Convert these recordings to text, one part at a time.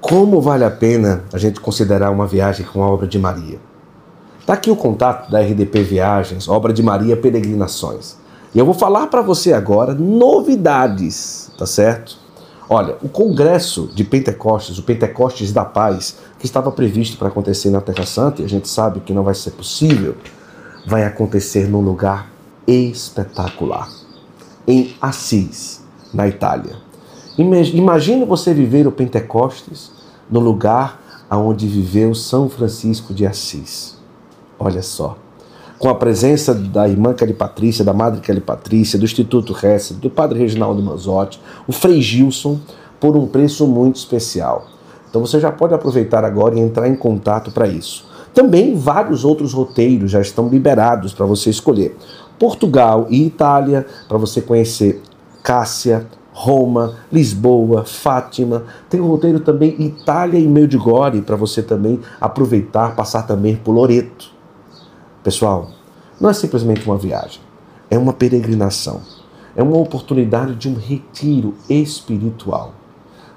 Como vale a pena a gente considerar uma viagem com a obra de Maria? Está aqui o contato da RDP Viagens, obra de Maria Peregrinações. E eu vou falar para você agora novidades, tá certo? Olha, o congresso de Pentecostes, o Pentecostes da Paz, que estava previsto para acontecer na Terra Santa, e a gente sabe que não vai ser possível, vai acontecer num lugar espetacular, em Assis, na Itália. Imagine você viver o Pentecostes no lugar onde viveu São Francisco de Assis. Olha só. Com a presença da irmã Kelly Patrícia, da madre Kelly Patrícia, do Instituto Hesse, do padre Reginaldo Manzotti, o Frei Gilson, por um preço muito especial. Então você já pode aproveitar agora e entrar em contato para isso. Também vários outros roteiros já estão liberados para você escolher. Portugal e Itália, para você conhecer Cássia, Roma, Lisboa, Fátima. Tem o roteiro também Itália e Medjugorje para você também aproveitar, passar também por Loreto. Pessoal, não é simplesmente uma viagem, é uma peregrinação, é uma oportunidade de um retiro espiritual.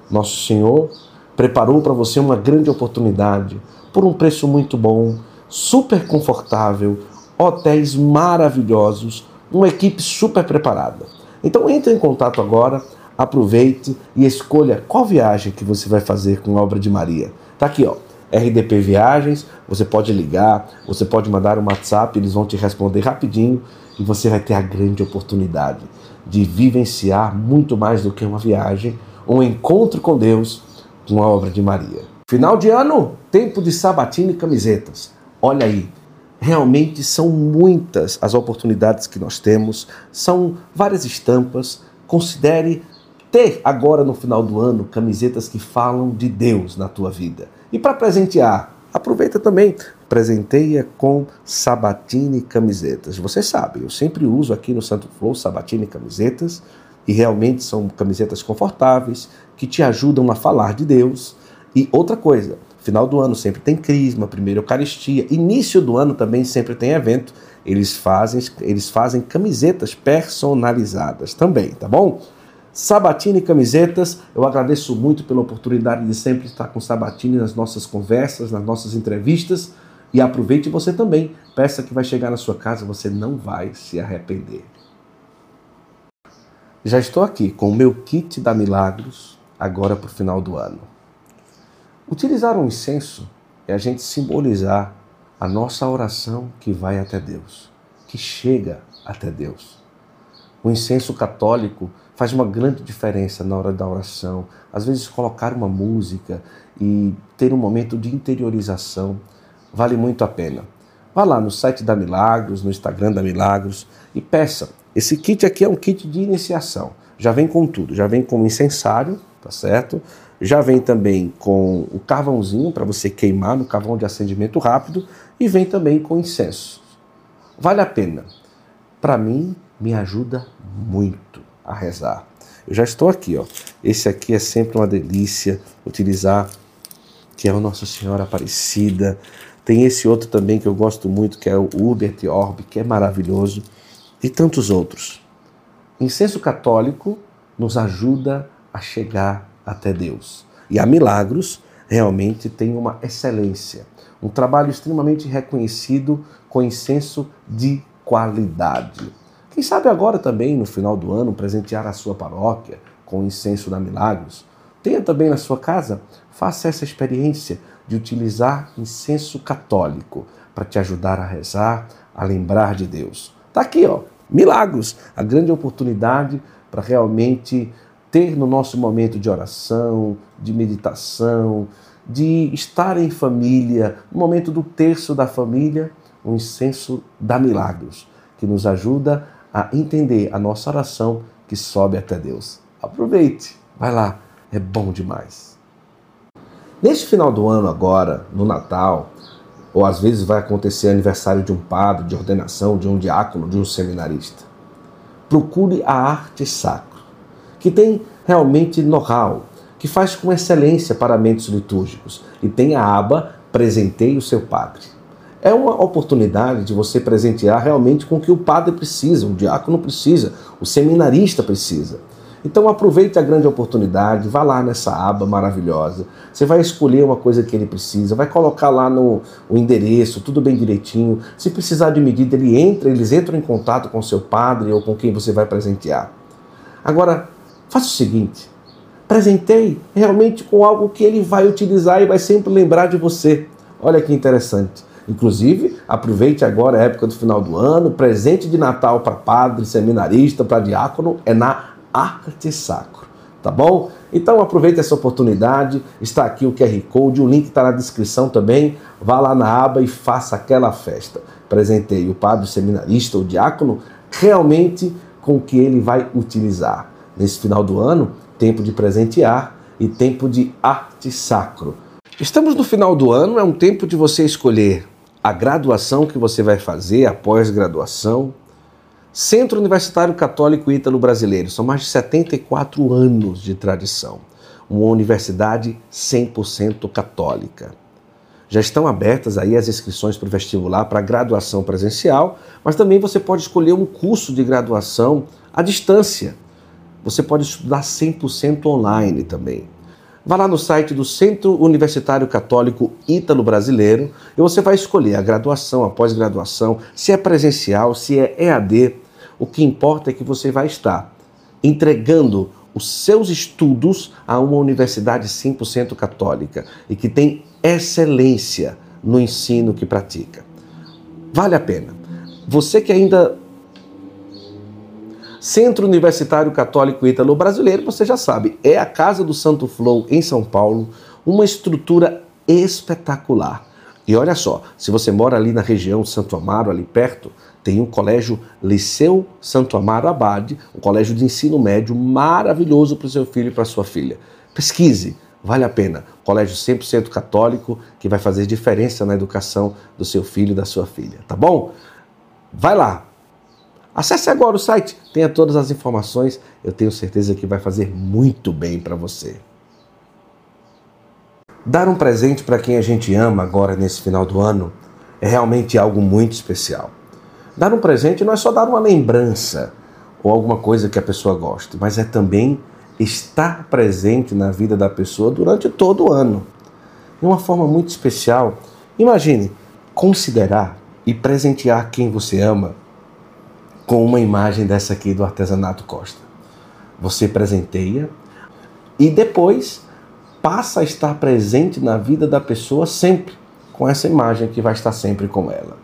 Nosso Senhor preparou para você uma grande oportunidade por um preço muito bom, super confortável, hotéis maravilhosos, uma equipe super preparada. Então entre em contato agora, aproveite e escolha qual viagem que você vai fazer com a obra de Maria. Tá aqui, ó. RDP Viagens, você pode ligar, você pode mandar um WhatsApp, eles vão te responder rapidinho e você vai ter a grande oportunidade de vivenciar muito mais do que uma viagem, um encontro com Deus com a obra de Maria. Final de ano, tempo de sabatina e camisetas. Olha aí, realmente são muitas as oportunidades que nós temos, são várias estampas. Considere ter agora no final do ano camisetas que falam de Deus na tua vida. E para presentear, aproveita também, presenteia com sabatina e camisetas. Você sabe, eu sempre uso aqui no Santo Flow sabatina e camisetas e realmente são camisetas confortáveis que te ajudam a falar de Deus. E outra coisa, final do ano sempre tem crisma, primeira Eucaristia, início do ano também sempre tem evento. Eles fazem, eles fazem camisetas personalizadas também, tá bom? Sabatini Camisetas, eu agradeço muito pela oportunidade de sempre estar com Sabatini nas nossas conversas, nas nossas entrevistas. E aproveite você também. Peça que vai chegar na sua casa, você não vai se arrepender. Já estou aqui com o meu kit da Milagros, agora para o final do ano. Utilizar um incenso é a gente simbolizar a nossa oração que vai até Deus, que chega até Deus. O incenso católico faz uma grande diferença na hora da oração. Às vezes, colocar uma música e ter um momento de interiorização vale muito a pena. Vá lá no site da Milagros, no Instagram da Milagros e peça. Esse kit aqui é um kit de iniciação. Já vem com tudo, já vem com o incensário, tá certo? Já vem também com o carvãozinho para você queimar no carvão de acendimento rápido e vem também com incenso. Vale a pena. Para mim, me ajuda muito a rezar. Eu já estou aqui, ó. Esse aqui é sempre uma delícia utilizar, que é o Nossa Senhora Aparecida. Tem esse outro também que eu gosto muito, que é o Hubert Orb, que é maravilhoso, e tantos outros. Incenso católico nos ajuda a chegar até Deus. E a Milagros realmente tem uma excelência, um trabalho extremamente reconhecido com incenso de qualidade. Quem sabe agora também, no final do ano, presentear a sua paróquia com o incenso da Milagros. Tenha também na sua casa, faça essa experiência de utilizar incenso católico para te ajudar a rezar, a lembrar de Deus. Tá aqui, ó, Milagros, a grande oportunidade para realmente ter no nosso momento de oração, de meditação, de estar em família, no momento do terço da família, um incenso da Milagros, que nos ajuda a entender a nossa oração que sobe até Deus. Aproveite, vai lá, é bom demais. Neste final do ano, agora, no Natal, ou às vezes vai acontecer aniversário de um padre, de ordenação, de um diácono, de um seminarista. Procure a arte sacra, que tem realmente know-how, que faz com excelência paramentos litúrgicos e tem a aba Presenteie o seu padre. É uma oportunidade de você presentear realmente com o que o padre precisa, o diácono precisa, o seminarista precisa. Então aproveite a grande oportunidade, vá lá nessa aba maravilhosa. Você vai escolher uma coisa que ele precisa, vai colocar lá no o endereço, tudo bem direitinho. Se precisar de medida, ele entra, eles entram em contato com seu padre ou com quem você vai presentear. Agora, faça o seguinte: presentei realmente com algo que ele vai utilizar e vai sempre lembrar de você. Olha que interessante. Inclusive, aproveite agora a época do final do ano, presente de Natal para padre, seminarista, para diácono, é na arte sacro, tá bom? Então aproveite essa oportunidade, está aqui o QR Code, o link está na descrição também, vá lá na aba e faça aquela festa. Presentei o padre seminarista, o diácono, realmente com o que ele vai utilizar. Nesse final do ano, tempo de presentear e tempo de arte sacro. Estamos no final do ano, é um tempo de você escolher a graduação que você vai fazer, a pós-graduação, Centro Universitário Católico Ítalo Brasileiro, são mais de 74 anos de tradição. Uma universidade 100% católica. Já estão abertas aí as inscrições para o vestibular para graduação presencial, mas também você pode escolher um curso de graduação à distância. Você pode estudar 100% online também. Vá lá no site do Centro Universitário Católico Ítalo Brasileiro e você vai escolher a graduação, a pós-graduação, se é presencial, se é EAD, o que importa é que você vai estar entregando os seus estudos a uma universidade 100% católica e que tem excelência no ensino que pratica. Vale a pena. Você que ainda Centro Universitário Católico Ítalo Brasileiro, você já sabe, é a Casa do Santo Flow em São Paulo, uma estrutura espetacular. E olha só, se você mora ali na região Santo Amaro, ali perto, tem o colégio Liceu Santo Amaro Abade, um colégio de ensino médio maravilhoso para o seu filho e para sua filha. Pesquise, vale a pena. Colégio 100% católico que vai fazer diferença na educação do seu filho e da sua filha, tá bom? Vai lá. Acesse agora o site, tenha todas as informações, eu tenho certeza que vai fazer muito bem para você. Dar um presente para quem a gente ama agora nesse final do ano é realmente algo muito especial. Dar um presente não é só dar uma lembrança ou alguma coisa que a pessoa goste, mas é também estar presente na vida da pessoa durante todo o ano. De uma forma muito especial, imagine considerar e presentear quem você ama com uma imagem dessa aqui do artesanato Costa. Você presenteia e depois passa a estar presente na vida da pessoa sempre com essa imagem que vai estar sempre com ela.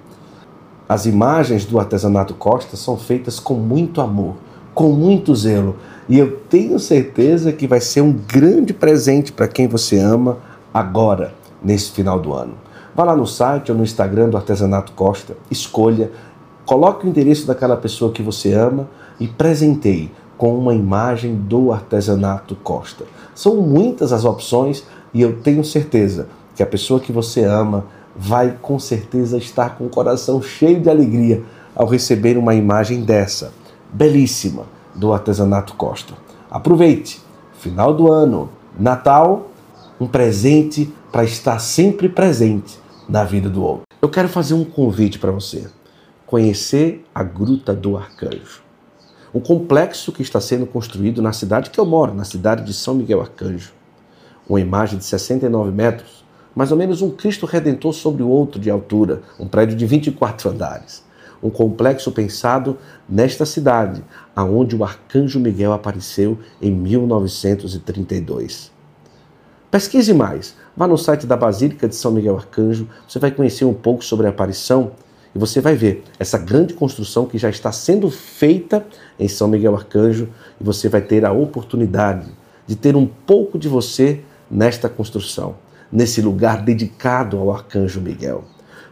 As imagens do artesanato Costa são feitas com muito amor, com muito zelo, e eu tenho certeza que vai ser um grande presente para quem você ama agora, nesse final do ano. Vá lá no site ou no Instagram do Artesanato Costa, escolha, coloque o endereço daquela pessoa que você ama e presenteie com uma imagem do artesanato Costa. São muitas as opções e eu tenho certeza que a pessoa que você ama vai com certeza estar com o coração cheio de alegria ao receber uma imagem dessa, belíssima, do artesanato Costa. Aproveite, final do ano, Natal, um presente para estar sempre presente na vida do outro. Eu quero fazer um convite para você. Conhecer a Gruta do Arcanjo. Um complexo que está sendo construído na cidade que eu moro, na cidade de São Miguel Arcanjo. Uma imagem de 69 metros mais ou menos um Cristo Redentor sobre o outro de altura, um prédio de 24 andares. Um complexo pensado nesta cidade, aonde o arcanjo Miguel apareceu em 1932. Pesquise mais. Vá no site da Basílica de São Miguel Arcanjo, você vai conhecer um pouco sobre a aparição e você vai ver essa grande construção que já está sendo feita em São Miguel Arcanjo e você vai ter a oportunidade de ter um pouco de você nesta construção nesse lugar dedicado ao Arcanjo Miguel.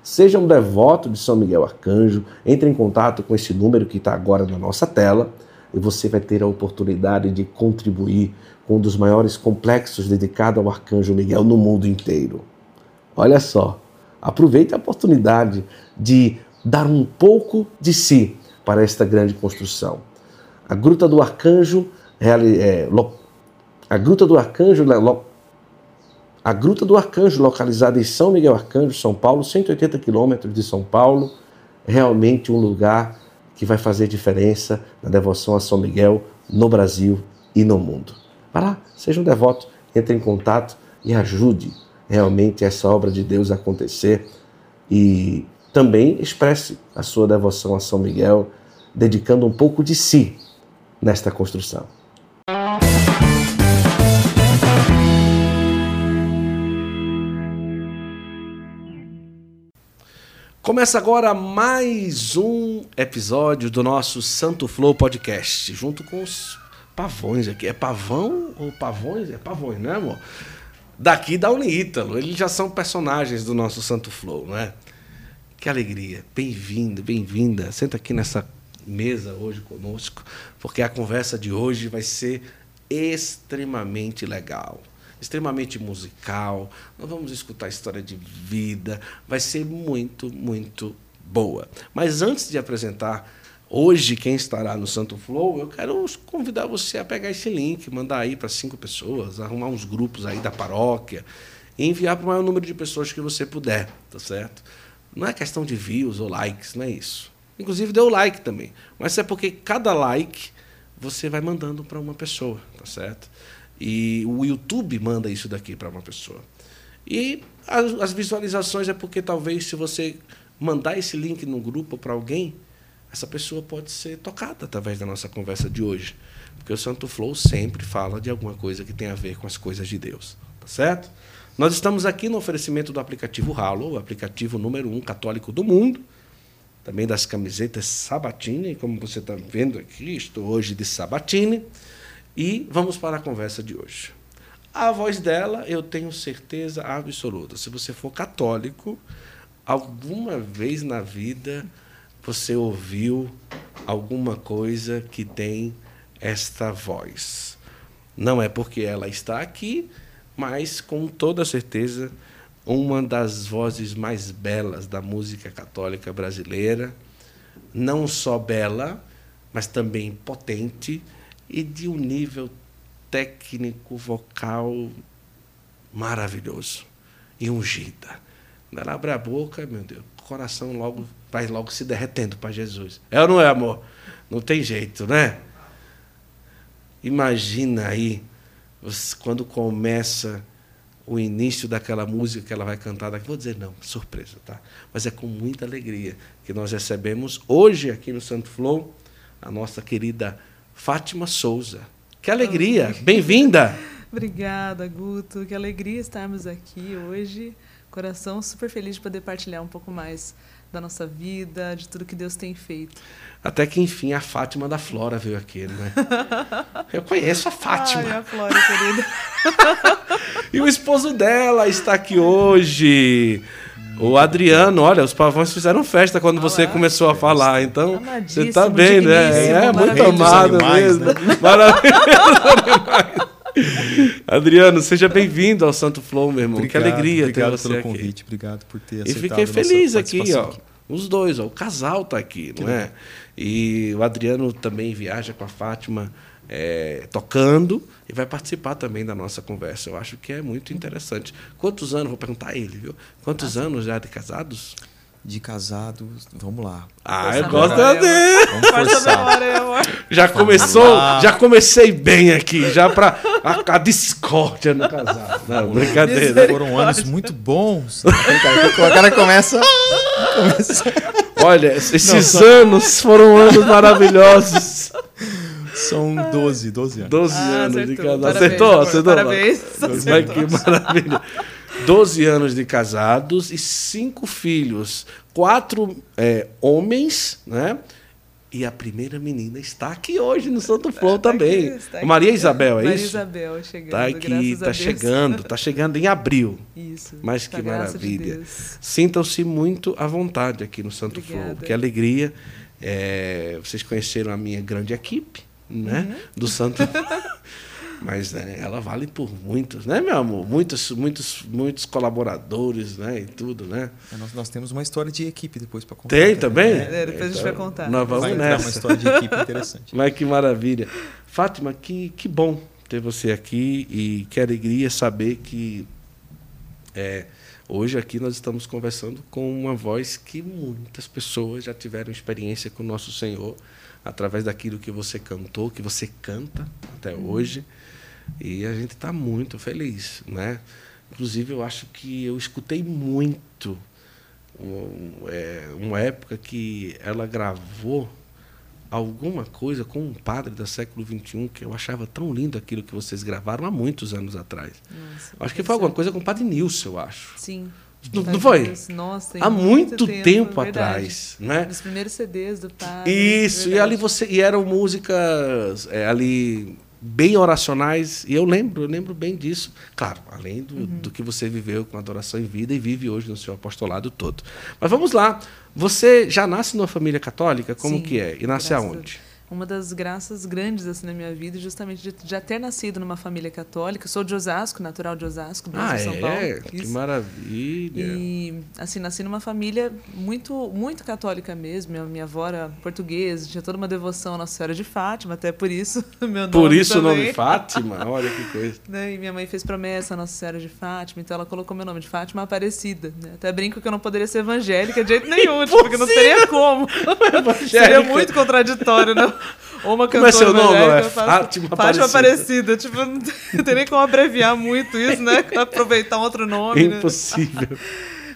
Seja um devoto de São Miguel Arcanjo, entre em contato com esse número que está agora na nossa tela e você vai ter a oportunidade de contribuir com um dos maiores complexos dedicado ao Arcanjo Miguel no mundo inteiro. Olha só, aproveite a oportunidade de dar um pouco de si para esta grande construção. A Gruta do Arcanjo, é, a Gruta do Arcanjo a Gruta do Arcanjo, localizada em São Miguel Arcanjo, São Paulo, 180 quilômetros de São Paulo, realmente um lugar que vai fazer diferença na devoção a São Miguel no Brasil e no mundo. Vá lá, seja um devoto, entre em contato e ajude realmente essa obra de Deus acontecer e também expresse a sua devoção a São Miguel, dedicando um pouco de si nesta construção. Começa agora mais um episódio do nosso Santo Flow Podcast, junto com os pavões aqui. É pavão ou pavões? É pavões, né, amor? Daqui da Unítalo. Eles já são personagens do nosso Santo Flow, né? Que alegria. Bem-vindo, bem-vinda. Senta aqui nessa mesa hoje conosco, porque a conversa de hoje vai ser extremamente legal, extremamente musical. Nós vamos escutar história de vida, vai ser muito, muito boa. Mas antes de apresentar hoje quem estará no Santo Flow, eu quero convidar você a pegar esse link, mandar aí para cinco pessoas, arrumar uns grupos aí da paróquia e enviar para o maior número de pessoas que você puder, tá certo? Não é questão de views ou likes, não é isso. Inclusive deu like também. Mas é porque cada like você vai mandando para uma pessoa, tá certo? E o YouTube manda isso daqui para uma pessoa. E as, as, visualizações é porque talvez se você mandar esse link no grupo para alguém, essa pessoa pode ser tocada através da nossa conversa de hoje. Porque o Santo Flow sempre fala de alguma coisa que tem a ver com as coisas de Deus, tá certo? Nós estamos aqui no oferecimento do aplicativo Halo, o aplicativo número um católico do mundo também das camisetas Sabatini, como você está vendo aqui, estou hoje de Sabatini. E vamos para a conversa de hoje. A voz dela, eu tenho certeza absoluta. Se você for católico, alguma vez na vida você ouviu alguma coisa que tem esta voz. Não é porque ela está aqui, mas com toda certeza uma das vozes mais belas da música católica brasileira, não só bela, mas também potente e de um nível técnico vocal maravilhoso e ungida. Ela abre a boca, meu Deus, coração logo vai logo se derretendo para Jesus. É ou não é, amor? Não tem jeito, né? Imagina aí quando começa o início daquela música que ela vai cantar daqui. Vou dizer não, surpresa, tá? Mas é com muita alegria que nós recebemos hoje aqui no Santo Flow a nossa querida Fátima Souza. Que alegria! Bem-vinda! Obrigada, Guto. Que alegria estarmos aqui hoje. Coração super feliz de poder partilhar um pouco mais da nossa vida, de tudo que Deus tem feito. Até que, enfim, a Fátima da Flora veio aqui, né? Eu conheço a Fátima. Ai, a Flora, querida. e o esposo dela está aqui hoje. O Adriano, olha, os pavões fizeram festa quando Olá, você começou a falar, então você está bem, né? É muito amado mesmo. Né? Maravilhoso Adriano, seja bem-vindo ao Santo Flow, meu irmão. Obrigado, que alegria ter você pelo aqui. convite, obrigado por ter aceitado. E fiquei feliz aqui, ó. Os dois, ó, o casal tá aqui, que não é? E o Adriano também viaja com a Fátima é, tocando e vai participar também da nossa conversa. Eu acho que é muito interessante. Quantos anos, vou perguntar a ele, viu? Quantos ah, anos já de casados? De casado, vamos lá. Ah, eu gosto dele. Vamos forçar. Já começou, já comecei bem aqui, já para a, a, discórdia no casado. Não, brincadeira. Foram anos muito bons. O cara começa, começa. Olha, esses Não, anos foram anos maravilhosos. São 12, 12 anos. 12 ah, anos acertou. de casado. Acertou? Acertou? Parabéns. Mas que maravilha. 12 anos de casados e cinco filhos. Quatro é, homens, né? E a primeira menina está aqui hoje no Santo Flor tá também. Aqui, tá Maria Isabel, é Maria isso? Maria Isabel chegando. Está aqui, está chegando, está chegando em abril. Isso. Mas que maravilha. De Sintam-se muito à vontade aqui no Santo Obrigada. Flor. Que alegria. É, vocês conheceram a minha grande equipe, né? Uhum. Do Santo Mas né, ela vale por muitos, né, meu amor? Muitos, muitos, muitos colaboradores, né? E tudo, né? É, nós, nós temos uma história de equipe depois para contar. Tem também? Né? É, depois então, a gente vai então, contar. Nós vamos vai nessa. uma história de equipe interessante. Mas que maravilha. Fátima, que, que bom ter você aqui e que alegria saber que é, hoje aqui nós estamos conversando com uma voz que muitas pessoas já tiveram experiência com o nosso Senhor através daquilo que você cantou, que você canta até Uhum. hoje. E a gente está muito feliz, né? Inclusive, eu acho que eu escutei muito um, é, uma época que ela gravou alguma coisa com um padre do século XXI que eu achava tão lindo aquilo que vocês gravaram há muitos anos atrás. Nossa, Acho que foi alguma coisa com o padre Nilson, eu acho. Sim. Não, não foi? Nossa, Há muito tempo, verdade. atrás, né? Dos primeiros CDs do padre. Isso, e ali você e eram músicas é, ali bem oracionais, e eu lembro, eu lembro bem disso. Claro, além do, Uhum. do que você viveu com adoração em vida e vive hoje no seu apostolado todo. Mas vamos lá. Você já nasce numa família católica? Como Sim, que é? E nasce aonde? Uma das graças grandes assim na minha vida, justamente de já ter nascido numa família católica. Sou de Osasco, natural de Osasco, Brasil, Ah, São Paulo. é? Que maravilha. E assim, nasci numa família muito muito católica mesmo. Minha, minha avó era portuguesa, tinha toda uma devoção à Nossa Senhora de Fátima, até por isso meu nome Por isso o nome Fátima? Olha que coisa. Né? E minha mãe fez promessa à Nossa Senhora de Fátima, então ela colocou meu nome de Fátima Aparecida. Né? Até brinco que eu não poderia ser evangélica de jeito nenhum, tipo, porque não teria como. Seria muito contraditório, não? Ou uma Como é cantora seu nome? É eu faço- Fátima Fátima Aparecida. Aparecida. Tipo, não tem- nem como abreviar muito isso, né? Aproveitar um outro nome. né? Impossível.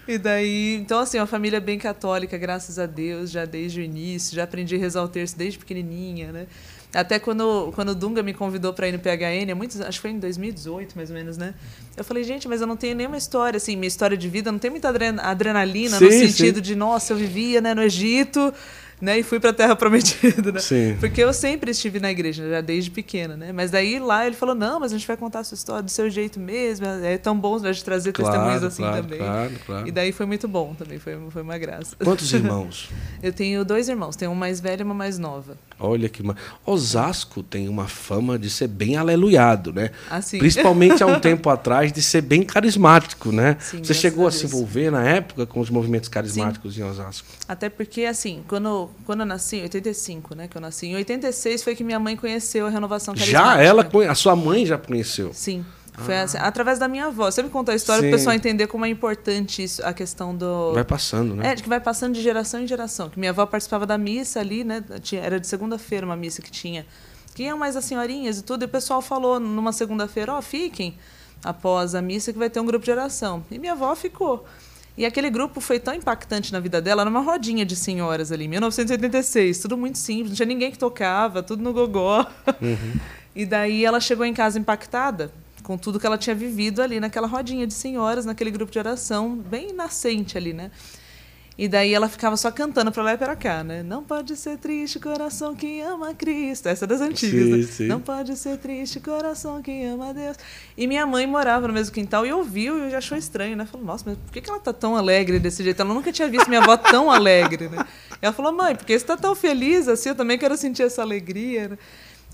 E daí, então assim, uma família bem católica, graças a Deus, já desde o início, já aprendi a rezar o terço desde pequenininha, né? Até quando, quando o Dunga me convidou para ir no PHN, muitos, acho que foi em 2018, mais ou menos, né? Eu falei, gente, mas eu não tenho nenhuma história, assim, minha história de vida não tem muita adren- adrenalina no Sim, sentido sim. de, nossa, eu vivia né, no Egito, né? E fui para a Terra Prometida, né? Sim. Porque eu sempre estive na igreja, já desde pequena, né? Mas daí lá ele falou, não, mas a gente vai contar a sua história do seu jeito mesmo, é tão bom a gente trazer testemunhos Claro, assim claro, também. claro, claro. E daí foi muito bom também, foi, foi uma graça. Quantos irmãos? Eu tenho dois irmãos, tenho um mais velho e uma mais nova. Olha que. ma- Osasco tem uma fama de ser bem aleluiado, né? Assim. Principalmente há um tempo atrás, de ser bem carismático, né? Sim, Você chegou a a se envolver na época com os movimentos carismáticos em Osasco? Até porque, assim, quando, quando eu nasci, em 85, né? Que eu nasci. Em 86 foi que minha mãe conheceu a renovação carismática. Já ela, conhe- a sua mãe já conheceu. Sim. Foi assim, através da minha avó. Você me contou a história para o pessoal entender como é importante isso, a questão do. Vai passando, né? É, de que vai passando de geração em geração. Que minha avó participava da missa ali, né? Era de segunda-feira uma missa que tinha. Que iam mais as senhorinhas e tudo. E o pessoal falou numa segunda-feira: ó, fiquem após a missa que vai ter um grupo de oração. E minha avó ficou. E aquele grupo foi tão impactante na vida dela, numa rodinha de senhoras ali, em 1986, tudo muito simples, não tinha ninguém que tocava, tudo no gogó. E daí ela chegou em casa impactada com tudo que ela tinha vivido ali naquela rodinha de senhoras, naquele grupo de oração, bem nascente ali, né? E daí ela ficava só cantando pra lá e pra cá, né? Não pode ser triste coração que ama Cristo. Essa é das antigas, Sim, né? sim. Não pode ser triste coração que ama Deus. E minha mãe morava no mesmo quintal e ouviu e achou estranho, né? Falou, nossa, mas por que que ela tá tão alegre desse jeito? Ela nunca tinha visto minha avó tão alegre, né? E ela falou, mãe, porque você tá tão feliz assim? Eu também quero sentir essa alegria, né?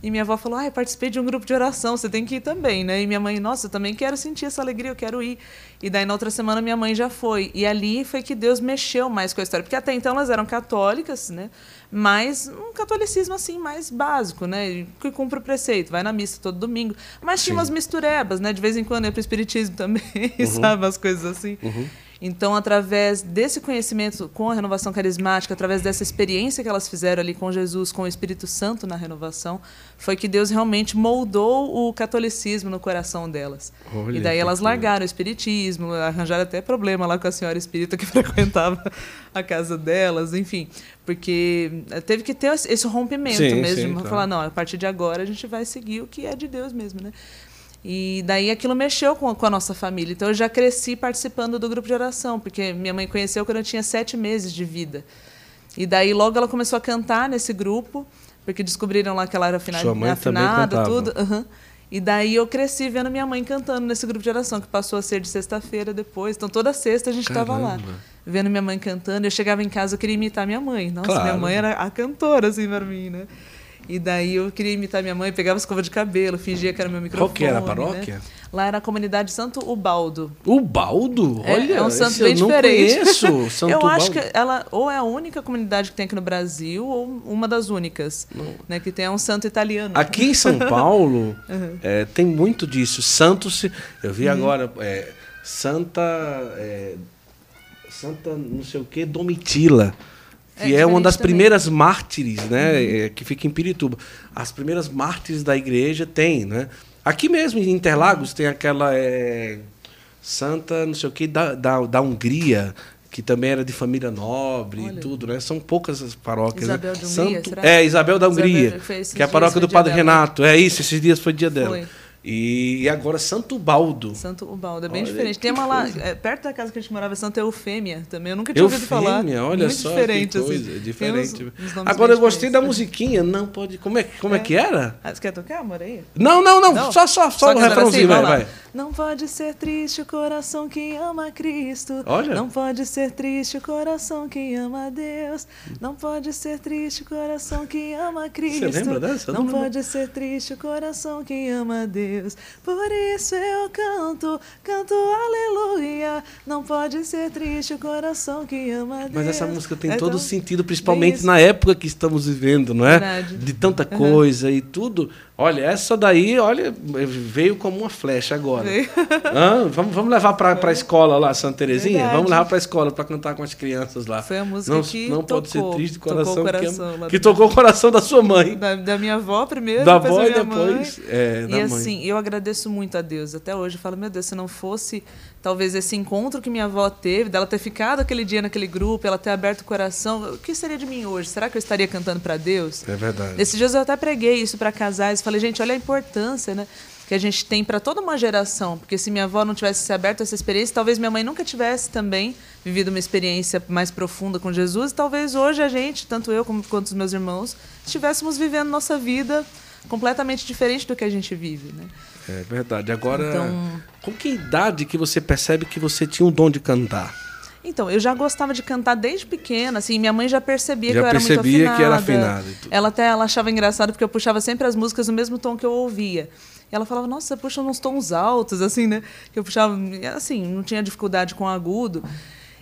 E minha avó falou: Ah, eu participei de um grupo de oração, você tem que ir também, né? E minha mãe, nossa, eu também quero sentir essa alegria, eu quero ir. E daí na outra semana minha mãe já foi. E ali foi que Deus mexeu mais com a história. Porque até então elas eram católicas, né? Mas um catolicismo assim mais básico, né? Que cumpre o preceito, vai na missa todo domingo. Mas tinha Sim. umas misturebas, né? De vez em quando ia para o espiritismo também, sabe? As coisas assim. Então, através desse conhecimento com a renovação carismática, através dessa experiência que elas fizeram ali com Jesus, com o Espírito Santo na renovação, foi que Deus realmente moldou o catolicismo no coração delas. Olha e daí elas largaram o espiritismo, arranjaram até problema lá com a senhora espírita que frequentava a casa delas, enfim, porque eh, teve que ter esse rompimento Sim, mesmo, sim, claro. falar, não, a partir de agora a gente vai seguir o que é de Deus mesmo, né? E daí aquilo mexeu com a, com a nossa família. Então eu já cresci participando do grupo de oração, porque minha mãe conheceu quando eu tinha sete meses de vida. E daí logo ela começou a cantar nesse grupo, porque descobriram lá que ela era afina- Sua mãe afinada, tudo. aham. E daí eu cresci vendo minha mãe cantando nesse grupo de oração, que passou a ser de sexta-feira depois. Então toda sexta a gente estava lá, vendo minha mãe cantando. Eu chegava em casa, eu queria imitar minha mãe. Nossa, Claro. minha mãe era a cantora, assim, para mim, né? E daí eu queria imitar minha mãe, pegava escova de cabelo, fingia que era meu microfone. Qual que era a né? paróquia? Lá era a comunidade Santo Ubaldo. O Baldo? É, Olha, é um santo bem eu não diferente. conheço. Santo eu acho que ela ou é a única comunidade que tem aqui no Brasil ou uma das únicas, né, que tem é um santo italiano. Aqui em São Paulo Uhum. é, tem muito disso. Santos, eu vi agora, é, Santa. é, Santa não sei o que, Domitila. Que é, uma das primeiras mártires, né, uhum. que fica em Pirituba. As primeiras mártires da igreja tem, né? Aqui mesmo em Interlagos tem aquela é, santa, não sei o que, da, da, da Hungria, que também era de família nobre Olha. e tudo, né? São poucas as paróquias. Isabel né? de Hungria, Santo... É, Isabel da Hungria, Isabel, que é a paróquia do Padre Renato. É isso, esses dias foi dia dela. Foi. E agora Santo Baldo. Santo Baldo, é bem olha, diferente. Tem uma lá, é, perto da casa que a gente morava, Santa Eufêmia também. Eu nunca tinha Eufêmia, ouvido falar. Eufêmia, olha Muito só. diferente, que coisa, assim. diferente. Uns, uns agora eu gostei da musiquinha. Não pode. Como é, como é. é que era? Ah, você quer tocar, amor? Aí? Não, não, não, não. Só, só, só, só o refrãozinho, assim, vai, vai. Não pode ser triste o coração que ama Cristo. Olha. Não pode ser triste o coração que ama Deus. Não pode ser triste o coração que ama Cristo. Você lembra dessa? Não, não pode ser triste o coração que ama Deus. Por isso eu canto, canto aleluia. Não pode ser triste o coração que ama Deus. Mas essa música tem é todo sentido, principalmente na época que estamos vivendo, não é? Verdade. De tanta coisa uhum. e tudo. Olha, essa daí, olha, veio como uma flecha agora. Ah, vamos, vamos levar para a escola lá, Santa Terezinha? Verdade. Vamos levar para a escola para cantar com as crianças lá. Foi a música não, que Não tocou, pode ser triste, coração, tocou o coração que, que tocou o coração da sua mãe. Da, da minha avó primeiro, da depois avó da e depois é, e assim, eu agradeço muito a Deus. Até hoje eu falo, meu Deus, se não fosse talvez esse encontro que minha avó teve, dela ter ficado aquele dia naquele grupo, ela ter aberto o coração, o que seria de mim hoje? Será que eu estaria cantando para Deus? É verdade. Nesses dias eu até preguei isso para casais, falei, gente, olha a importância, né? que a gente tem para toda uma geração, porque se minha avó não tivesse se aberto a essa experiência, talvez minha mãe nunca tivesse também vivido uma experiência mais profunda com Jesus, e talvez hoje a gente, tanto eu como quanto os meus irmãos, estivéssemos vivendo nossa vida completamente diferente do que a gente vive, né? É verdade. Agora, então, com que idade que você percebe que você tinha um dom de cantar? Então, eu já gostava de cantar desde pequena, assim, minha mãe já percebia já que eu era muito afinada. que era afinada. Ela até ela achava engraçado porque eu puxava sempre as músicas no mesmo tom que eu ouvia. E ela falava, nossa, você puxa uns tons altos, assim, né? Que eu puxava, assim, não tinha dificuldade com agudo.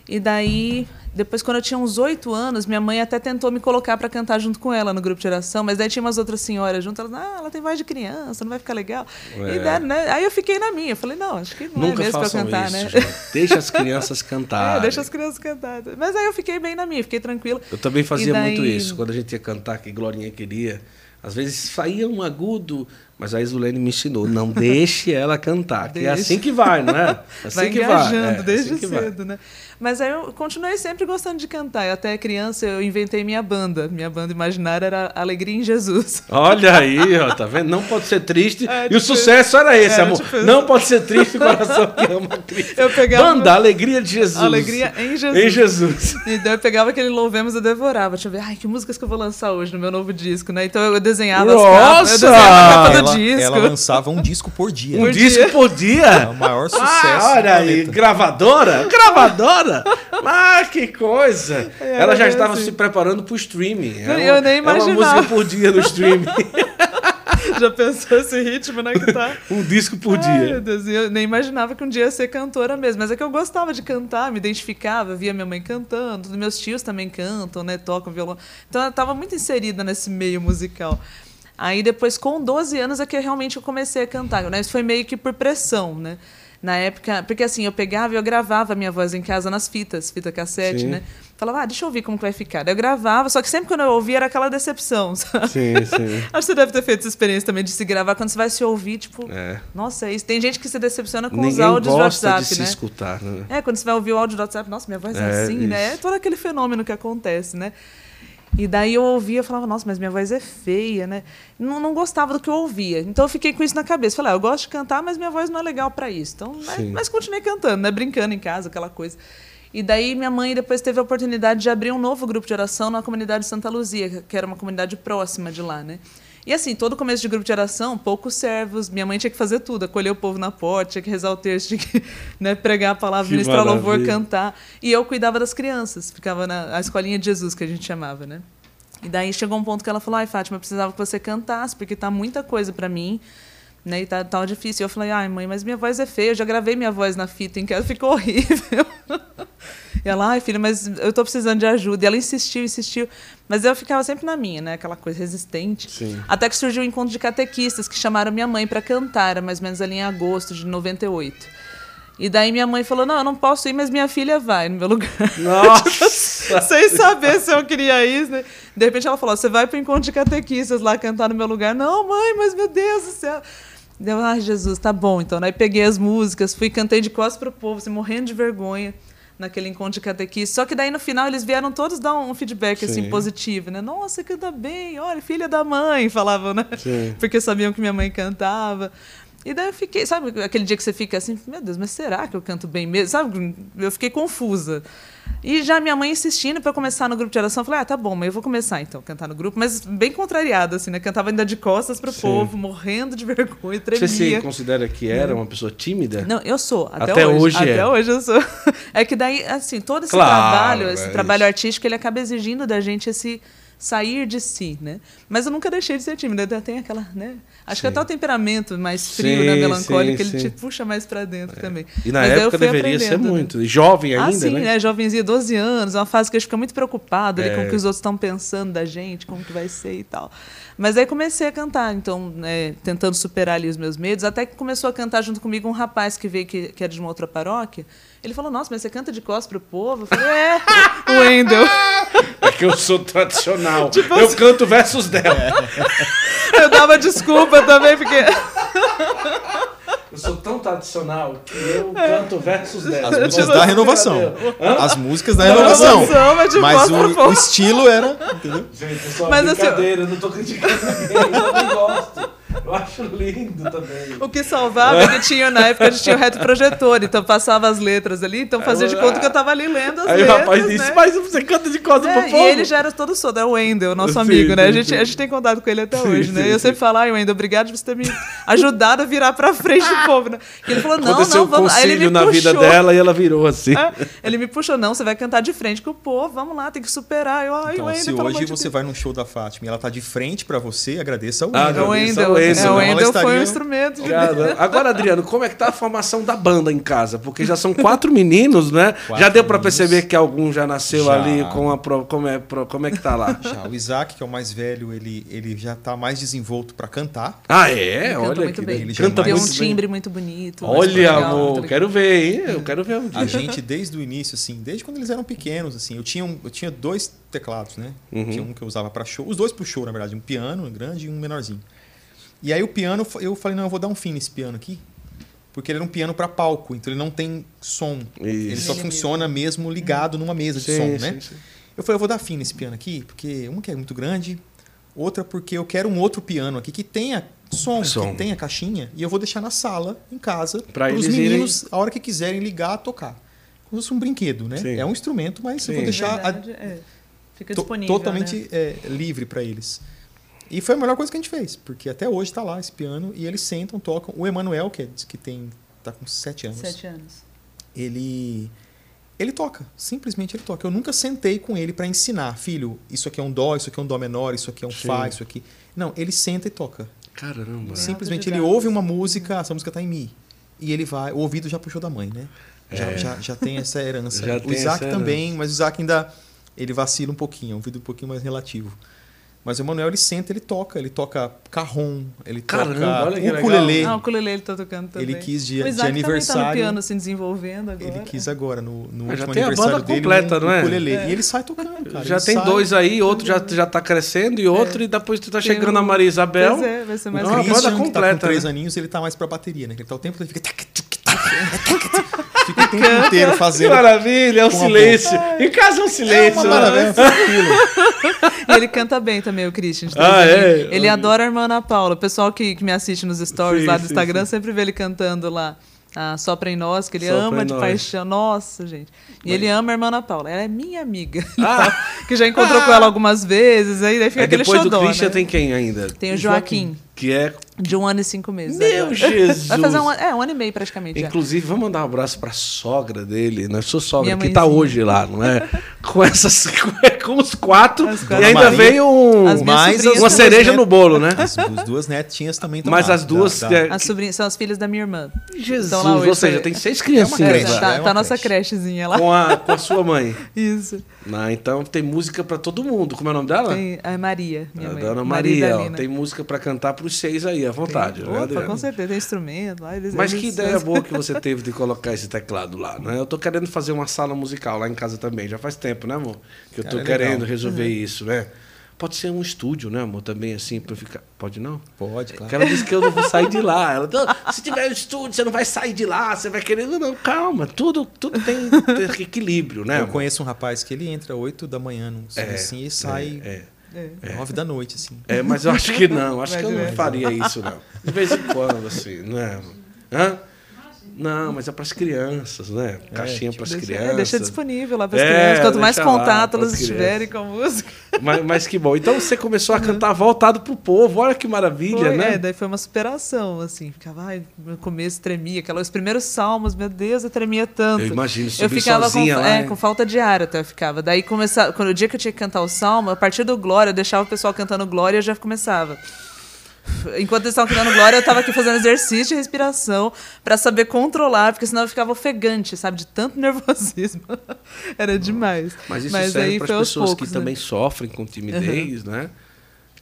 E daí, depois, quando eu tinha uns oito anos, minha mãe até tentou me colocar para cantar junto com ela no grupo de oração, mas daí tinha umas outras senhoras junto, elas, ah, ela tem voz de criança, não vai ficar legal. É. E daí, né? Aí eu fiquei na minha, falei, não, acho que não Nunca é mesmo para cantar, isso, né? Gente. Deixa as crianças cantar. É, deixa as crianças cantar. Mas aí eu fiquei bem na minha, fiquei tranquila. Eu também fazia daí... muito isso, quando a gente ia cantar, que Glorinha queria. Às vezes saía um agudo, mas a Isolene me ensinou, não deixe ela cantar, que é assim que vai, não é? Assim vai que vai. É, desde assim cedo, né? Mas aí eu continuei sempre gostando de cantar. Eu, até criança eu inventei minha banda. Minha banda imaginária era Alegria em Jesus. Olha aí, ó, tá vendo? Não pode ser triste. É, e o tipo sucesso era esse, é, amor. Tipo não pode ser triste o coração que ama Cristo. Eu pegava banda Alegria de Jesus. Alegria em Jesus. Em Jesus. Então eu pegava aquele Louvemos e devorava. Deixa eu ver, ai, que músicas que eu vou lançar hoje no meu novo disco, né? Então eu desenhava Nossa! as capas. Eu desenhava a capa do ela, disco. Ela lançava um disco por dia. Um disco por dia? É o maior sucesso. Ah, olha aí, gravadora? Gravadora? Ah, que coisa! É, ela já estava assim. se preparando para o streaming. É eu nem imaginava. É uma música por dia no streaming. Já pensou esse ritmo, né? Que tá... um disco por Ai, dia. Meu Deus, eu nem imaginava que um dia ia ser cantora mesmo. Mas é que eu gostava de cantar, me identificava, via minha mãe cantando, meus tios também cantam, né? Tocam violão. Então eu estava muito inserida nesse meio musical. Aí depois, com 12 anos, é que realmente eu comecei a cantar. Né? Isso foi meio que por pressão, né? Na época, porque assim, eu pegava e eu gravava a minha voz em casa nas fitas, fita cassete, Sim. né? Falava, ah, deixa eu ouvir como que vai ficar. Daí eu gravava, só que sempre quando eu ouvia era aquela decepção, sabe? Sim, sim. Acho que você deve ter feito essa experiência também de se gravar quando você vai se ouvir, tipo, é. nossa, é isso. Tem gente que se decepciona com Ninguém os áudios do WhatsApp, de se né? escutar, né? É, quando você vai ouvir o áudio do WhatsApp, nossa, minha voz é, é assim, isso. né? É todo aquele fenômeno que acontece, né? E daí eu ouvia e falava, nossa, mas minha voz é feia, né? Não, não gostava do que eu ouvia. Então eu fiquei com isso na cabeça. Falei, ah, eu gosto de cantar, mas minha voz não é legal para isso. Então, mas, mas, continuei cantando, né? Brincando em casa, aquela coisa. E daí minha mãe depois teve a oportunidade de abrir um novo grupo de oração na comunidade Santa Luzia, que era uma comunidade próxima de lá, né? E assim, todo começo de grupo de oração, poucos servos, minha mãe tinha que fazer tudo, acolher o povo na porta, tinha que rezar o texto, tinha que né, pregar a palavra, que ministrar maravilha. louvor, cantar. E eu cuidava das crianças, ficava na escolinha de Jesus, que a gente chamava, né? E daí chegou um ponto que ela falou: ai, Fátima, eu precisava que você cantasse, porque tá muita coisa para mim. Né, e tá, tá difícil. E eu falei, ai, mãe, mas minha voz é feia, eu já gravei minha voz na fita em casa, ficou horrível. E ela, ai, filha, mas eu tô precisando de ajuda. E ela insistiu, insistiu. Mas eu ficava sempre na minha, né? Aquela coisa resistente. Sim. Até que surgiu o um encontro de catequistas que chamaram minha mãe para cantar, era mais ou menos ali em agosto de 98. E daí minha mãe falou: Não, eu não posso ir, mas minha filha vai no meu lugar. Nossa! Sem saber se eu queria ir. né? De repente ela falou: Você vai pro encontro de catequistas lá cantar no meu lugar? Não, mãe, mas meu Deus do céu. Deu, ai, Jesus, tá bom. Então, aí peguei as músicas, fui cantei de costas pro povo, assim, morrendo de vergonha naquele encontro de catequista. Só que daí no final eles vieram todos dar um feedback assim Sim. positivo, né? Nossa, canta bem, olha, filha da mãe, falavam, né? Sim. Porque sabiam que minha mãe cantava. E daí eu fiquei, sabe, aquele dia que você fica assim, meu Deus, mas será que eu canto bem mesmo? Sabe, eu fiquei confusa. E já minha mãe insistindo para eu começar no grupo de oração, eu falei, ah, tá bom, mas eu vou começar então, cantar no grupo, mas bem contrariada, assim, né? Cantava ainda de costas pro Sim. povo, morrendo de vergonha, Você se tremia. considera que era uma pessoa tímida? Não, eu sou. Até, Até hoje. hoje Até é. hoje eu sou. É que daí, assim, todo esse Claro, trabalho, é esse isso. trabalho artístico, ele acaba exigindo da gente esse sair de si, né? Mas eu nunca deixei de ser tímida. Ainda tem aquela, né? Acho que Sim. até o temperamento mais frio, Sim, né? Melancólico, sim, ele te puxa mais pra dentro também. E na Mas eu época deveria ser né? muito. E jovem ainda, ah, sim, né? né? Jovenzinha, 12 anos, é uma fase que a gente fica muito preocupado ali com É. o que os outros estão pensando da gente, como que vai ser e tal. Mas aí comecei a cantar, então, né, tentando superar ali os meus medos, até que começou a cantar junto comigo um rapaz que veio, que, que era de uma outra paróquia. Ele falou, nossa, mas você canta de costas pro povo? Eu falei, é, o Wendel. É que eu sou tradicional. Tipo eu assim- canto versos dela. Eu dava desculpa também, porque... Eu sou tão tradicional que eu canto versos dela. As músicas Não, da não, renovação. As músicas da renovação. renovação, mas o, o estilo era. Entendeu? Gente, é só Mas assim, brincadeira, eu não tô criticando ninguém, eu também gosto. Eu acho lindo também. O que salvava é que tinha, na época, a gente tinha o reto projetor, então passava as letras ali, então fazia de conta que eu tava ali lendo as Aí o letras, rapaz disse, né? mas você canta de costas É, pro e povo? ele já era todo solto, é o Wendel, nosso Sim, amigo, né? sim, A gente, sim. a gente tem contato com ele até Sim, hoje, né? E eu sempre falo, ai, Wendel, obrigado por você ter me ajudado a virar pra frente do povo, né? E ele falou, não, Aconteceu não, um vamos. Aí ele me na vida puxou. dela e ela virou assim. É, ele me puxou, não, você vai cantar de frente com o povo, vamos lá, tem que superar. Eu, ai, Então, Wendel, se hoje você vai num show da Fátima e ela tá de frente pra você, agradeça ao Ah, Wendel. É o Agradeço Wendel, é, o Wendel foi um instrumento. de Agora, Adriano, como é que tá a formação da banda em casa? Porque já são quatro meninos, né? Quatro já deu pra meninos. perceber que algum já nasceu Já. ali com a pro- como é pro- como é que tá lá? Já, o Isaac, que é o mais velho, ele, ele já tá mais desenvolto pra cantar. Ah, é? Ele canta Olha muito que bem. ele canta Tem um bem. timbre muito bonito. Olha, muito legal, amor, muito quero ver, hein? Eu quero ver um dia. A gente, desde o início, assim, desde quando eles eram pequenos, assim, eu tinha, um- eu tinha dois teclados, né? Uhum. Tinha um que eu usava pra show, os dois pro show, na verdade, um piano grande e um menorzinho. E aí o piano, eu falei, não, eu vou dar um fim nesse piano aqui, porque ele era um piano pra palco, então ele não tem som. Ele Isso. só Ele funciona mesmo ligado numa mesa de Sim, som, sim, né? sim. Eu falei, eu vou dar fim nesse piano aqui, porque uma que é muito grande, outra porque eu quero um outro piano aqui que tenha som, Som. que tenha caixinha, e eu vou deixar na sala, em casa, para os meninos, a hora que quiserem ligar, tocar. Como se fosse um brinquedo, né? Sim. É um instrumento, mas Sim. eu vou deixar a- Verdade, é. Fica disponível. totalmente né? é, livre para eles. E foi a melhor coisa que a gente fez, porque até hoje está lá esse piano e eles sentam, tocam. O Emanuel, que, é, que tem tá com sete anos, Sete anos. ele ele toca, simplesmente ele toca. Eu nunca sentei com ele para ensinar, filho, isso aqui é um dó, isso aqui é um dó menor, isso aqui é um Sim. fá, isso aqui. Não, ele senta e toca. Caramba. Simplesmente ele ouve uma música, essa música tá em mi. E ele vai, o ouvido já puxou da mãe, né? Já, É. já, já tem essa herança. Já o tem Isaac também, mas o Isaac ainda ele vacila um pouquinho, é um ouvido um pouquinho mais relativo. Mas o Emanuel ele senta, ele toca, ele toca carrom, ele Caramba, toca olha que legal. ukulele. Ah, o ukulele ele tá tocando também. Ele quis de, o de também tá no aniversário. piano se desenvolvendo agora. Ele quis agora, no, no já último tem a aniversário banda dele, completa, um não é? ukulele. É. E ele sai tocando, cara. já ele tem sai- dois aí, outro já, já tá crescendo e outro, e depois tu tá Tem chegando o- a Maria Isabel. Pois é, vai ser mais Não, a banda que tá completa, com três né? aninhos, ele tá mais pra bateria, né? Que Ele tá o tempo todo, ele fica... Fica o tempo inteiro Que fazendo... maravilha, é um silêncio. Em casa é um silêncio. uma né? maravilha, tranquilo. E ele canta bem também, o Christian. Ah, é? Ele adora a irmã Ana Paula. O pessoal que, que me assiste nos stories Sim, lá do sim, Instagram sim. sempre vê ele cantando lá. A Sopra em Nós, que ele Sopra ama de Nós. paixão. Nossa, gente. E ele ama a irmã Ana Paula. Ela é minha amiga. Ah. que já encontrou com ela algumas vezes. Aí daí fica Aí aquele depois xodó, do Christian né? tem quem ainda? Tem o Joaquim, Que é. de um ano e cinco meses. Meu agora. Jesus! Vai fazer um, ano- é, um ano e meio praticamente já. Inclusive, vamos mandar um abraço pra sogra dele, né? Sua sogra, que tá mãezinha. hoje lá, não é? Com essas. com os quatro. As E quatro. ainda Maria, veio um, mais uma cereja no bolo, né? As, as duas netinhas também estão Mas as duas. da- da- é- As sobrinhas são as filhas da minha irmã. Jesus, hoje, ou seja, foi- tem seis É uma criancinhas creche, lá. tá, é uma tá a nossa creche. crechezinha lá. Com a, com a sua mãe. Isso. Ah, então tem música pra todo mundo. Como é o nome dela? Tem a Maria, minha a mãe. Dona Maria. ó, Idalina. tem música pra cantar pros seis aí, à vontade. né, Opa, com certeza, tem instrumento lá. Eles, Mas que ideia boa que você teve de colocar esse teclado lá, né? Eu tô querendo fazer uma sala musical lá em casa também, já faz tempo, né, amor? Que eu Cara, é querendo resolver isso, né? Pode ser um estúdio, né, amor? Também assim, pra eu ficar. Pode não? Pode, Porque claro. ela disse que eu não vou sair de lá. Ela, "Não, se tiver um estúdio, você não vai sair de lá, você vai querer. Não, calma, tudo, tudo tem, tem equilíbrio, né? Eu amor? conheço um rapaz que ele entra 8 da manhã num É, assim e sai É, É. 9 da noite, assim. é, mas eu acho que não, acho Vai que eu não faria isso, não. De vez em quando, assim, não é? Hã? Não, mas é para as crianças, né? Caixinha para as crianças. é, deixa disponível lá para as É, crianças. Quanto mais contato elas tiverem com a música. Mas, mas que bom. Então você começou a cantar voltado pro povo. Olha que maravilha, Foi, né? É, daí foi uma superação, assim. Ficava, ai, no começo tremia. Aquela, os primeiros salmos, meu Deus, eu tremia tanto. Eu imagino, Eu ficava com, lá, é, com falta de ar até eu ficava. Daí começava, quando o dia que eu tinha que cantar o salmo, a partir do Glória, eu deixava o pessoal cantando Glória e eu já começava. Enquanto eles estavam cantando Glória, eu estava aqui fazendo exercício de respiração para saber controlar, porque senão eu ficava ofegante, sabe? De tanto nervosismo. Era demais. Mas isso serve aí para as pessoas poucos, que né? também sofrem com timidez, né?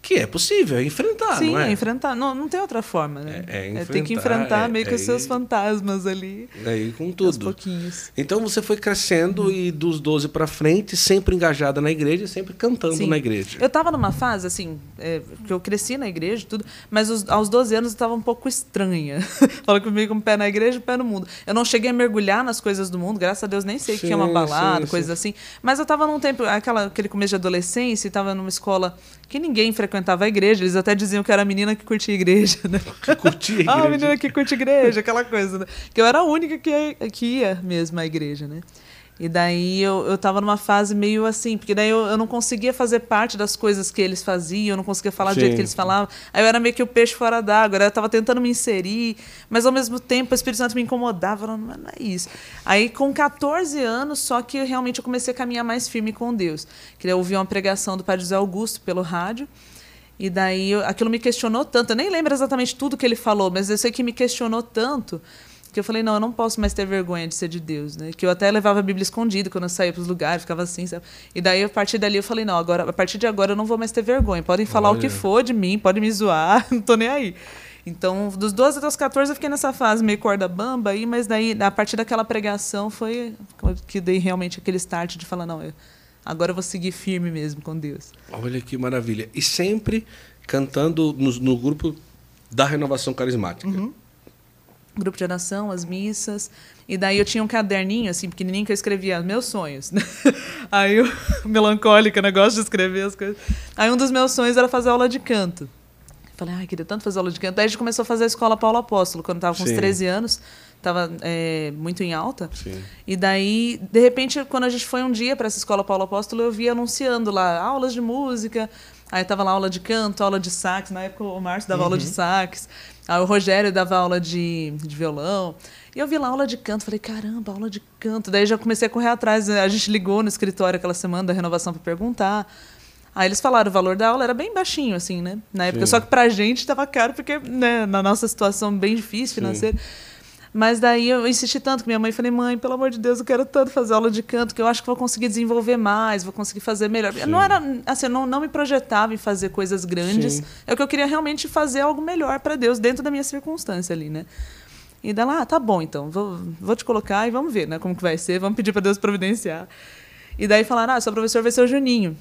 Que é possível, é enfrentar, Sim, não é? enfrentar. Não, não tem outra forma, né? É- é tem que enfrentar, enfrentar é- meio que os é seus fantasmas ali. Aí com Aos tudo. pouquinhos. Então você foi crescendo e dos 12 para frente, sempre engajada na igreja, sempre cantando Sim. na igreja. Eu tava numa fase, assim, é, que eu cresci na igreja e tudo, mas os- aos 12 anos eu tava um pouco estranha. Fala comigo com o pé na igreja e o pé no mundo. Eu não cheguei a mergulhar nas coisas do mundo, graças a Deus nem sei que tinha uma Sim, balada, sim, coisas assim. Mas eu tava num tempo, aquela, aquele começo de adolescência, e tava numa escola que ninguém frequentava a igreja. Eles até diziam que eu era a menina que curtia a igreja, né? Que curtia a Ah, a igreja. menina que curte igreja, aquela coisa, né? Que eu era a única que ia, que ia mesmo à igreja, né? E daí eu, eu tava numa fase meio assim, porque daí eu, eu não conseguia fazer parte das coisas que eles faziam, eu não conseguia falar do jeito Sim. que eles falavam. Aí eu era meio que o peixe fora d'água, eu tava tentando me inserir, mas ao mesmo tempo o Espírito Santo me incomodava, falando, "Mas não é isso. Aí com 14 anos, só que realmente eu comecei a caminhar mais firme com Deus. Queria ouvir uma pregação do Padre José Augusto pelo rádio. E daí aquilo me questionou tanto. Eu nem lembro exatamente tudo que ele falou, mas eu sei que me questionou tanto que eu falei, não, eu não posso mais ter vergonha de ser de Deus, né? Que eu até levava a Bíblia escondida quando eu saía para os lugares, ficava assim, sabe? E daí a partir dali eu falei, não, agora a partir de agora eu não vou mais ter vergonha. Podem falar o que Olha. for de mim, podem me zoar, não tô nem aí. Então, dos 12 até os 14 eu fiquei nessa fase meio corda bamba aí, mas daí a partir daquela pregação foi que dei realmente aquele start de falar, não, eu, agora eu vou seguir firme mesmo com Deus. Olha que maravilha. E sempre cantando no, no grupo da renovação carismática. Uhum. grupo de oração, as missas. E daí eu tinha um caderninho, assim, pequenininho, que eu escrevia meus sonhos. né? Aí eu, melancólica, negócio de escrever as coisas. Aí um dos meus sonhos era fazer aula de canto. Falei, ai, queria tanto fazer aula de canto. Daí a gente começou a fazer a escola Paulo Apóstolo, quando eu estava com uns Sim. 13 anos. Estava muito em alta. Sim. E daí, de repente, quando a gente foi um dia para essa escola Paulo Apóstolo, eu vi anunciando lá aulas de música. Aí tava lá aula de canto, aula de sax. Na época o Márcio dava aula de sax. Aí o Rogério dava aula de, de violão. E eu vi lá aula de canto. Falei, caramba, aula de canto. Daí já comecei a correr atrás. A gente ligou no escritório aquela semana da renovação para perguntar. Aí eles falaram, o valor da aula era bem baixinho, assim, né? Na época, Sim. só que pra gente tava caro, porque, né, na nossa situação bem difícil financeira. Mas daí eu insisti tanto com minha mãe, falei, mãe, pelo amor de Deus, eu quero tanto fazer aula de canto, que eu acho que vou conseguir desenvolver mais, vou conseguir fazer melhor. Eu Não era, assim, eu não, não me projetava em fazer coisas grandes. Sim. É o que eu queria realmente fazer algo melhor para Deus, dentro da minha circunstância ali, né? E daí lá, ah, tá bom, então, vou, vou te colocar e vamos ver, né, como que vai ser, vamos pedir para Deus providenciar. E daí falaram, ah, seu professor vai ser o Juninho.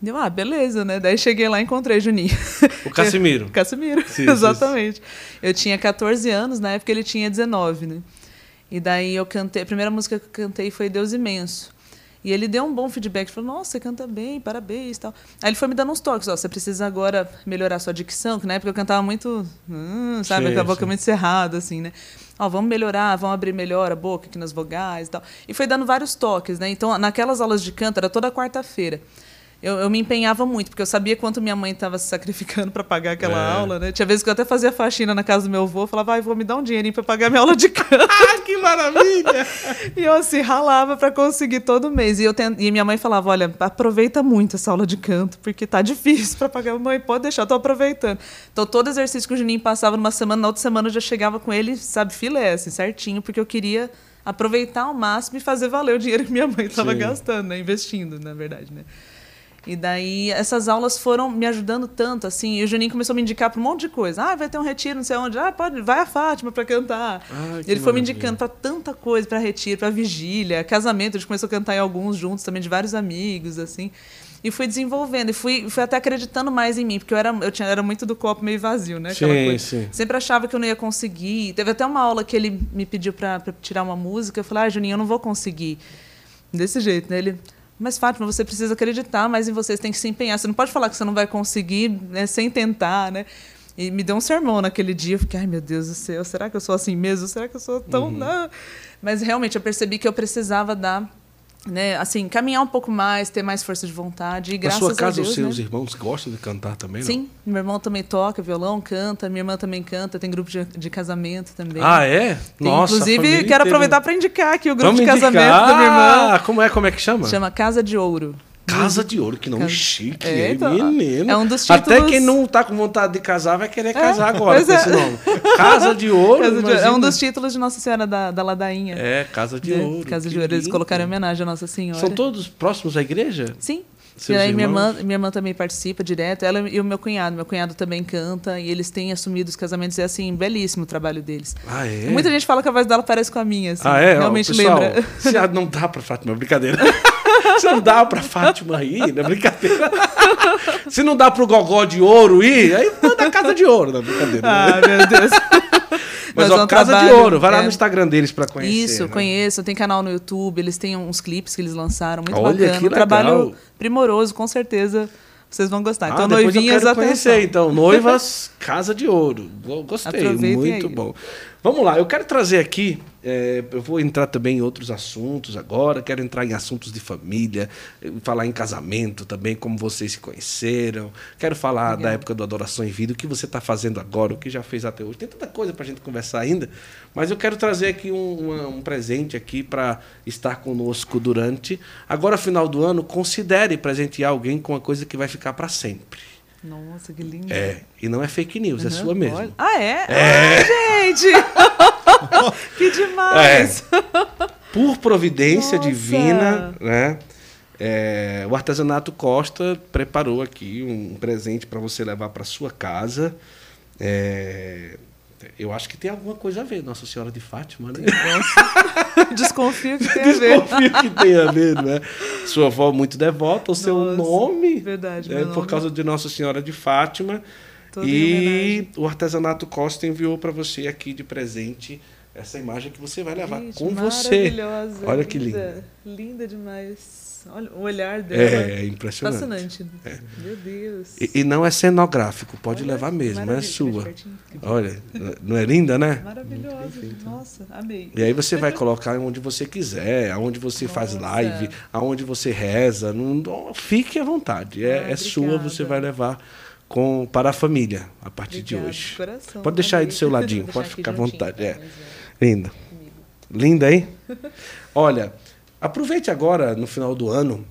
Deu, ah, beleza, né? Daí cheguei lá e encontrei Juninho. O Casimiro. Casimiro, Sim, sim, exatamente. Eu tinha 14 anos, na época ele tinha 19, né? E daí eu cantei, a primeira música que eu cantei foi Deus Imenso. E ele deu um bom feedback, falou, nossa, você canta bem, parabéns e tal. Aí ele foi me dando uns toques, ó, você precisa agora melhorar sua dicção, que na época eu cantava muito, hum, sabe, Sim, com a boca sim. muito cerrada, assim, né? Ó, vamos melhorar, vamos abrir melhor a boca aqui nas vogais e tal. E foi dando vários toques, né? Então, naquelas aulas de canto, era toda quarta-feira. Eu, eu me empenhava muito, porque eu sabia quanto minha mãe estava se sacrificando para pagar aquela É. aula, né? Tinha vezes que eu até fazia faxina na casa do meu avô, falava, vai, vou me dar um dinheirinho para pagar minha aula de canto. Ah, que maravilha! e eu assim, ralava para conseguir todo mês. E, eu e minha mãe falava, olha, aproveita muito essa aula de canto, porque tá difícil para pagar. Mãe, pode deixar, tô aproveitando. Então, todo exercício que o Juninho passava numa semana, na outra semana eu já chegava com ele, sabe, filé, assim, certinho, porque eu queria aproveitar ao máximo e fazer valer o dinheiro que minha mãe estava gastando, né? Investindo, na verdade, né? E daí essas aulas foram me ajudando tanto, assim. E o Juninho começou a me indicar para um monte de coisa. Ah, vai ter um retiro, não sei onde. Ah, pode, vai a Fátima para cantar. Que Ele foi me indicando para tanta coisa, para retiro, para vigília, casamento. A gente começou a cantar em alguns juntos também, de vários amigos, assim. E fui desenvolvendo, e fui, fui até acreditando mais em mim, porque eu era, eu tinha, era muito do copo meio vazio, né? Aquela Sim, coisa. sim. Sempre achava que eu não ia conseguir. Teve até uma aula que ele me pediu para tirar uma música. Eu falei, ah, Juninho, eu não vou conseguir. Desse jeito, né? Ele, mas Fátima, você precisa acreditar mais em você, você tem que se empenhar. Você não pode falar que você não vai conseguir né, sem tentar, né? E me deu um sermão naquele dia. Eu fiquei, ai meu Deus do céu, será que eu sou assim mesmo? Será que eu sou tão. Uhum. Mas realmente eu percebi que eu precisava dar. Né, assim, caminhar um pouco mais, ter mais força de vontade. E Na graças sua casa, a Deus, os seus né? irmãos gostam de cantar também, não? Sim, meu irmão também toca violão, canta, minha irmã também canta, tem grupo de, de casamento também. Ah, é? Tem, Nossa, Inclusive, quero aproveitar para indicar aqui o grupo Vamos de casamento indicar. da minha irmã. Ah, como é, como é que chama? Chama Casa de Ouro. Casa de Ouro, que nome Casa- chique, É, então, menino. é um dos Até títulos- quem não tá com vontade de casar vai querer casar agora pois com é. esse nome. Casa de Ouro, Casa de. É um dos títulos de Nossa Senhora da, da Ladainha. É, Casa de né? Ouro. Casa de Ouro. Eles lindo. colocaram em homenagem à Nossa Senhora. São todos próximos à igreja? Sim. Seus e aí minha irmã, minha irmã também participa direto, ela e o meu cunhado. Meu cunhado também canta e eles têm assumido os casamentos. É assim, belíssimo o trabalho deles. Ah, é? Muita gente fala que a voz dela parece com a minha, assim. Ah, é? Realmente pessoal, lembra. Se não dá pra Fátima, brincadeira. Se não dá pra Fátima ir, não é brincadeira. Se não dá pro Gogó de Ouro ir, aí manda a Casa de Ouro, não é brincadeira. Ah, meu Deus. Mas, Mas ó, Casa de trabalho, Ouro, vai lá é. no Instagram deles pra conhecer. Isso, né? conheço. Tem canal no YouTube, eles têm uns clipes que eles lançaram, muito Olha, bacana. que um trabalho legal. primoroso, com certeza vocês vão gostar. Ah, Então, depois eu noivinhas, quero atenção. conhecer, então. Noivas, Casa de Ouro. Go- Gostei, Aproveitem muito aí. bom. Vamos lá, eu quero trazer aqui, é, eu vou entrar também em outros assuntos agora, quero entrar em assuntos de família, falar em casamento também, como vocês se conheceram, quero falar da Legal. época do Adoração em Vida, o que você está fazendo agora, o que já fez até hoje. Tem tanta coisa para a gente conversar ainda, mas eu quero trazer aqui um, uma- um presente aqui para estar conosco durante. Agora, final do ano, considere presentear alguém com uma coisa que vai ficar para sempre. Nossa, que lindo. É, e não é fake news, é Uhum, sua mesmo. Ah, é? Ai, gente! que demais! Por providência Nossa! divina, né? é, o Artesanato Costa preparou aqui um presente para você levar para sua casa. É, eu acho que tem alguma coisa a ver, Nossa Senhora de Fátima, né? Desconfio que tem a ver. Desconfio que tem a ver, né? Sua avó muito devota, o seu Nossa, nome verdade, é meu por nome. causa de Nossa Senhora de Fátima. E o Artesanato Costa enviou para você aqui de presente essa imagem que você vai levar Gente, com você. maravilhosa, Olha que linda. Linda demais. Olha o olhar dela. É, é impressionante. Fascinante. Meu Deus. E, e não é cenográfico, pode Olha, levar mesmo, é sua. pertinho. Olha, não é linda, né? Maravilhosa. Nossa, amei. E aí você vai colocar onde você quiser, aonde você faz Nossa. live, aonde você reza. Não, fique à vontade. É, Ah, é sua, você vai levar com, para a família a partir de hoje. coração, pode deixar aí do seu ladinho, pode ficar à vontade. É. Mas Linda. Linda, hein? Olha, aproveite agora, no final do ano,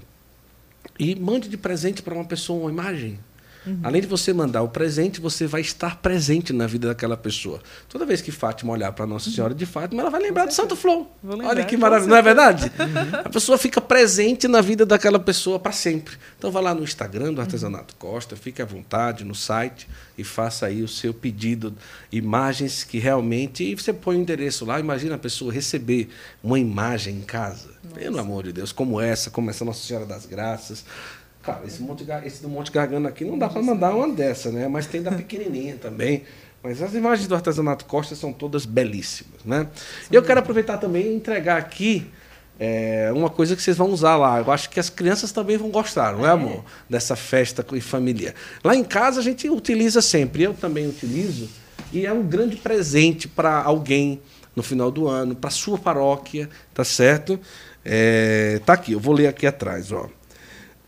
e mande de presente para uma pessoa uma imagem. Uhum. Além de você mandar o presente, você vai estar presente na vida daquela pessoa. Toda vez que Fátima olhar para Nossa Senhora de Fátima, ela vai lembrar de Santo lembrar, Olha que maravilha, não é verdade? Uhum. A pessoa fica presente na vida daquela pessoa para sempre. Então vá lá no Instagram Uhum. do Artesanato Costa, fique à vontade no site e faça aí o seu pedido, imagens que realmente. E você põe o endereço lá, imagina a pessoa receber uma imagem em casa. Pelo amor de Deus, como essa, como essa Nossa Senhora das Graças. Cara, esse, monte, esse do Monte Gargano aqui não dá para mandar uma dessa, né? Mas tem da pequenininha também. Mas as imagens do Artesanato Costa são todas belíssimas, né? E eu quero aproveitar também e entregar aqui é, uma coisa que vocês vão usar lá. Eu acho que as crianças também vão gostar, não é, amor? Dessa festa em família. Lá em casa a gente utiliza sempre, eu também utilizo, e é um grande presente para alguém no final do ano, para sua paróquia, tá certo? É, tá aqui, eu vou ler aqui atrás, ó.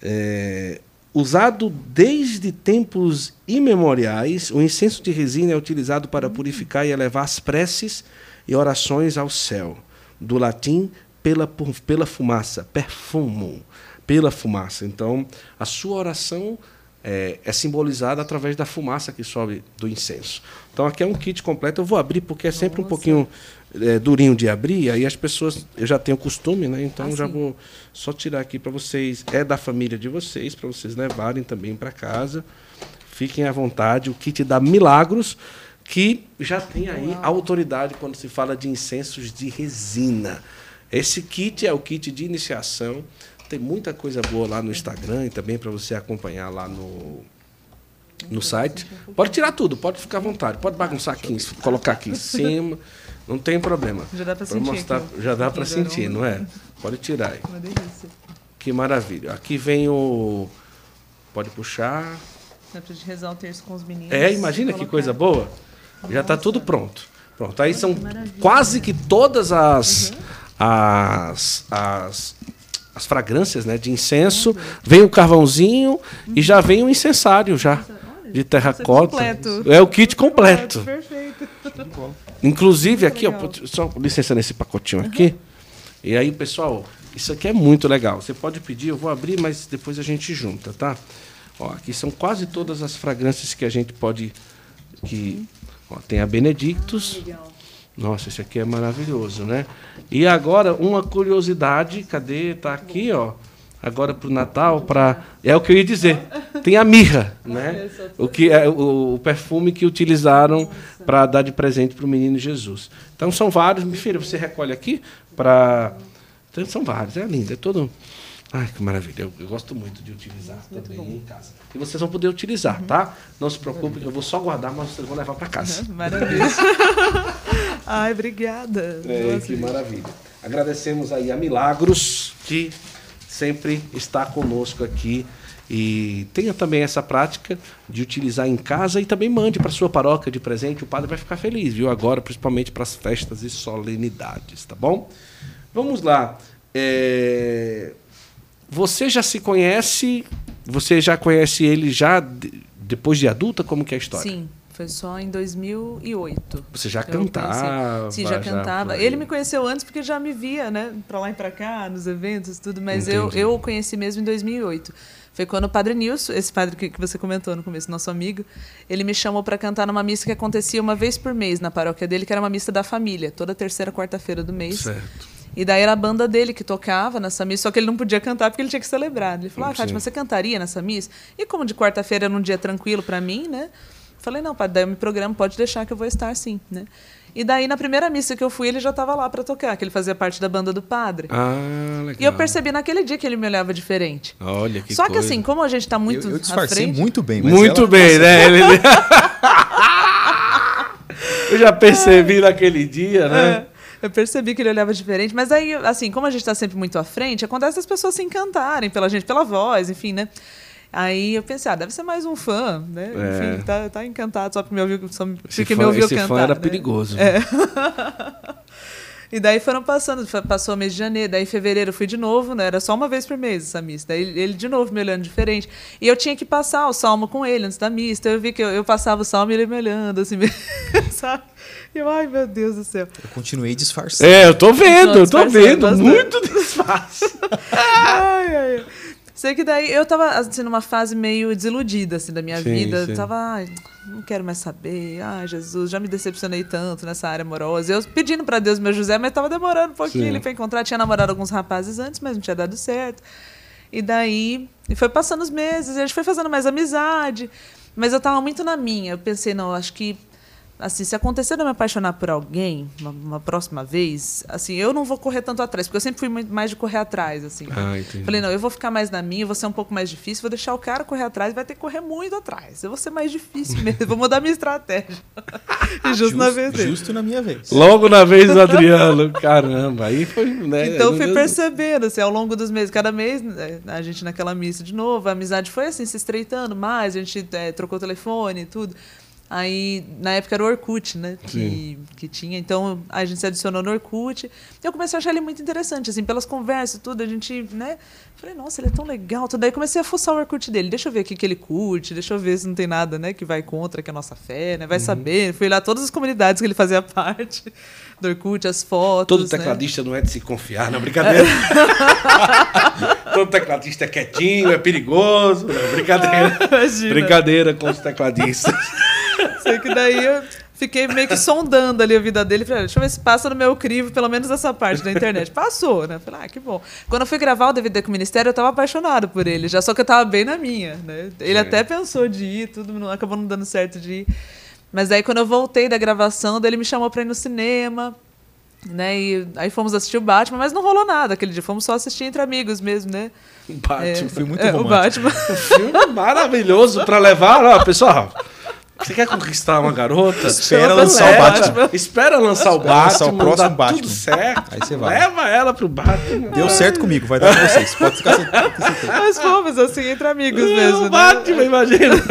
É, Usado desde tempos imemoriais, o incenso de resina é utilizado para purificar e elevar as preces e orações ao céu. Do latim, pela, pela fumaça, perfumo, pela fumaça. Então, a sua oração é, é, simbolizada através da fumaça que sobe do incenso. Então, aqui é um kit completo. Eu vou abrir porque é sempre Nossa. um pouquinho é, durinho de abrir, aí as pessoas. Eu já tenho costume, né? Então, ah, já vou só tirar aqui para vocês. É da família de vocês, para vocês levarem também para casa. Fiquem à vontade. O kit da Milagros que já tem aí Uau. autoridade quando se fala de incensos de resina. Esse kit é o kit de iniciação. Tem muita coisa boa lá no Instagram e também para você acompanhar lá no, no site. Pode tirar tudo, pode ficar à vontade. Pode bagunçar aqui, colocar aqui em cima. Não tem problema. Já dá para sentir. Mostrar, já dá para sentir, não é? Pode tirar aí. Uma delícia. Que maravilha. Aqui vem o. Pode puxar. Dá para rezar o terço com os meninos. É, imagina que coisa boa. Já está tudo pronto. Pronto. Aí são quase que todas as, uhum. as, as, as fragrâncias né, de incenso. Vem o carvãozinho uhum. e já vem o incensário já. De terracota. É o kit completo. Perfeito. Inclusive, aqui, ó, só licença nesse pacotinho uhum. aqui. E aí, pessoal, isso aqui é muito legal. Você pode pedir, eu vou abrir, mas depois a gente junta, tá? Ó, aqui são quase todas as fragrâncias que a gente pode. Que Ó, tem a Benedictus. Nossa, esse aqui é maravilhoso, né? E agora, uma curiosidade, cadê? Tá aqui, ó. Agora para o Natal, para é o que eu ia dizer. Tem a mirra, né? O que é o, perfume que utilizaram para dar de presente para o menino Jesus. Então são vários. Me filha, você recolhe aqui para. Então, são vários. É lindo, é todo. Ai, que maravilha. Eu, eu gosto muito de utilizar muito também bom. em casa. E vocês vão poder utilizar, uhum. tá? Não se preocupem, eu vou só guardar, mas vocês vão levar para casa. Uhum, maravilha. Ai, obrigada. É, Nossa, que maravilha. Agradecemos aí a Milagros, que sempre está conosco aqui. E tenha também essa prática de utilizar em casa e também mande para sua paróquia de presente. O padre vai ficar feliz, viu? Agora, principalmente para as festas e solenidades, tá bom? Vamos lá. É... Você já se conhece? Você já conhece ele já de, depois de adulta? Como que é a história? Sim, foi só em 2008. Você já cantava? Sim, já cantava. Já ele me conheceu antes porque já me via, né, para lá e para cá, nos eventos, tudo. Mas eu, eu o conheci mesmo em 2008. Foi quando o Padre Nilson, esse padre que, que você comentou no começo, nosso amigo, ele me chamou para cantar numa missa que acontecia uma vez por mês na paróquia dele, que era uma missa da família, toda terceira quarta-feira do mês. Certo. E daí era a banda dele que tocava nessa missa, só que ele não podia cantar porque ele tinha que celebrar. Ele falou: Ah, Fátima, você cantaria nessa missa? E como de quarta-feira era um dia tranquilo para mim, né? Falei: Não, padre, daí eu me programo, pode deixar que eu vou estar sim, né? E daí, na primeira missa que eu fui, ele já estava lá para tocar, que ele fazia parte da banda do padre. Ah, legal. E eu percebi naquele dia que ele me olhava diferente. Olha que Só coisa. que assim, como a gente está muito eu, eu disfarcei frente... muito bem. muito ela... bem, né? eu já percebi naquele dia, né? É. Eu percebi que ele olhava diferente, mas aí, assim, como a gente está sempre muito à frente, acontece as pessoas se encantarem pela gente, pela voz, enfim, né? Aí eu pensei, ah, deve ser mais um fã, né? É. Enfim, tá, tá encantado só porque me ouviu, só porque fã, me ouviu esse cantar. fã era né? perigoso. É. E daí foram passando, passou o mês de janeiro, daí em fevereiro eu fui de novo, né? Era só uma vez por mês essa missa. Daí ele de novo me olhando diferente. E eu tinha que passar o salmo com ele antes da missa. Então eu vi que eu, eu passava o salmo e ele me olhando, assim, sabe? E eu, ai meu Deus do céu. Eu continuei disfarçando. É, eu tô vendo, eu tô vendo. Bastante. Muito disfarce. ai, ai. Sei que daí eu tava assim, numa fase meio desiludida assim, da minha sim, vida. Sim. Tava, ai, não quero mais saber. Ai, Jesus, já me decepcionei tanto nessa área amorosa. Eu pedindo para Deus meu José, mas tava demorando um pouquinho ele para encontrar. Tinha namorado alguns rapazes antes, mas não tinha dado certo. E daí, e foi passando os meses, a gente foi fazendo mais amizade. Mas eu tava muito na minha. Eu pensei, não, acho que assim, se acontecer de eu me apaixonar por alguém uma, uma, próxima vez, assim, eu não vou correr tanto atrás, porque eu sempre fui mais de correr atrás, assim. Ah, Falei, não, eu vou ficar mais na minha, vou ser um pouco mais difícil, vou deixar o cara correr atrás, vai ter que correr muito atrás. Eu vou ser mais difícil mesmo, vou mudar minha estratégia. justo, justo, na vez dele. Justo na minha vez. Logo na vez do Adriano, caramba, aí foi, né? Então fui percebendo, assim, ao longo dos meses, cada mês, né, a gente naquela missa de novo, a amizade foi assim, se estreitando mais, a gente é, trocou telefone e tudo. Aí, na época era o Orkut, né? Que, que tinha. Então, a gente se adicionou no Orkut. Eu comecei a achar ele muito interessante, assim, pelas conversas e tudo. A gente, né? Falei, nossa, ele é tão legal. Tudo. Daí comecei a fuçar o Orkut dele. Deixa eu ver o que, ele curte, deixa eu ver se não tem nada, né? Que vai contra que é a nossa fé, né? Vai saber. Fui lá todas as comunidades que ele fazia parte do Orkut, as fotos. Todo né? tecladista não é de se confiar, não, brincadeira. Todo tecladista é quietinho, é perigoso. Não, brincadeira. Imagina. Brincadeira com os tecladistas. Sei que daí eu fiquei meio que sondando ali a vida dele. Falei, deixa eu ver se passa no meu crivo, pelo menos essa parte da internet. Passou, né? Falei, ah, que bom. Quando eu fui gravar o DVD com o Ministério, eu tava apaixonado por ele, já só que eu tava bem na minha, né? Ele Sim. até pensou de ir, tudo não, acabou não dando certo de ir. Mas daí quando eu voltei da gravação, ele me chamou pra ir no cinema. Né, e aí fomos assistir o Batman, mas não rolou nada aquele dia. Fomos só assistir entre amigos mesmo, né? Batman. Foi muito É, o romântico. Batman. Um filme maravilhoso pra levar. Ó, pessoal, você quer conquistar uma garota? Espera lançar o Batman. Espera lançar o Espera lançar o Batman. próximo dá Batman. Tudo certo. Aí você vai. Leva ela pro Batman. Deu certo comigo, vai dar pra vocês. Pode ficar sem. Mas fomos assim, entre amigos mesmo. o né? Batman, imagina.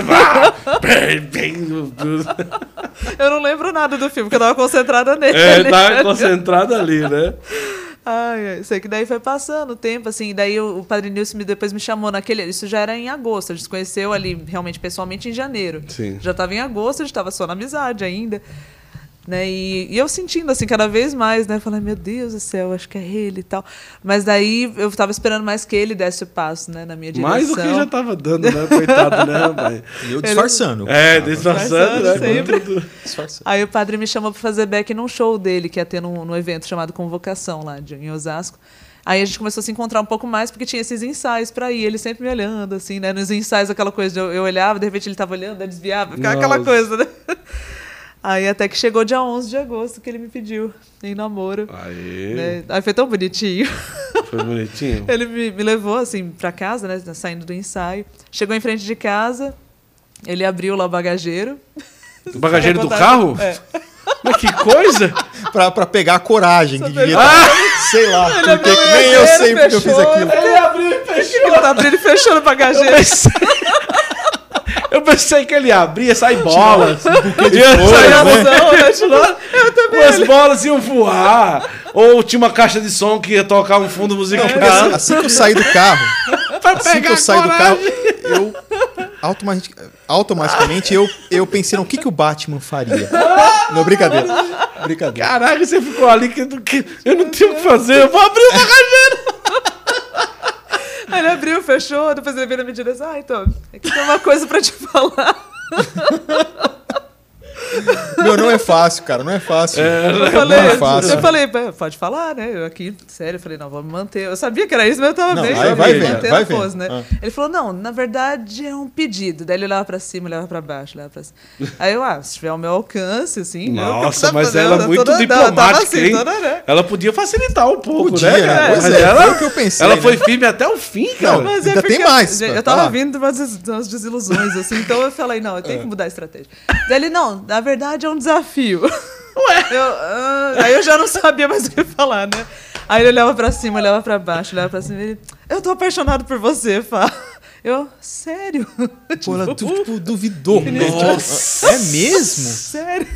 Eu não lembro nada do filme, porque eu tava concentrada nele. É, tá concentrado ali, né? Ai, sei que daí foi passando o tempo, assim, daí o, o Padre Nilson me, depois me chamou naquele. Isso já era em agosto, a gente se conheceu ali realmente pessoalmente em janeiro. Sim. Já tava em agosto, a gente tava só na amizade ainda. Né? E, e eu sentindo assim cada vez mais, né? Falei, meu Deus do céu, acho que é ele e tal. Mas daí eu tava esperando mais que ele desse o passo, né, na minha direção. Mais do que já tava dando, né? Coitado, né? E eu disfarçando. É, disfarçando, né? sempre. Disfarçando. Aí o padre me chamou para fazer back num show dele, que ia ter num, num evento chamado Convocação, lá de, em Osasco. Aí a gente começou a se encontrar um pouco mais, porque tinha esses ensaios para ir. Ele sempre me olhando, assim, né? Nos ensaios, aquela coisa eu, eu olhava, de repente ele tava olhando, eu desviava, ficava aquela coisa, né? Aí até que chegou dia 11 de agosto que ele me pediu em namoro. Aê, Né? Aí foi tão bonitinho. foi bonitinho. Ele me, me levou, assim, pra casa, né? Saindo do ensaio. Chegou em frente de casa, ele abriu lá o bagageiro. O bagageiro do carro? É. Mas que coisa! Pra, pra pegar a coragem que devia estar. Sei lá, porque nem eu sei porque eu fiz aquilo. Ele abriu e fechou. Ele tá abrindo e fechando o bagageiro. Eu pensei, eu que ele abria, sai bolas. Ia sair né? ação, né? Tirou- As bolas iam voar. Ou tinha uma caixa de som que ia tocar um fundo musical. Porque assim, assim que eu saí do carro, pra assim que eu saí do carro, eu automatic- automaticamente eu, eu pensei, não, o que, que o Batman faria? Não, brincadeira. Brincadeira. Caraca, você ficou ali que, que eu não tinha o que fazer. Eu vou abrir o bagageiro. Ele abriu, fechou, depois ele veio na minha direção. Ah, então, que tem uma coisa pra te falar. Meu, não é fácil, cara, não é fácil. Eu falei, não é fácil. eu falei, "Pô, pode falar, né? Eu aqui, sério, eu falei, não, vou me manter. Eu sabia que era isso, mas eu tava Não, bem, vai me vendo, mantendo vai a pose, vendo. né? Ah. Ele falou, não, na verdade é um pedido. Daí ele olhava pra cima, olhava pra baixo, olhava pra cima. Aí eu, ah, se tiver ao meu alcance, assim, eu- Nossa, eu- mas ela é muito toda- diplomática, assim, hein? toda, né? Ela podia facilitar um pouco, Podia, né, cara? Pois Mas é, ela, foi o que eu pensei, ela né? foi firme até o fim, cara. Mas Ainda é porque tem mais, Eu, eu tava vindo umas, des- de umas desilusões, assim, então eu falei, não, eu tenho que mudar a estratégia. Daí ele, não, na verdade é um desafio. Ué? Eu, ah, aí eu já não sabia mais o que falar, né? Aí ele olhava pra cima, olhava pra baixo, olhava pra cima e ele, eu tô apaixonado por você, Fá. Eu, sério? Pô, ela tipo, duvidou. Nossa. É mesmo? Sério?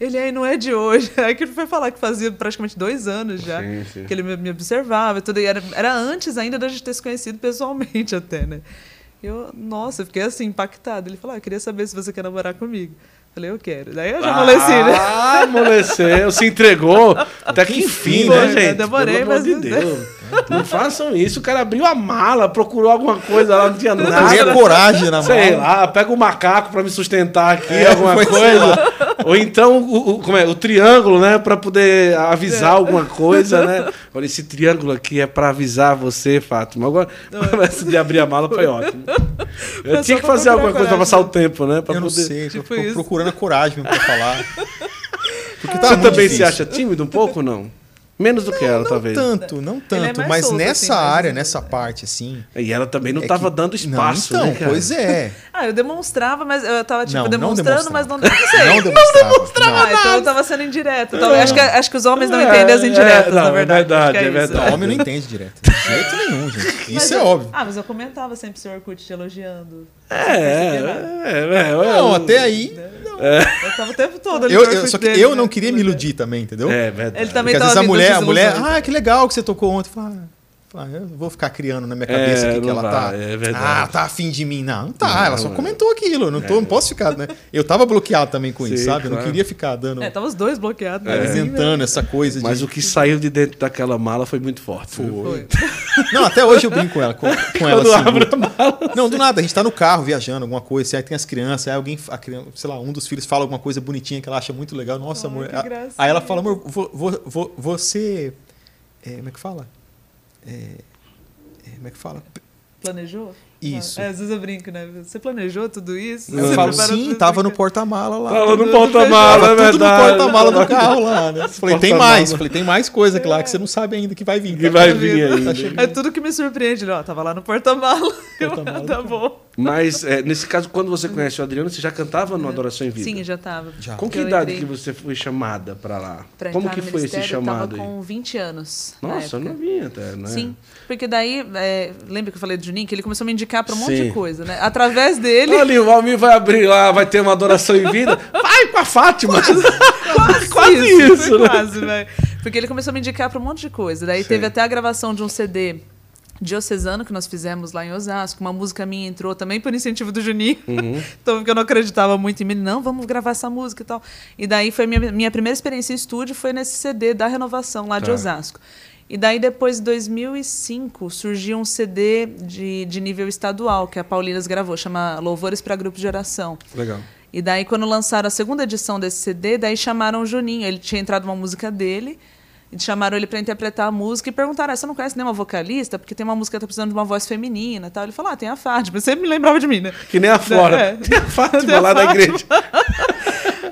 Ele aí não é de hoje. Aí que ele foi falar que fazia praticamente dois anos já. Sim, sim. Que ele me, me observava e tudo. E era, era antes ainda da gente ter se conhecido pessoalmente até, né? Eu, nossa, eu fiquei assim, impactada. Ele falou, ah, eu queria saber se você quer namorar comigo. Falei, eu quero. Daí eu já amoleci, né? Ah, amoleceu, se entregou. Até que enfim, né, eu gente? demorei, Pelo mas de Deus. Não façam isso. O cara abriu a mala, procurou alguma coisa lá, não tinha nada. coragem na Sei mão. lá, pega o macaco pra me sustentar aqui, É, alguma pois coisa. Ou então o, o- como é, o triângulo, né? Pra poder avisar alguma coisa, né? Olha, esse triângulo aqui é pra avisar você, Fátima. Agora, essa de abrir a mala foi ótimo. Eu tinha que fazer alguma coisa pra procurar passar o coragem. tempo, né? Pra Eu não poder... sei, Tipo tô, procurando a coragem pra falar. Porque tá Você também se difícil. acha tímido um pouco ou não? Menos do que ela, Não talvez. tanto, não é tanto. mais mas solto, nessa assim, mas- área, nessa parte, assim. E ela também não é tava que- dando espaço, não, né, então, cara? pois é. Ah, eu demonstrava, mas eu tava, tipo, Não, não demonstrando, mas não, demonstrava. não sei. Não demonstrava. Ah, então eu tava sendo indireto. Então, acho, que, acho que os homens não entendem as É, indiretas, não, na é verdade. verdade, é verdade. Não, homem não entende direto. De jeito nenhum, gente. Mas Isso é eu- óbvio. Ah, mas eu comentava sempre o seu Orkut te elogiando. É, é, é, Não, até aí. Eu tava o tempo todo ali Eu, eu- só que dele, eu né? não queria me iludir também, entendeu? É verdade. Ele também Porque às tava vezes a mulher, a mulher, ah, que legal que você tocou ontem. Fala, ah, eu vou ficar criando na minha cabeça É, aqui que não ela vai, tá. é verdade. Ah, tá afim de mim. Não, não tá. Não, ela só é. comentou aquilo. Eu não, tô, não posso ficar, né? Eu tava bloqueado também com isso, Sim, sabe? Eu não claro. queria ficar dando. É, tava os dois bloqueados. né? apresentando essa coisa Mas de. o que saiu de dentro daquela mala foi muito forte. viu? Foi. Não, até hoje eu brinco com ela. Com, com ela assim, abre a mala. Não, do nada, a gente tá no carro viajando, alguma coisa, assim, aí tem as crianças, aí alguém, a criança, sei lá, um dos filhos fala alguma coisa bonitinha que ela acha muito legal. Nossa, Ai, amor. que. Aí ela fala, amor, vo- vo- vo- você. é, como é que fala? É, é, como é que fala? Planejou? Isso. É, às vezes eu brinco, né? Você planejou tudo isso? Eu Você falo, sim, tava no porta-mala lá. Tava no porta-mala, é Tava tudo no verdade. porta-mala do carro lá, né? Falei, tem mais. Falei, tem mais coisa que lá que você não sabe ainda que vai vir. Que vai vir Tá ainda. chegando. É tudo que me surpreende. Ele, ó, tava lá no porta-mala. Eu, Porta-mala. tá bom. Mas, é, nesse caso, quando você conhece o Adriano, você já cantava no Adoração em Vida? Sim, já tava. Já. Com que Eu idade entrei que você foi chamada pra lá? pra Como entrar que no foi esse chamado Eu tava aí? com 20 anos. Nossa, eu não vi até, né? Sim, porque daí, é, lembra que eu falei do Juninho? Que ele começou a me indicar pra um monte Sim. de coisa, né? Através dele. Ali, o Valmir vai abrir lá, vai ter uma adoração em vida. Vai com a Fátima! Quase, isso, foi né? Quase, velho. Porque ele começou a me indicar pra um monte de coisa. Daí Sim. teve até a gravação de um CD diocesano que nós fizemos lá em Osasco. Uma música minha entrou também por incentivo do Juninho. Uhum. então, porque eu não acreditava muito em mim. Não, vamos gravar essa música e tal. E daí foi minha, minha primeira experiência em estúdio foi nesse CD da renovação lá de Tá. Osasco. E daí, depois, em 2005, surgiu um CD de, de nível estadual, que a Paulinas gravou, chama Louvores para Grupos de Oração. Legal. E daí, quando lançaram a segunda edição desse CD, daí chamaram o Juninho. Ele tinha entrado uma música dele, e chamaram ele para interpretar a música e perguntaram: ah, você não conhece nenhuma vocalista? Porque tem uma música que tá precisando de uma voz feminina e tal. Ele falou: ah, tem a Fátima. Você me lembrava de mim, né? Que nem a Flora. É. Tem a Fátima Tem a lá da Fátima. igreja.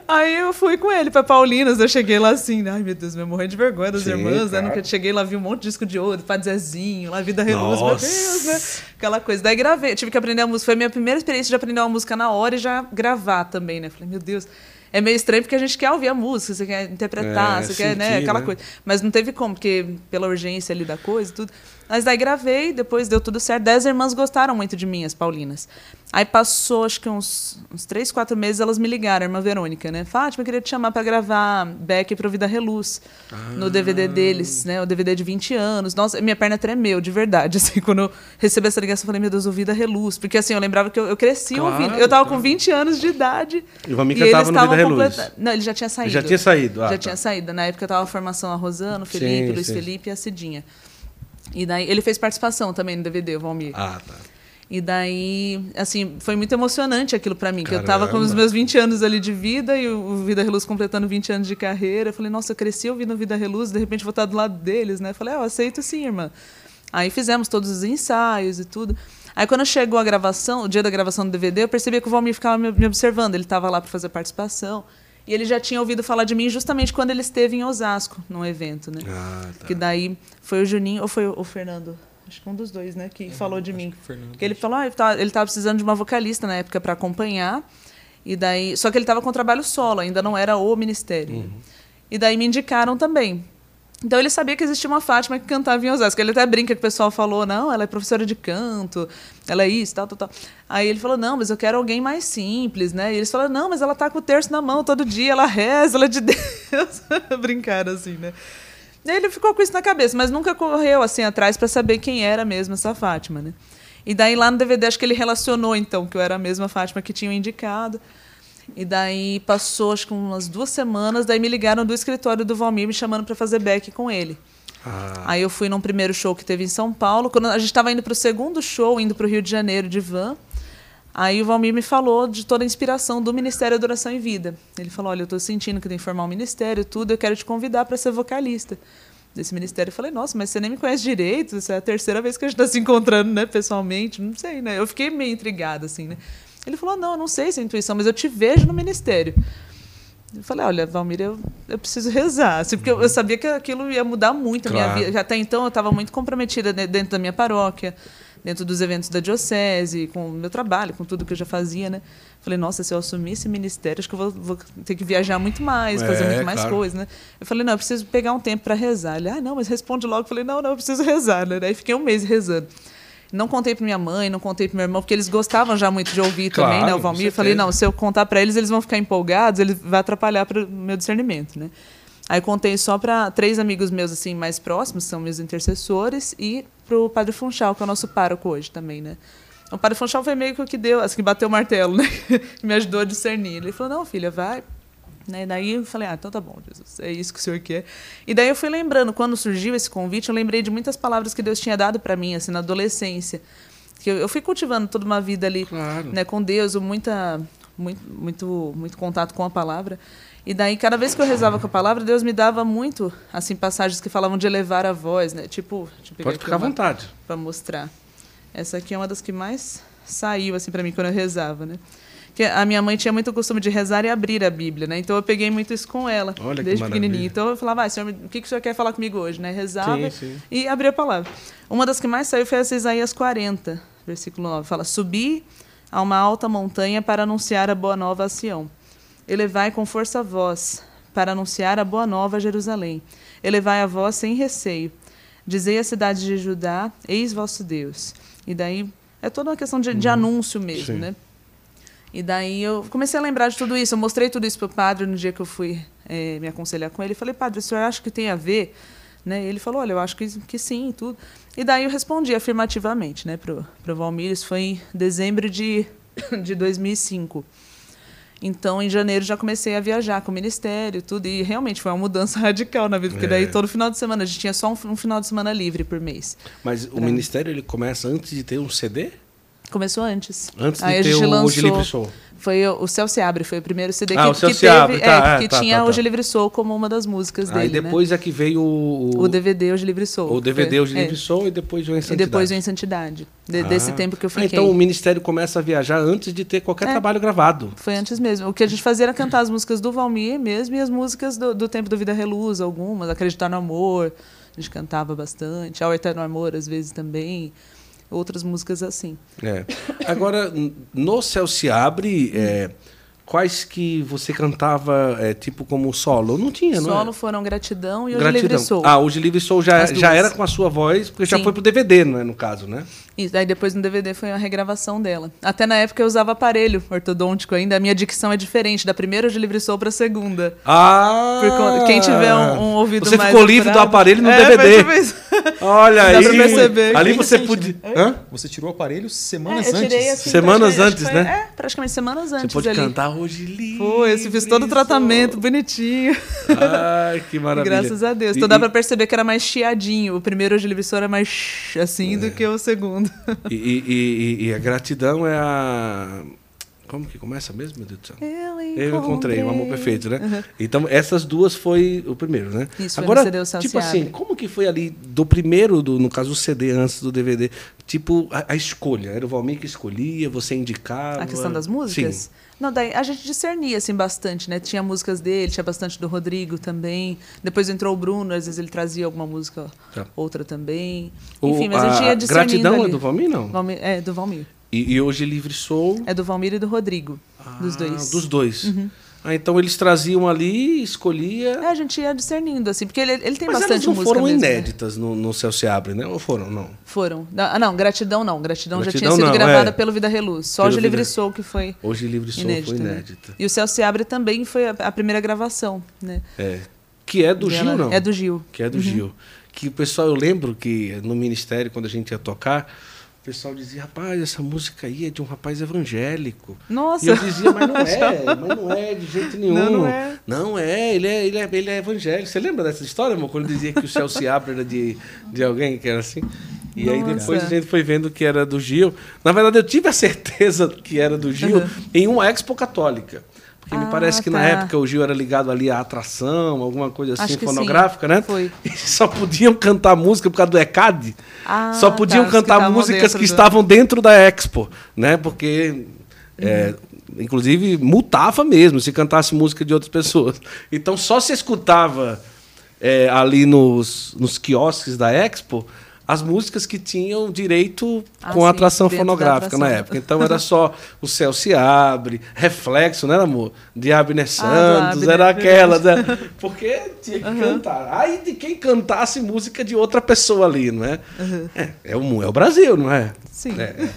Aí eu fui com ele pra Paulinas, eu cheguei lá assim, ai meu Deus, me morrendo de vergonha das Sim, irmãs, né? Nunca cheguei lá, vi um monte de disco de ouro, Padre Zezinho, lá Vida Reluz, meu. Deus, né? Aquela coisa. Daí gravei, tive que aprender a música, foi a minha primeira experiência de aprender uma música na hora e já gravar também, né? Falei, meu Deus. É meio estranho porque a gente quer ouvir a música, você quer interpretar, É, você quer, né? sentir, Aquela né? coisa. Mas não teve como, porque pela urgência ali da coisa e tudo. Mas daí gravei, depois deu tudo certo. Dez irmãs gostaram muito de mim, as Paulinas. Aí passou, acho que uns, uns três, quatro meses, elas me ligaram, a irmã Verônica, né? Fátima, eu queria te chamar para gravar Beck pro Vida Reluz no DVD deles, né? O DVD de 20 anos. Nossa, minha perna tremeu, de verdade. Assim, quando eu recebi essa ligação, eu falei, meu Deus, o Vida Reluz. Porque assim, eu lembrava que eu, eu cresci Claro, ouvindo. Eu tava claro. com 20 anos de idade. E o Valmir cantava eles no Vida Reluz. Não, ele já tinha saído. Já tinha saído. Ah, já tá. tinha saído. Na época tava a formação a Rosana, o Sim, Felipe, o Luiz sim. Felipe e a Cidinha. E daí ele fez participação também no DVD, o Valmir. Ah, tá. E daí, assim, foi muito emocionante aquilo pra mim, que eu tava com Caramba. os meus 20 anos ali de vida e o Vida Reluz completando 20 anos de carreira. Eu falei, nossa, eu cresci ouvindo Vida Reluz, de repente vou estar do lado deles, né? Eu falei, ah, eu aceito sim, irmã. Aí fizemos todos os ensaios e tudo. Aí quando chegou a gravação, o dia da gravação do DVD, eu percebi que o Valmir ficava me me observando. Ele estava lá para fazer participação. E ele já tinha ouvido falar de mim justamente quando ele esteve em Osasco, num evento, né? Ah, tá. Que daí foi o Juninho ou foi o Fernando? Acho que um dos dois, né? Que falou de mim. que Fernando, Que ele falou, ah, ele tava, ele tava precisando de uma vocalista na época para acompanhar. E daí, só que ele estava com trabalho solo, ainda não era o ministério. E daí me indicaram também. Então ele sabia que existia uma Fátima que cantava em Osasco. Ele até brinca que o pessoal falou, não, ela é professora de canto, ela é isso, tal, tal, tal. Aí ele falou, não, mas eu quero alguém mais simples, né? E eles falaram, não, mas ela tá com o terço na mão todo dia, ela reza, ela é de Deus. Brincaram assim, né? E ele ficou com isso na cabeça, mas nunca correu assim atrás para saber quem era mesmo essa Fátima, né? E daí lá no DVD acho que ele relacionou então que eu era a mesma Fátima que tinham indicado. E daí passou acho que umas duas semanas, daí me ligaram do escritório do Valmir me chamando para fazer back com ele. Ah, Aí eu fui num primeiro show que teve em São Paulo. Quando a gente estava indo para o segundo show, indo para o Rio de Janeiro de van, aí o Valmir me falou de toda a inspiração do Ministério Adoração e Vida. Ele falou: Olha, eu estou sentindo que tem que formar um ministério, tudo, eu quero te convidar para ser vocalista desse ministério. Eu falei: Nossa, mas você nem me conhece direito, essa é a terceira vez que a gente está se encontrando, né, pessoalmente. Não sei, né? Eu fiquei meio intrigada, assim, né? Ele falou: Não, eu não sei se é intuição, mas eu te vejo no ministério. Eu falei, olha, Valmir, eu, eu preciso rezar. Assim, porque eu, eu sabia que aquilo ia mudar muito a Claro. minha vida. Até então eu estava muito comprometida de- dentro da minha paróquia, dentro dos eventos da diocese, com o meu trabalho, com tudo que eu já fazia, né? Falei, nossa, se eu assumir esse ministério, acho que eu vou, vou ter que viajar muito mais, fazer É, muito mais claro. coisas, né? Eu falei, não, eu preciso pegar um tempo para rezar. Ele, ah, não, mas responde logo. Eu falei, não, não, eu preciso rezar, né? Daí fiquei um mês rezando. Não contei pra minha mãe, não contei pro meu irmão, porque eles gostavam já muito de ouvir Claro, também, né? O Valmir. Falei, não, se eu contar pra eles, eles vão ficar empolgados, ele vai atrapalhar para o meu discernimento, né? Aí contei só para três amigos meus assim mais próximos, são meus intercessores, e pro Padre Funchal, que é o nosso pároco hoje também, né? O Padre Funchal foi meio que o que deu, assim, que bateu o martelo, né? Me ajudou a discernir. Ele falou: "Não, filha, vai, né? Daí eu falei, ah, então tá bom, Jesus, é isso que o Senhor quer. E daí eu fui lembrando, quando surgiu esse convite, eu lembrei de muitas palavras que Deus tinha dado para mim, assim, na adolescência. Que eu, eu fui cultivando toda uma vida ali, Claro. né, com Deus, muita, muito, muito, muito contato com a palavra. E daí, cada vez que eu rezava com a palavra, Deus me dava muito, assim, passagens que falavam de elevar a voz, né? Tipo, Pode ficar à vontade. para mostrar. Essa aqui é uma das que mais saiu assim para mim quando eu rezava, né? Que a minha mãe tinha muito costume de rezar e abrir a Bíblia, né? Então eu peguei muito isso com ela, Olha desde pequenininha. Então eu falava, ah, senhor, o que, que o senhor quer falar comigo hoje, né? Rezava Sim, sim. e abria a palavra. Uma das que mais saiu foi essa Isaías 40, versículo 9. Fala: Subi a uma alta montanha para anunciar a boa nova a Sião. Elevai com força a voz para anunciar a boa nova a Jerusalém. Elevai a voz sem receio. Dizei à cidade de Judá: Eis vosso Deus. E daí é toda uma questão de, de anúncio mesmo, Sim. né? E daí eu comecei a lembrar de tudo isso. Eu mostrei tudo isso para o padre no dia que eu fui eh, me aconselhar com ele. Eu falei, padre, o senhor acha que tem a ver? Né? Ele falou, olha, eu acho que, que sim, tudo. E daí eu respondi afirmativamente né, para o Valmir. Isso foi em dezembro de, de 2005. Então, em janeiro, já comecei a viajar com o ministério, tudo. E realmente foi uma mudança radical na vida, porque É. daí todo final de semana, a gente tinha só um, um final de semana livre por mês. Mas o Pra- ministério ele começa antes de ter um CD? Começou antes. Antes Aí de ter o lançou, Hoje Livre Sou. Foi o, Céu se abre, foi o primeiro CD Ah, que, o Céu que se teve, abre, tá, é, é, que tá, tinha tá, tá. Hoje Livre Sou como uma das músicas Aí dele, né? depois é que veio o, O DVD Hoje Livre Sou. o DVD Foi, Hoje Livre é. Sou e depois o Em E depois o Em Santidade. De- Desse Ah. tempo que eu Ah, fiquei. então o ministério começa a viajar antes de ter qualquer É. trabalho gravado. Foi antes mesmo. O que a gente fazia era cantar as músicas do Valmir mesmo e as músicas do, do tempo do Vida Reluz, algumas. Acreditar no Amor, a gente cantava bastante. Ao Eterno Amor, às vezes também. Outras músicas assim. É. Agora, no Céu se abre, é, quais que você cantava, é, tipo como solo? Não tinha, não Solo é? foram Gratidão e Hoje Livre Sou. Ah, Hoje Livre Sou já, já era com a sua voz, porque já Sim. foi pro DVD, não é, no caso, né? E daí depois no DVD foi a regravação dela. Até na época eu usava aparelho ortodôntico ainda. A minha dicção é diferente da primeira Hoje Livre Sou para a segunda. Ah! Por quem tiver um, um ouvido Você mais ficou livre do aparelho no É, DVD. tipo isso. Olha Dá aí. pra perceber. Ali você recente, podia. né? Hã? Você tirou o aparelho É, semanas eu tirei antes. assim, Semanas praticamente- antes, né? É, praticamente semanas Você antes pode ali. cantar hoje livre. Foi, eu fiz todo o tratamento bonitinho. Ai, que maravilha. Graças a Deus. E- Então dá pra perceber que era mais chiadinho. O primeiro Hoje Livre Sou era mais sh- assim É. do que o segundo. E- e- e a gratidão é a. Como que começa mesmo, meu Deus do céu? Eu Eu encontrei, o amor perfeito, né? Uhum. Então, essas duas foi o primeiro, né? Isso, foi Agora, no CD O tipo assim, Abre. como que foi ali do primeiro, do, no caso, o CD antes do DVD? Tipo, a, a escolha. Era o Valmir que escolhia, você indicava? A questão das músicas? Sim. Não, daí a gente discernia assim bastante, né? Tinha músicas dele, tinha bastante do Rodrigo também. Depois entrou o Bruno, às vezes ele trazia alguma música, Tá. outra também. O- Enfim, mas a gente ia discernindo Gratidão ali. é do Valmir, não? Valmir- é, do Valmir. E, e hoje Livre Sou... É do Valmir e do Rodrigo, dos Ah, dois. Uhum. Dos dois. Ah, então eles traziam ali, escolhia... É, a gente ia discernindo, assim, porque ele, ele tem Mas bastante não música foram mesmo, né? inéditas no, no Céu Se Abre, né? Ou foram, não? Foram. Ah, não, Gratidão não. Gratidão, já Gratidão tinha sido não, gravada é. pelo Vida Reluz. Só Pelo Hoje Livre Sou que foi Hoje Livre Sou inédita. foi né? inédita. E o Céu Se Abre também foi a, a primeira gravação, né? É. Que é do E Gil, ela- não? É do Gil. Que é do Gil. Que o pessoal, eu lembro que no ministério, quando a gente ia tocar, pessoal dizia, rapaz, essa música aí é de um rapaz evangélico. Nossa! E eu dizia, mas não é, mas não é de jeito nenhum. Não, não é. Não é, ele é, ele é, ele é evangélico. Você lembra dessa história, amor? Quando dizia que o céu se abre era de, de alguém que era assim? E aí Nossa. depois a gente foi vendo que era do Gil. Na verdade, eu tive a certeza que era do Gil Uhum. em uma expo católica. Porque me Ah, parece que na tá. época o Gil era ligado ali à atração, alguma coisa assim, que fonográfica, sim. né? Foi. E só podiam cantar música por causa do ECAD. Ah, só podiam tá, os que cantar estavam músicas que do- estavam dentro da Expo, né? Porque é, inclusive multava mesmo se cantasse música de outras pessoas. Então só se escutava é, ali nos, nos quiosques da Expo as músicas que tinham direito Ah, com sim, atração fonográfica na atração. época. Então era só O Céu Se Abre, Reflexo, né, amor? De Abner Santos, Abner, era aquelas. Né? Porque tinha que cantar. Aí de quem cantasse música de outra pessoa ali, não é? É, é, o, é o Brasil, não é? Sim. É, é.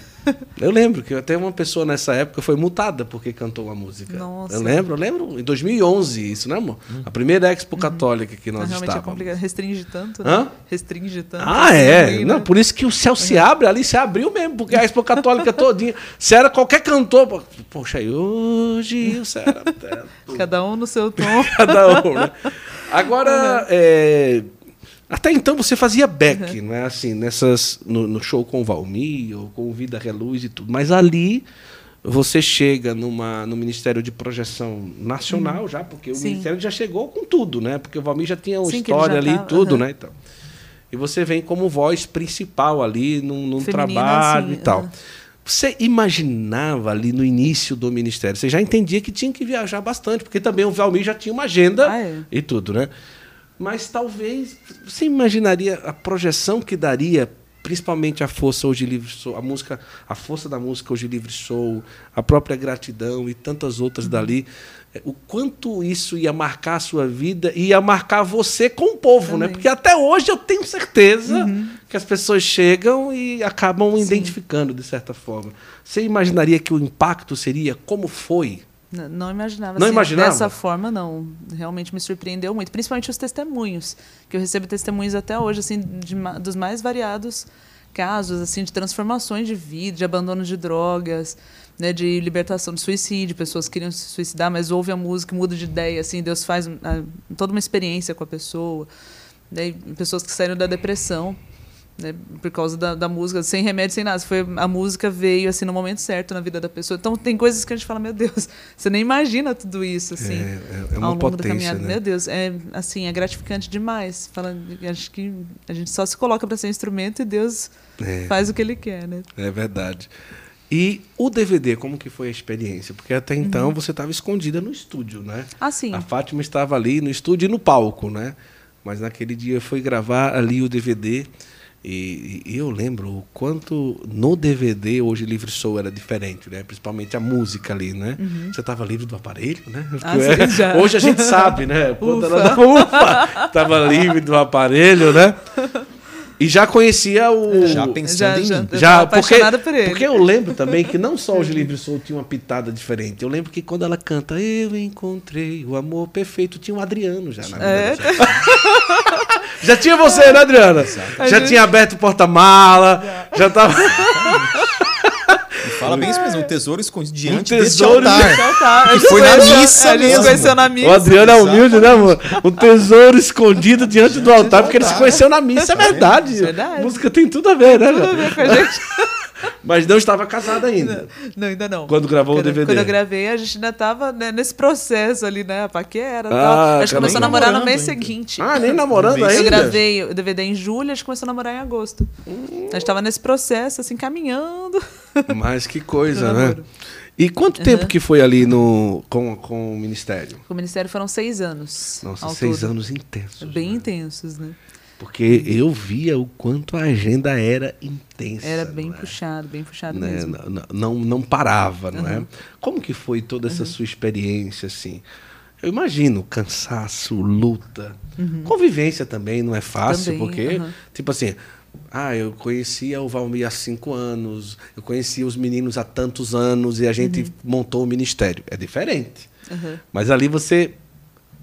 Eu lembro que até uma pessoa nessa época foi multada porque cantou uma música. Nossa. Eu lembro, eu lembro, em 2011 isso, né, amor? A primeira Expo Católica que nós Uhum. Realmente é estávamos. complicado. Restringe tanto, né? Hã? Restringe tanto. Ah, é. também, Não, né? por isso que o céu se abre ali, se abriu mesmo, porque a Expo Católica todinha. Se era qualquer cantor, poxa, aí hoje o céu era. Cada um no seu tom. cada um, né? Agora, é, até então você fazia back, né? Assim, nessas, no, no show com o Valmir, ou com o Vida Reluz e tudo. Mas ali você chega numa, no Ministério de Projeção Nacional já, porque o Sim. Ministério já chegou com tudo, né? Porque o Valmir já tinha uma Sim, história ali e tudo, aham. né? Então. E você vem como voz principal ali num, num Feminina, trabalho assim, e tal. Você imaginava ali no início do ministério, você já entendia que tinha que viajar bastante, porque também o Valmir já tinha uma agenda Ah, é. e tudo, né? Mas talvez você imaginaria a projeção que daria, principalmente a força hoje livre sou, a música, a força da música hoje livre sou, a própria gratidão e tantas outras dali, é, o quanto isso ia marcar a sua vida e ia marcar você com o povo, né? Também. Porque até hoje eu tenho certeza que as pessoas chegam e acabam Sim. identificando de certa forma. Você imaginaria que o impacto seria como foi? Não imaginava. Não assim, imaginava? Dessa forma, não. Realmente me surpreendeu muito. Principalmente os testemunhos. Que eu recebo testemunhos até hoje, assim, de dos mais variados casos, assim, de transformações de vida, de abandono de drogas, né, de libertação de suicídio. Pessoas queriam se suicidar, mas ouve a música, muda de ideia, assim, Deus faz ah, toda uma experiência com a pessoa. Daí, pessoas que saíram da depressão. Né, por causa da, da música, sem remédio, sem nada. Foi, a música veio assim no momento certo na vida da pessoa. Então tem coisas que a gente fala, meu Deus, você nem imagina tudo isso assim. é, é ao uma longo da potência, caminhada. né? Meu Deus, é assim, é gratificante demais. Fala, acho que a gente só se coloca para ser instrumento e Deus É. faz o que ele quer, né? É verdade. E o DVD, como que foi a experiência? Porque até então Uhum. você estava escondida no estúdio, né? Ah, sim. A Fátima estava ali no estúdio e no palco, né? Mas naquele dia foi gravar ali o DVD e, e eu lembro o quanto no DVD hoje Livre Soul era diferente, né? Principalmente a música ali, né? Você estava livre do aparelho, né? Uhum. Ah, já. Hoje a gente sabe, né? Quando Ufa. ela ufa, estava livre do aparelho, né? E já conhecia o Já pensando em mim. eu já, porque, apaixonada por ele. porque eu lembro também que não só o Livre Soul tinha uma pitada diferente. Eu lembro que quando ela canta Eu encontrei o amor perfeito, tinha o Adriano já na vida. É, Já. já tinha você, né, Adriana? Já A gente- tinha aberto o porta-mala, já tava. Fala bem isso mesmo, um tesouro escondido diante Um deste tesouro altar. desse altar. A gente foi na missa A gente mesmo. conheceu na missa. O Adriano é humilde, né, amor? Tá Um tesouro escondido diante do altar, porque ele se conheceu na missa, é verdade. Verdade. A música tem tudo a ver, né? Tudo a ver com a gente. Mas não estava casada ainda. Não, ainda não. Quando gravou o quando, DVD. Quando eu gravei, a gente ainda tava né, nesse processo ali, né? A paquera e Ah, tal. A gente começou a namorar no mês ainda. seguinte. Ah, nem namorando Eu ainda? Eu gravei o DVD em julho, a gente começou a namorar em agosto. A gente tava nesse processo, assim, caminhando. Mas que coisa, né? E quanto tempo que foi ali no, com, com o Ministério? Com o Ministério foram seis anos. Nossa, seis todo. anos intensos. Bem né? intensos, né? Porque eu via o quanto a agenda era intensa. Era bem não é? puxado, bem puxado Né? mesmo. Não, não, não parava, não é? Uhum. Como que foi toda essa sua experiência, assim? Eu imagino cansaço, luta, convivência também não é fácil, Uhum. Também, porque, uhum. tipo assim, ah, eu conhecia o Valmir há cinco anos, eu conhecia os meninos há tantos anos e a gente Uhum. montou o ministério. É diferente. Mas ali você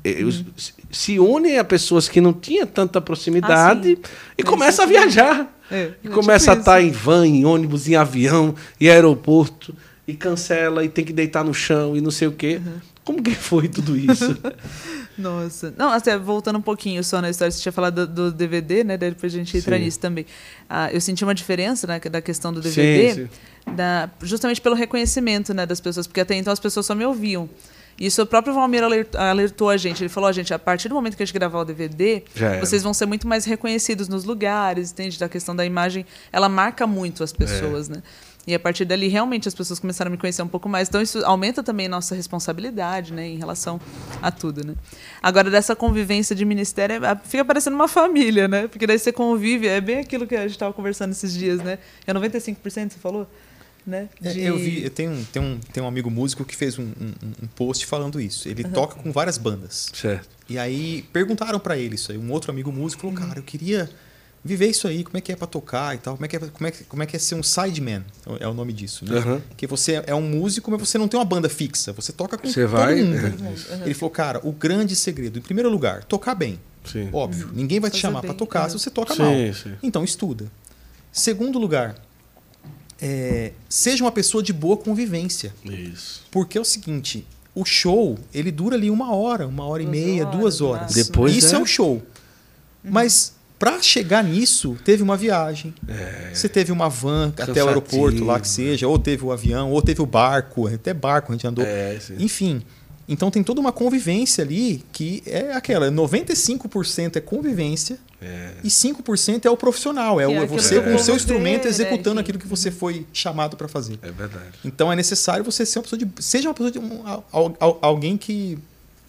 Uhum. se une a pessoas que não tinham tanta proximidade Ah, e É começa a mesmo. viajar. É, E é começa a estar isso. em van, em ônibus, em avião, em aeroporto, e cancela, e tem que deitar no chão, e não sei o quê. Uhum. Como que foi tudo isso? Nossa. Não, até voltando um pouquinho só na história, você tinha falado do, do DVD, né? Daí depois a gente entra Sim. nisso também. Ah, eu senti uma diferença né, da questão do DVD, Sim, Da, justamente pelo reconhecimento né, das pessoas, porque até então as pessoas só me ouviam. Isso o próprio Valmir alert- alertou a gente. Ele falou, ó, gente, a partir do momento que a gente gravar o DVD, vocês vão ser muito mais reconhecidos nos lugares, entende? Da questão da imagem, ela marca muito as pessoas, né? E a partir dali, realmente, as pessoas começaram a me conhecer um pouco mais. Então, isso aumenta também a nossa responsabilidade, né? Em relação a tudo, né? Agora, dessa convivência de ministério, é- fica parecendo uma família, né? Porque daí você convive, é bem aquilo que a gente estava conversando esses dias, né? É 95%, você falou? Né? É, De- Eu vi, eu tenho, um- tem, um, tem um amigo músico que fez um, um- um post falando isso. Ele toca com várias bandas. Certo. E aí perguntaram pra ele isso aí. Um outro amigo músico falou, cara, eu queria viver isso aí, como é que é pra tocar e tal, como é que é, como é, que- como é, que é ser um sideman, é o nome disso, né? Aham. Que você é um músico, mas você não tem uma banda fixa, você toca com Você todo vai- mundo. é. Ele falou, cara, o grande segredo, em primeiro lugar, tocar bem. Sim. Óbvio, ninguém vai te Fazer chamar bem, pra tocar é. se você toca Sim, mal. sim. Então, estuda. Segundo lugar, é, seja uma pessoa de boa convivência. Isso. Porque é o seguinte, o show, ele dura ali uma hora, uma hora e Duas meia, horas, duas horas. Depois Isso é- é, o show. Mas pra chegar nisso, teve uma viagem. É. Você teve uma van até o aeroporto lá que seja, ou teve o avião, ou teve o barco, até barco a gente andou. É. Enfim, então tem toda uma convivência ali que é aquela, 95% é convivência É. e 5% é o profissional, é, é o, aquilo você com o seu instrumento né, executando enfim. aquilo que você foi chamado para fazer. É verdade. Então é necessário você ser uma pessoa de. Seja uma pessoa de. Um, al- al- alguém que.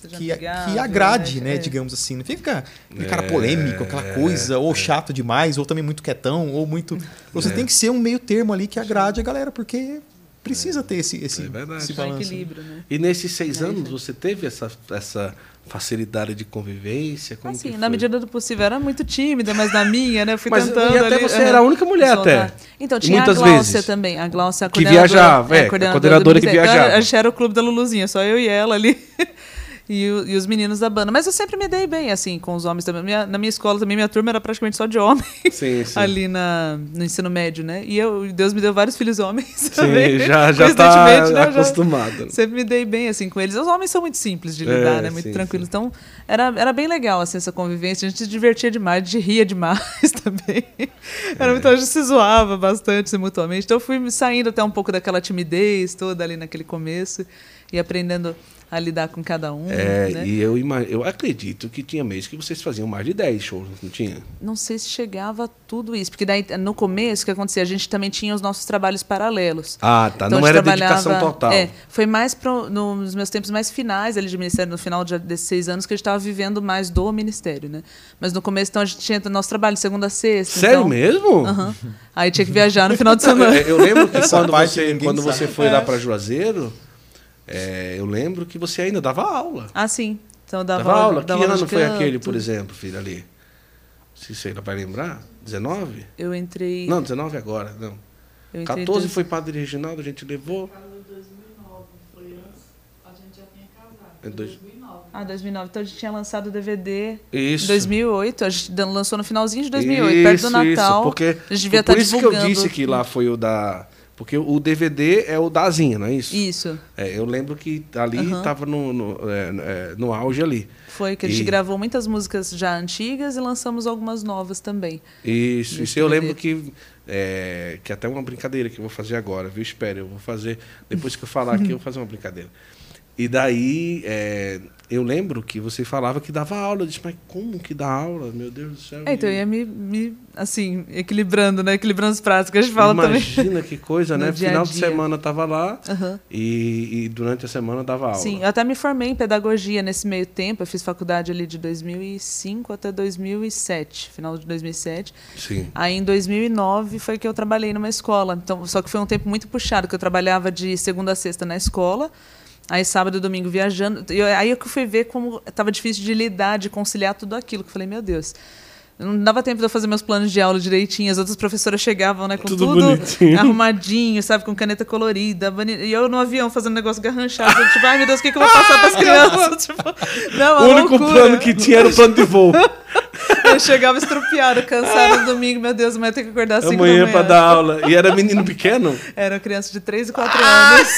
Que, amigável, que agrade, né? né? É. digamos assim. Não fica aquele cara É, polêmico, aquela coisa, ou chato demais, ou também muito quietão, ou muito. Você É. tem que ser um meio termo ali que agrade a galera, porque precisa ter esse, esse, É esse balanço. equilíbrio, né? E nesses seis É, anos gente. você teve essa, essa facilidade de convivência? Como Assim, na medida do possível, era muito tímida, mas na minha, né? eu Fui Mas- tentando. e até ali, você era a única mulher soltar. até. Então, tinha muitas a Gláucia vezes. também. A Gláucia, a Que coordenadora- viajava, é, a coordenadora coordenadora do que viajava. A gente era o clube da Luluzinha, só eu e ela ali. E, e os meninos da banda. Mas eu sempre me dei bem, assim, com os homens também. Minha- na minha escola também, minha turma era praticamente só de homens. Sim, sim. Ali na, no ensino médio, né? E eu, Deus me deu vários filhos homens também. Sim, já, já tá né, eu já- acostumado. Sempre me dei bem assim com eles. Os homens são muito simples de É, lidar, né? Muito tranquilos. Então, era, era bem legal assim, essa convivência. A gente se divertia demais, a gente ria demais também. Era muito, a gente se zoava bastante mutuamente. Então, eu fui saindo até um pouco daquela timidez toda ali naquele começo e aprendendo a lidar com cada um. É, né? e eu, eu acredito que tinha mês que vocês faziam mais de 10 shows, não tinha? Não sei se chegava a tudo isso, porque daí no começo o que acontecia? A gente também tinha os nossos trabalhos paralelos. Ah, tá. Então, não era dedicação total. É, foi mais pro, nos meus tempos mais finais ali de ministério, no final de, desses seis anos, que a gente estava vivendo mais do ministério, né? Mas no começo, então, a gente tinha nosso trabalho segunda a sexta. Sério então, mesmo? Aham. Aí tinha que viajar no final de semana. É, Eu lembro que quando você, quando você foi É. lá para Juazeiro, é, eu lembro que você ainda dava aula. Ah, sim. Então eu dava, Dava, aula. dava que aula ano foi canto. aquele, por exemplo, filho, ali? Se você ainda vai lembrar? 19? Eu entrei. Não, 19 agora, não. eu entrei 14 em foi Padre Reginaldo, a gente levou. Em 2009, foi antes, a gente já tinha casado. Em Em dois- 2009. Ah, 2009. Então a gente tinha lançado o DVD Isso. em 2008. A gente lançou no finalzinho de 2008, perto do Isso, Natal. Isso, porque, a gente devia por estar isso que eu divulgando. disse que lá foi o da... Porque o DVD é o da Zinha, não é isso? Isso. É, eu lembro que ali estava no, no, é, é, no auge ali. Foi que a gente E- gravou muitas músicas já antigas e lançamos algumas novas também. Isso, isso eu lembro que é, que até uma brincadeira que eu vou fazer agora, viu? Espere, eu vou fazer depois que eu falar aqui eu vou fazer uma brincadeira. E daí é, eu lembro que você falava que dava aula, eu disse, mas como que dá aula? Meu Deus do céu. É, então eu ia me, me, assim, equilibrando, né? Equilibrando os pratos que a gente fala também. Imagina que coisa, né? dia Final de dia. semana tava lá Aham. e, e durante a semana dava aula. Sim, eu até me formei em pedagogia nesse meio tempo. Eu fiz faculdade ali de 2005 até 2007, final de 2007. Sim. Aí em 2009 foi que eu trabalhei numa escola. Então, só que foi um tempo muito puxado, que eu trabalhava de segunda a sexta na escola. Aí sábado e domingo viajando. Eu- aí eu que fui ver como estava difícil de lidar, de conciliar tudo aquilo. Eu falei, meu Deus. Não dava tempo de eu fazer meus planos de aula direitinho. As outras professoras chegavam, né, com Tudo tudo, arrumadinho, sabe, com caneta colorida. E eu no avião fazendo negócio garranchado. tipo, ai meu Deus, o que, que eu vou passar para as crianças? tipo, não, o único loucura. plano que tinha era o plano de voo. Eu chegava estrupiado, cansado no domingo. Meu Deus, amanhã tenho que acordar às 5 da Amanhã manhã. para dar aula. E era menino pequeno? Era criança de 3 e 4 anos.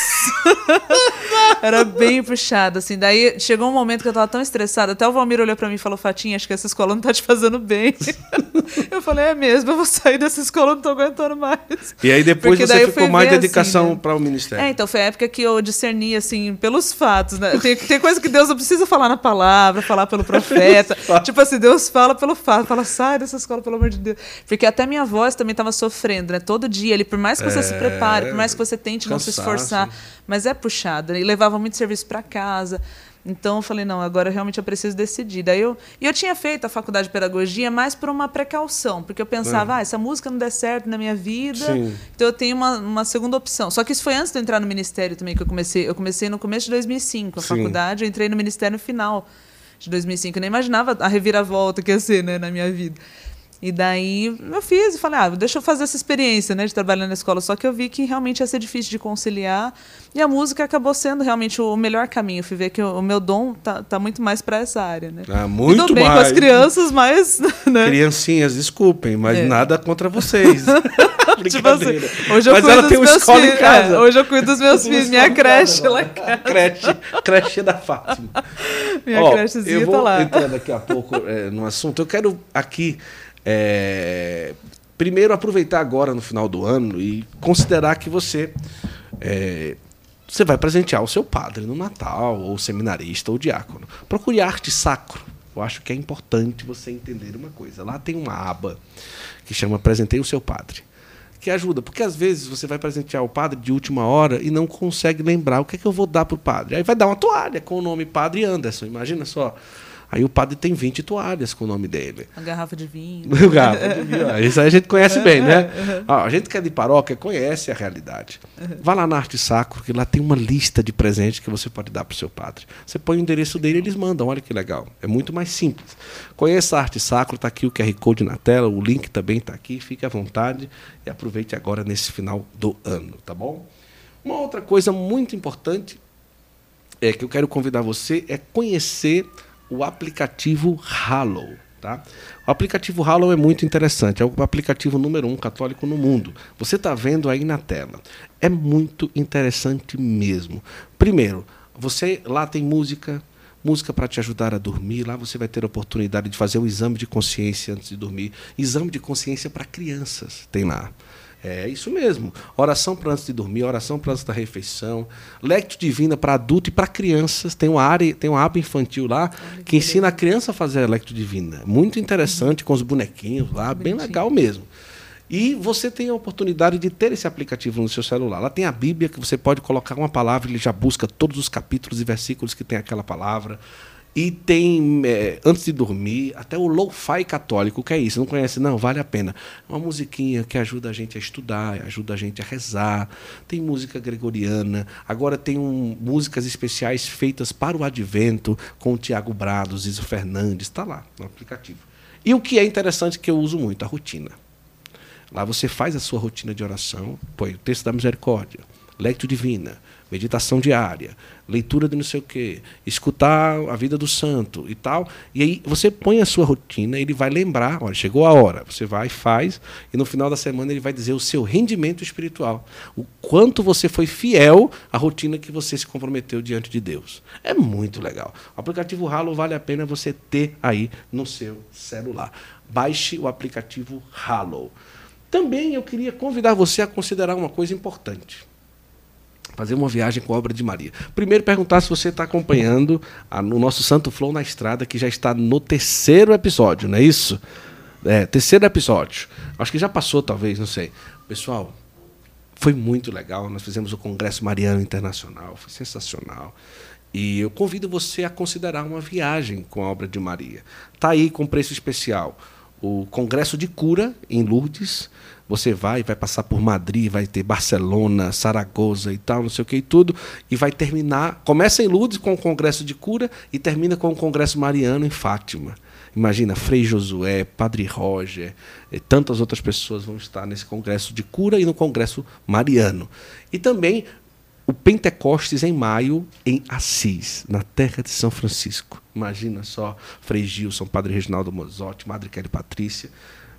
Era bem puxado, assim. Daí chegou um momento que eu tava tão estressada. Até o Valmir olhou pra mim e falou: Fatinha, acho que essa escola não tá te fazendo bem. Eu falei: É mesmo, eu vou sair dessa escola, não tô aguentando mais. E aí depois Porque você ficou mais ver, assim, dedicação né? para o ministério. É, então foi a época que eu discerni, assim, pelos fatos, né? Tem, tem coisa que Deus não precisa falar na palavra, falar pelo profeta. tipo assim, Deus fala pelo, faço? Fala, sai dessa escola, pelo amor de Deus. Porque até minha voz também estava sofrendo, né? Todo dia, ele, por mais que você se prepare, por mais que você tente não se É, esforçar, mas é puxado. né? E levava muito serviço para casa. Então eu falei, não, agora realmente eu preciso decidir. Daí eu, e eu tinha feito a faculdade de pedagogia mais por uma precaução, porque eu pensava, ah, essa música não der certo na minha vida, Sim. então eu tenho uma, uma segunda opção. Só que isso foi antes de eu entrar no ministério também, que eu comecei. Eu comecei no começo de 2005, a Sim. faculdade, eu entrei no ministério no final de 2005. Eu nem imaginava a reviravolta que ia ser né, na minha vida. E daí eu fiz e falei, ah, deixa eu fazer essa experiência né, de trabalhar na escola. Só que eu vi que realmente ia ser difícil de conciliar. E a música acabou sendo realmente o melhor caminho. Eu fui ver que o, meu dom tá, tá muito mais para essa área. Né? Ah, muito Tudo bem com mais. as crianças, mas. Né? Criancinhas, desculpem, mas É. nada contra vocês. Tipo assim, hoje eu mas cuido ela dos tem meus escola filhos. em casa. é, hoje eu cuido dos meus filhos. Minha em creche casa, lá. A creche, creche da Fátima. Minha Ó, crechezinha eu vou tá lá. entrar daqui a pouco é, no assunto. Eu quero aqui, é, primeiro, aproveitar agora no final do ano e considerar que você, é, você vai presentear o seu padre no Natal, ou seminarista, ou diácono. Procure arte sacro. Eu acho que é importante você entender uma coisa. Lá tem uma aba que chama Presentei o seu padre. Que ajuda, porque às vezes você vai presentear o padre de última hora e não consegue lembrar o que é que eu vou dar para o padre. Aí vai dar uma toalha com o nome Padre Anderson, imagina só. Aí o padre tem 20 toalhas com o nome dele. Uma garrafa de vinho. O garfo de vinho, ó. Isso aí a gente conhece bem, né? A gente que é de paróquia conhece a realidade. Vá lá na Arte Sacro, que lá tem uma lista de presentes que você pode dar para o seu padre. Você põe o endereço dele e eles mandam. Olha que legal. É muito mais simples. Conheça a Arte Sacro, está aqui o QR Code na tela, o link também está aqui. Fique à vontade e aproveite agora nesse final do ano, tá bom? Uma outra coisa muito importante é que eu quero convidar você é conhecer o aplicativo Hallow. Tá? O aplicativo Hallow é muito interessante, é o aplicativo número um católico no mundo. Você está vendo aí na tela. É muito interessante mesmo. Primeiro, você lá tem música, música para te ajudar a dormir. Lá você vai ter a oportunidade de fazer um exame de consciência antes de dormir. Exame de consciência para crianças, tem lá. É isso mesmo. Oração para antes de dormir, oração para antes da refeição, lectio divina para adulto e para crianças. Tem uma área, tem uma aba infantil lá que ensina a criança a fazer a lectio divina. Muito interessante com os bonequinhos lá, bem legal mesmo. E você tem a oportunidade de ter esse aplicativo no seu celular. Lá tem a Bíblia que você pode colocar uma palavra, ele já busca todos os capítulos e versículos que tem aquela palavra. E tem, é, antes de dormir, até o lo-fi católico, que é isso? Não conhece? Não, vale a pena. Uma musiquinha que ajuda a gente a estudar, ajuda a gente a rezar. Tem música gregoriana. Agora tem um, músicas especiais feitas para o advento, com o Tiago Brados, Iso Fernandes. Está lá no aplicativo. E o que é interessante que eu uso muito, a rotina. Lá você faz a sua rotina de oração, põe o texto da misericórdia, lectio divina, meditação diária, leitura de não sei o quê, escutar a vida do santo e tal. E aí você põe a sua rotina, ele vai lembrar, olha, chegou a hora, você vai, faz, e no final da semana ele vai dizer o seu rendimento espiritual, o quanto você foi fiel à rotina que você se comprometeu diante de Deus. É muito legal. O aplicativo Halo vale a pena você ter aí no seu celular. Baixe o aplicativo Halo. Também eu queria convidar você a considerar uma coisa importante fazer uma viagem com a obra de Maria. Primeiro, perguntar se você está acompanhando a, no nosso Santo Flow na Estrada, que já está no terceiro episódio, não é isso? É, terceiro episódio. Acho que já passou, talvez, não sei. Pessoal, foi muito legal. Nós fizemos o Congresso Mariano Internacional, foi sensacional. E eu convido você a considerar uma viagem com a obra de Maria. Está aí com preço especial. O Congresso de Cura, em Lourdes, você vai, vai passar por Madrid, vai ter Barcelona, Saragoza e tal, não sei o que e tudo, e vai terminar. Começa em Lourdes com o Congresso de Cura e termina com o Congresso Mariano em Fátima. Imagina, Frei Josué, Padre Roger, e tantas outras pessoas vão estar nesse congresso de cura e no congresso mariano. E também o Pentecostes em maio em Assis, na terra de São Francisco. Imagina só, Frei Gilson, Padre Reginaldo Mozotti, Madre Kelly Patrícia.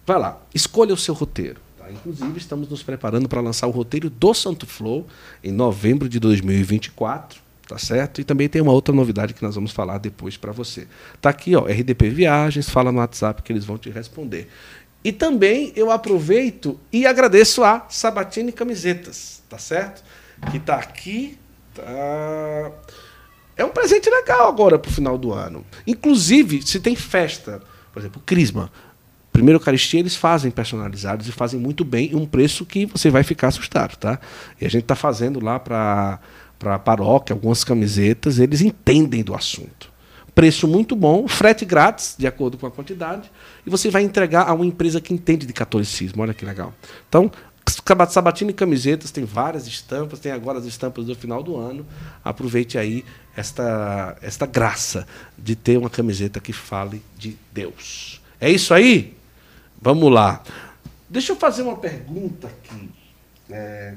Vai lá, escolha o seu roteiro. Tá? Inclusive, estamos nos preparando para lançar o roteiro do Santo Flow em novembro de 2024. Tá certo? E também tem uma outra novidade que nós vamos falar depois para você. Tá aqui, ó, RDP Viagens, fala no WhatsApp que eles vão te responder. E também eu aproveito e agradeço a Sabatini Camisetas, tá certo? Que tá aqui, tá é um presente legal agora pro final do ano. Inclusive, se tem festa Por exemplo, Crisma. Primeiro Eucaristia eles fazem personalizados e fazem muito bem um preço que você vai ficar assustado, tá? E a gente está fazendo lá para para a paróquia algumas camisetas, eles entendem do assunto. Preço muito bom, frete grátis, de acordo com a quantidade, e você vai entregar a uma empresa que entende de catolicismo. Olha que legal. Então, Sabatina e camisetas, tem várias estampas, tem agora as estampas do final do ano. Aproveite aí esta, esta graça de ter uma camiseta que fale de Deus. É isso aí? Vamos lá. Deixa eu fazer uma pergunta aqui. É...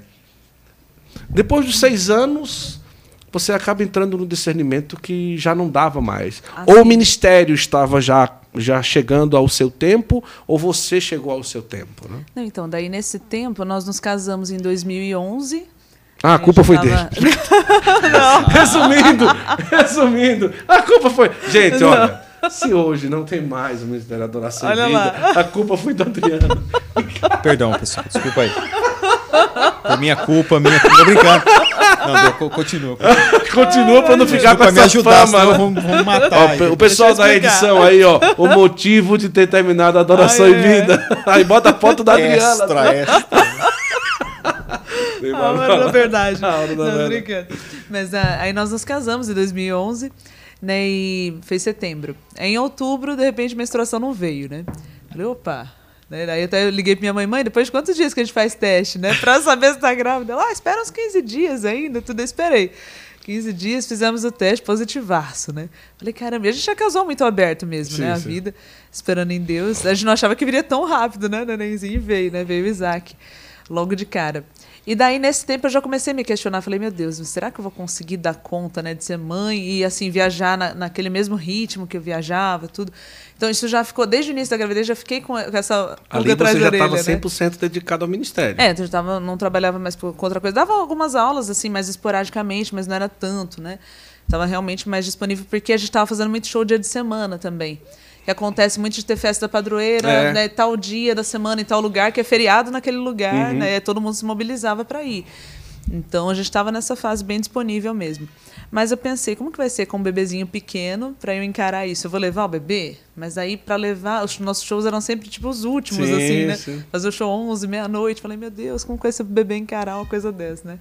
Depois dos seis anos, você acaba entrando no discernimento que já não dava mais. Assim. Ou o ministério estava já, já chegando ao seu tempo, ou você chegou ao seu tempo. Né? Não, então, daí nesse tempo, nós nos casamos em 2011. Ah, a culpa foi tava... dele. resumindo, resumindo, a culpa foi. Gente, olha. Se hoje não tem mais o Ministério da Adoração Olha Vida, lá. a culpa foi do Adriano. Perdão, pessoal, desculpa aí. Por minha culpa, minha culpa. Tô brincando. Não, continua. continua pra não ficar com essa me ajudar, fama. Né? Vamos, vamos matar. Ó, o pessoal da edição aí, ó. O motivo de ter terminado a Adoração Ai, e é. Vida. Aí bota a foto da Adriana. Extra, extra. A hora da verdade. A hora da não, verdade. brincando. Mas uh, aí nós nos casamos em 2011 né? E fez setembro. Em outubro, de repente, menstruação não veio, né? Falei, opa. Né? Aí até eu liguei pra minha mãe, mãe, depois de quantos dias que a gente faz teste, né? Pra saber se tá grávida. Ela, ah, espera uns 15 dias ainda, tudo eu esperei. 15 dias, fizemos o teste positivaço, né? Falei, caramba, a gente já casou muito aberto mesmo, sim, né? A sim. vida, esperando em Deus. A gente não achava que viria tão rápido, né? Nenenzinho veio, né? Veio o Isaac, logo de cara. E daí, nesse tempo, eu já comecei a me questionar. Falei, meu Deus, será que eu vou conseguir dar conta né, de ser mãe e, assim, viajar na, naquele mesmo ritmo que eu viajava, tudo. Então, isso já ficou, desde o início da gravidez, já fiquei com, essa Ali você já estava 100% né? dedicado ao ministério. É, então eu tava, não trabalhava mais com outra coisa. Dava algumas aulas, assim, mais esporadicamente, mas não era tanto, né? Estava realmente mais disponível, porque a gente estava fazendo muito show dia de semana também que acontece muito de ter festa da padroeira, é. né, tal dia da semana em tal lugar, que é feriado naquele lugar, uhum. né, todo mundo se mobilizava para ir. Então a gente estava nessa fase bem disponível mesmo. Mas eu pensei, como que vai ser com um bebezinho pequeno para eu encarar isso? Eu vou levar o bebê? Mas aí para levar, os nossos shows eram sempre tipo os últimos sim, assim, né? Sim. Fazer o show 11, meia-noite, falei, meu Deus, como que vai ser o bebê encarar uma coisa dessa, né?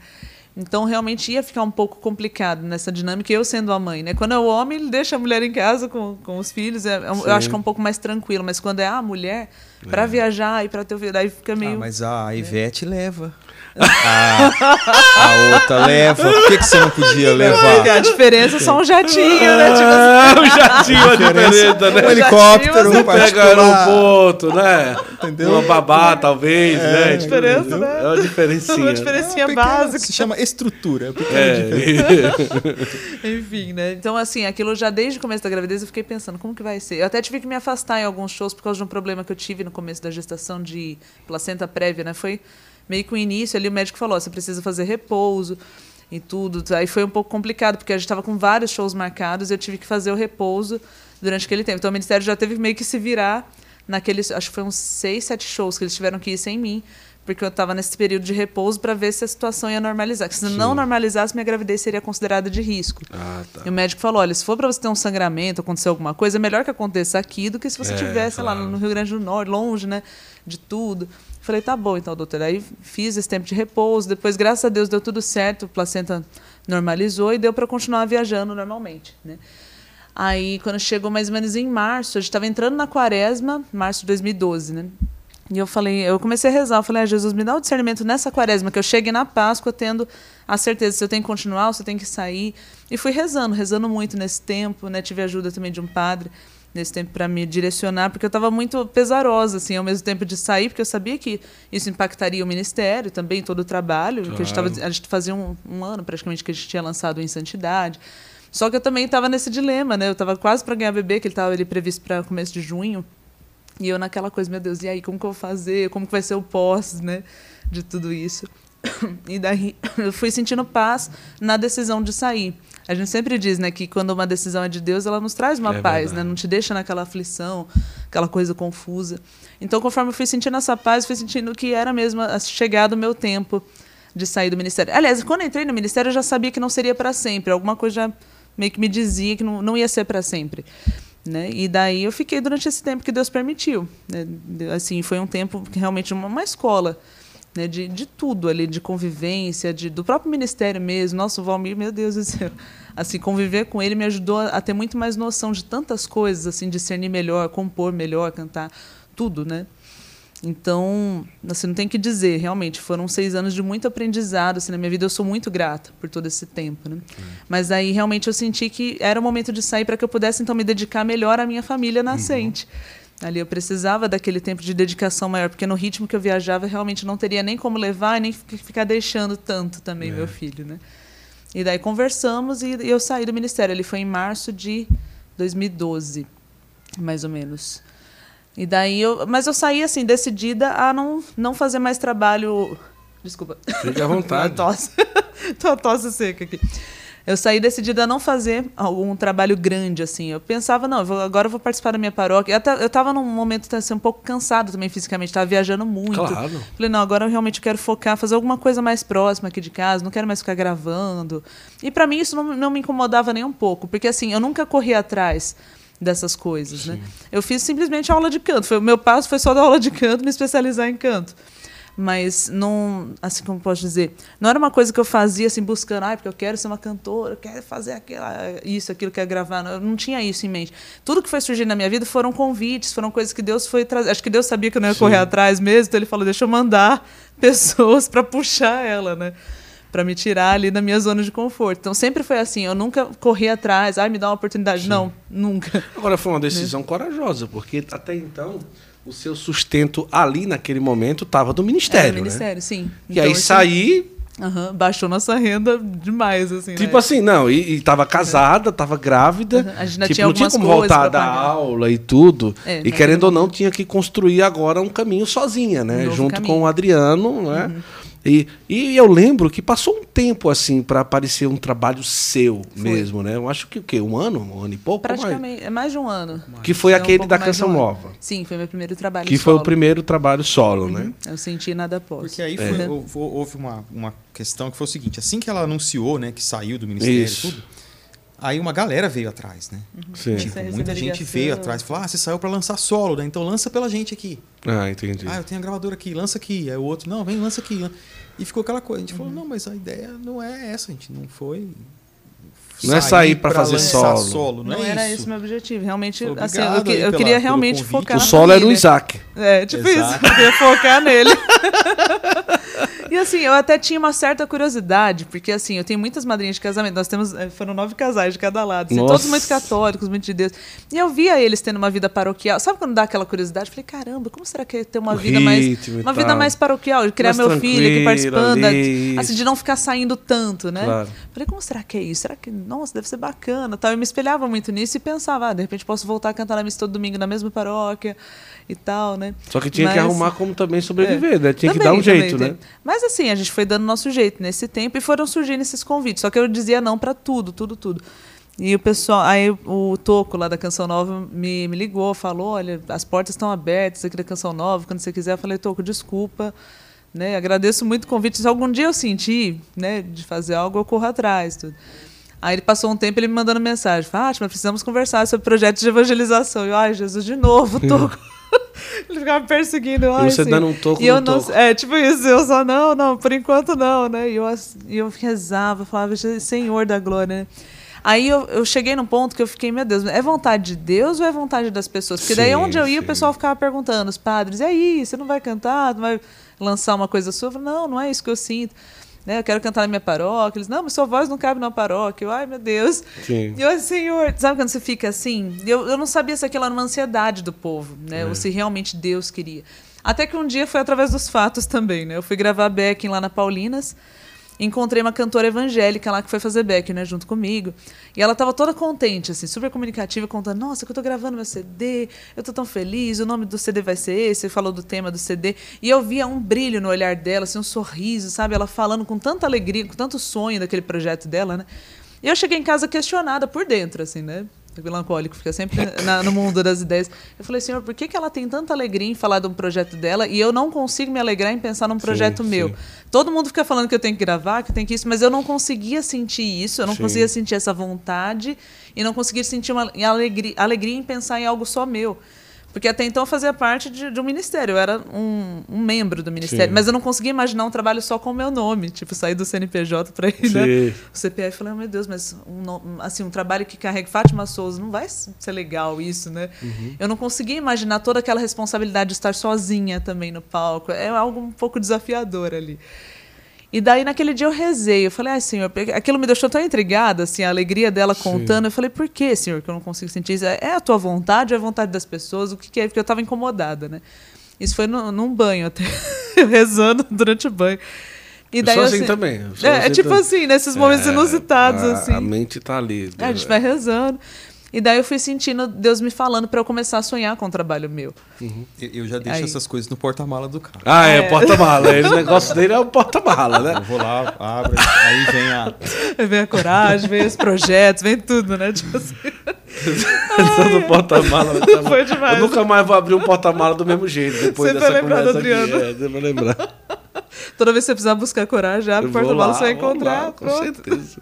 Então, realmente ia ficar um pouco complicado nessa dinâmica, eu sendo a mãe. Né? Quando é o homem, ele deixa a mulher em casa com, com os filhos, é, é eu acho que é um pouco mais tranquilo. Mas quando é a mulher, para é. viajar e para ter o filho, aí fica meio. Ah, mas a Ivete leva. A, a, outra leva. Por que, que você não podia levar? A diferença é só um jatinho, né? Tipo assim. um jatinho a diferença, né? Um helicóptero, um pega aeroporto, né? Entendeu? Uma babá, talvez, é, né? A diferença, né? É uma diferencinha. Uma diferencinha é básica. Se chama estrutura. É. Enfim, né? Então, assim, aquilo já desde o começo da gravidez eu fiquei pensando, como que vai ser? Eu até tive que me afastar em alguns shows por causa de um problema que eu tive no começo da gestação de placenta prévia, né? Foi meio que o início ali o médico falou, você precisa fazer repouso e tudo. Aí foi um pouco complicado, porque a gente estava com vários shows marcados e eu tive que fazer o repouso durante aquele tempo. Então o Ministério já teve meio que se virar naqueles, acho que foi uns seis, sete shows que eles tiveram que ir sem mim, porque eu estava nesse período de repouso para ver se a situação ia normalizar. Porque se Sim. não normalizasse, minha gravidez seria considerada de risco. Ah, tá. E o médico falou: olha, se for para você ter um sangramento, acontecer alguma coisa, é melhor que aconteça aqui do que se você é, tivesse claro. lá no Rio Grande do Norte, longe, né, de tudo. Falei, tá bom, então, doutor. Aí fiz esse tempo de repouso. Depois, graças a Deus, deu tudo certo. A placenta normalizou e deu para continuar viajando normalmente, né? Aí, quando chegou mais ou menos em março, a gente estava entrando na quaresma, março de 2012, né? E eu falei, eu comecei a rezar, eu falei, ah, Jesus, me dá o discernimento nessa quaresma, que eu chegue na Páscoa tendo a certeza se eu tenho que continuar se eu tenho que sair. E fui rezando, rezando muito nesse tempo, né? Tive ajuda também de um padre nesse tempo para me direcionar, porque eu estava muito pesarosa, assim, ao mesmo tempo de sair, porque eu sabia que isso impactaria o ministério, também todo o trabalho, claro. que a gente, tava, a gente fazia um, um, ano praticamente que a gente tinha lançado em Santidade. Só que eu também estava nesse dilema, né? Eu estava quase para ganhar bebê, que ele estava ali previsto para começo de junho. E eu naquela coisa, meu Deus, e aí, como que eu vou fazer? Como que vai ser o pós, né? De tudo isso. E daí eu fui sentindo paz na decisão de sair. A gente sempre diz, né, que quando uma decisão é de Deus, ela nos traz uma é paz, né? verdade. né? Não te deixa naquela aflição, aquela coisa confusa. Então, conforme eu fui sentindo essa paz, fui sentindo que era mesmo chegado o meu tempo de sair do ministério. Aliás, quando eu entrei no ministério, eu já sabia que não seria para sempre. Alguma coisa meio que me dizia que não, não ia ser para sempre. Né? E daí eu fiquei durante esse tempo que Deus permitiu. Né? Assim, foi um tempo que realmente uma, uma escola né? de, de tudo ali, de convivência, de, do próprio ministério mesmo. Nossa, o Valmir, meu Deus do céu. Assim, conviver com ele me ajudou a, ter muito mais noção de tantas coisas, assim, discernir melhor, compor melhor, cantar, tudo, né? Então, assim, não tem que dizer, realmente, foram seis anos de muito aprendizado assim, na minha vida. Eu sou muito grata por todo esse tempo. Né? Mas aí, realmente, eu senti que era o momento de sair para que eu pudesse, então, me dedicar melhor à minha família nascente. Uhum. Ali eu precisava daquele tempo de dedicação maior, porque no ritmo que eu viajava, realmente não teria nem como levar, nem ficar deixando tanto também é. meu filho. Né? E daí conversamos e eu saí do ministério. Ele foi em março de 2012, mais ou menos. E daí eu, mas eu saí assim decidida a não não fazer mais trabalho. Desculpa. Fique à vontade. tosse. Tô tosse seca aqui. Eu saí decidida a não fazer algum trabalho grande assim. Eu pensava, não, eu vou, agora eu vou participar da minha paróquia. Eu, até, eu tava num momento assim, um pouco cansado também fisicamente, estava viajando muito. Claro. Falei, não, agora eu realmente quero focar, fazer alguma coisa mais próxima aqui de casa, não quero mais ficar gravando. E para mim isso não, não me incomodava nem um pouco, porque assim, eu nunca corri atrás dessas coisas, né? Eu fiz simplesmente aula de canto. Foi, o meu passo foi só da aula de canto, me especializar em canto. Mas não, assim como posso dizer, não era uma coisa que eu fazia assim buscando, ah, porque eu quero ser uma cantora, eu quero fazer aquilo, isso, aquilo, quero gravar. Eu não tinha isso em mente. Tudo que foi surgindo na minha vida foram convites, foram coisas que Deus foi trazer. Acho que Deus sabia que eu não ia Sim. correr atrás mesmo, então ele falou: "Deixa eu mandar pessoas para puxar ela, né?" para me tirar ali da minha zona de conforto. Então sempre foi assim, eu nunca corri atrás, ai, me dá uma oportunidade. Sim. Não, nunca. Agora foi uma decisão né? corajosa, porque até então o seu sustento ali naquele momento estava do ministério, Era do ministério, né? sim. E então, aí assim, sair Uhum, baixou nossa renda demais, assim. Tipo né? assim, não, e, e tava casada, tava grávida. Uhum. A gente tipo, tinha não tinha como voltar da aula e tudo. É, e querendo ou não, tinha que construir agora um caminho sozinha, né? Um Junto caminho. com o Adriano, né? Uhum. E, e eu lembro que passou um tempo assim para aparecer um trabalho seu foi. mesmo, né? Eu acho que o quê? Um ano, um ano e pouco? Praticamente, é mais de um ano. Que foi é aquele um da Canção um Nova. Sim, foi meu primeiro trabalho Que solo. foi o primeiro trabalho solo, né? uhum. né? Eu senti nada após. Porque aí foi, é. houve uma, uma questão que foi o seguinte: assim que ela anunciou, né, que saiu do ministério Isso. e tudo Aí uma galera veio atrás, né? Sim. Tipo, muita gente veio atrás. Falou, ah, você saiu para lançar solo, né? Então lança pela gente aqui. Ah, entendi. Ah, eu tenho a gravadora aqui, lança aqui. Aí o outro, não, vem, lança aqui. E ficou aquela coisa. A gente uhum. falou, não, mas a ideia não é essa. A gente não foi... Não é sair para fazer solo. solo. Não, não é era esse o meu objetivo. Realmente, assim, eu, eu, eu queria realmente focar O solo era o Isaac. É, tipo Exato. isso. Eu queria focar nele. E assim, eu até tinha uma certa curiosidade, porque assim, eu tenho muitas madrinhas de casamento. Nós temos. Eh, foram nove casais de cada lado. Assim, todos muito católicos, muito de Deus. E eu via eles tendo uma vida paroquial. Sabe quando dá aquela curiosidade? Eu falei, caramba, como será que é ter uma o vida mais. Uma vida mais paroquial, de criar mais meu filho aqui participando, ali, assim, de não ficar saindo tanto, né? Claro. Falei, como será que é isso? Será que, nossa, deve ser bacana. Tal. Eu me espelhava muito nisso e pensava, ah, de repente posso voltar a cantar na missa todo domingo na mesma paróquia e tal, né? Só que tinha Mas, que arrumar como também sobreviver, é, né? Tinha também, que dar um jeito, né? Mas assim, a gente foi dando nosso jeito nesse tempo e foram surgindo esses convites. Só que eu dizia não para tudo, tudo, tudo. E o pessoal, aí o Toco lá da Canção Nova me, me ligou, falou: olha, as portas estão abertas aqui da Canção Nova, quando você quiser. Eu falei: Toco, desculpa, né? Agradeço muito o convite. Se algum dia eu sentir, né, de fazer algo, eu corro atrás. Tudo. Aí ele passou um tempo ele me mandando mensagem: Fátima, precisamos conversar sobre projetos de evangelização. E eu, ai, Jesus, de novo, Toco. Ele ficava me perseguindo. E você assim. dando um toco e eu não, toco. É, tipo isso. Eu só, não, não, por enquanto não, né? E eu, e eu rezava, falava, Senhor da glória, né? Aí eu, eu cheguei num ponto que eu fiquei, meu Deus, é vontade de Deus ou é vontade das pessoas? Porque sim, daí onde eu ia, sim. o pessoal ficava perguntando, os padres, e aí, você não vai cantar? Não vai lançar uma coisa sua? Eu falei, não, não é isso que eu sinto né? Eu quero cantar na minha paróquia. Eles, não, mas sua voz não cabe na paróquia. Eu, ai, meu Deus. Sim. E eu, Senhor, sabe quando você fica assim? Eu, eu não sabia se aquilo era uma ansiedade do povo, né? É. Ou se realmente Deus queria. Até que um dia foi através dos fatos também, né? Eu fui gravar backing lá na Paulinas encontrei uma cantora evangélica lá que foi fazer back, né, junto comigo. E ela estava toda contente, assim, super comunicativa, contando: Nossa, que eu estou gravando meu CD, eu estou tão feliz, o nome do CD vai ser esse. Falou do tema do CD. E eu via um brilho no olhar dela, assim, um sorriso, sabe? Ela falando com tanta alegria, com tanto sonho daquele projeto dela, né? E eu cheguei em casa questionada por dentro, assim, né? Melancólico, fica sempre na- no mundo das ideias. Eu falei, senhor, por que, que ela tem tanta alegria em falar de um projeto dela e eu não consigo me alegrar em pensar num projeto Sim, meu? sim. Todo mundo fica falando que eu tenho que gravar, que eu tenho que isso, mas eu não conseguia sentir isso, eu não Sim. conseguia sentir essa vontade e não conseguia sentir uma alegria, alegria em pensar em algo só meu. Porque até então eu fazia parte de, de um ministério, eu era um, um membro do ministério, Sim. mas eu não conseguia imaginar um trabalho só com o meu nome, tipo, sair do CNPJ para ir, né? O CPF, eu falei, oh, meu Deus, mas um, assim, um trabalho que carrega Fátima Souza, não vai ser legal isso, né? Uhum. Eu não conseguia imaginar toda aquela responsabilidade de estar sozinha também no palco. É algo um pouco desafiador ali. E daí, naquele dia, eu rezei. Eu falei, ai, senhor, aquilo me deixou tão intrigada, assim, a alegria dela contando. Eu falei, por que, senhor, que eu não consigo sentir isso? É a tua vontade ou é a vontade das pessoas? O que, que é? Porque eu estava incomodada, né? Isso foi no, num banho até, eu rezando durante o banho. E Eu sou eu, assim também, eu sou É, é assim tipo também. assim, nesses momentos É, inusitados, a, assim. A mente tá ali. É, a gente vai rezando. E daí eu fui sentindo Deus me falando para eu começar a sonhar com o trabalho meu. Eu- Eu já deixo Aí. essas coisas no porta-mala do carro. Ah, é, É. porta-mala. O negócio dele é o porta-mala, né? Eu vou lá, abro, aí vem a. Vem a coragem, vem os projetos, vem tudo, né? Tipo assim. No porta-mala. tá bom. Foi demais. Eu nunca mais vou abrir um porta-mala do mesmo jeito. Depois Você dessa vai lembrar conversa do aqui. Adriano. É, você vai lembrar. Toda vez que você precisar buscar coragem, abre o porta-mala, você vai encontrar. lá, com certeza.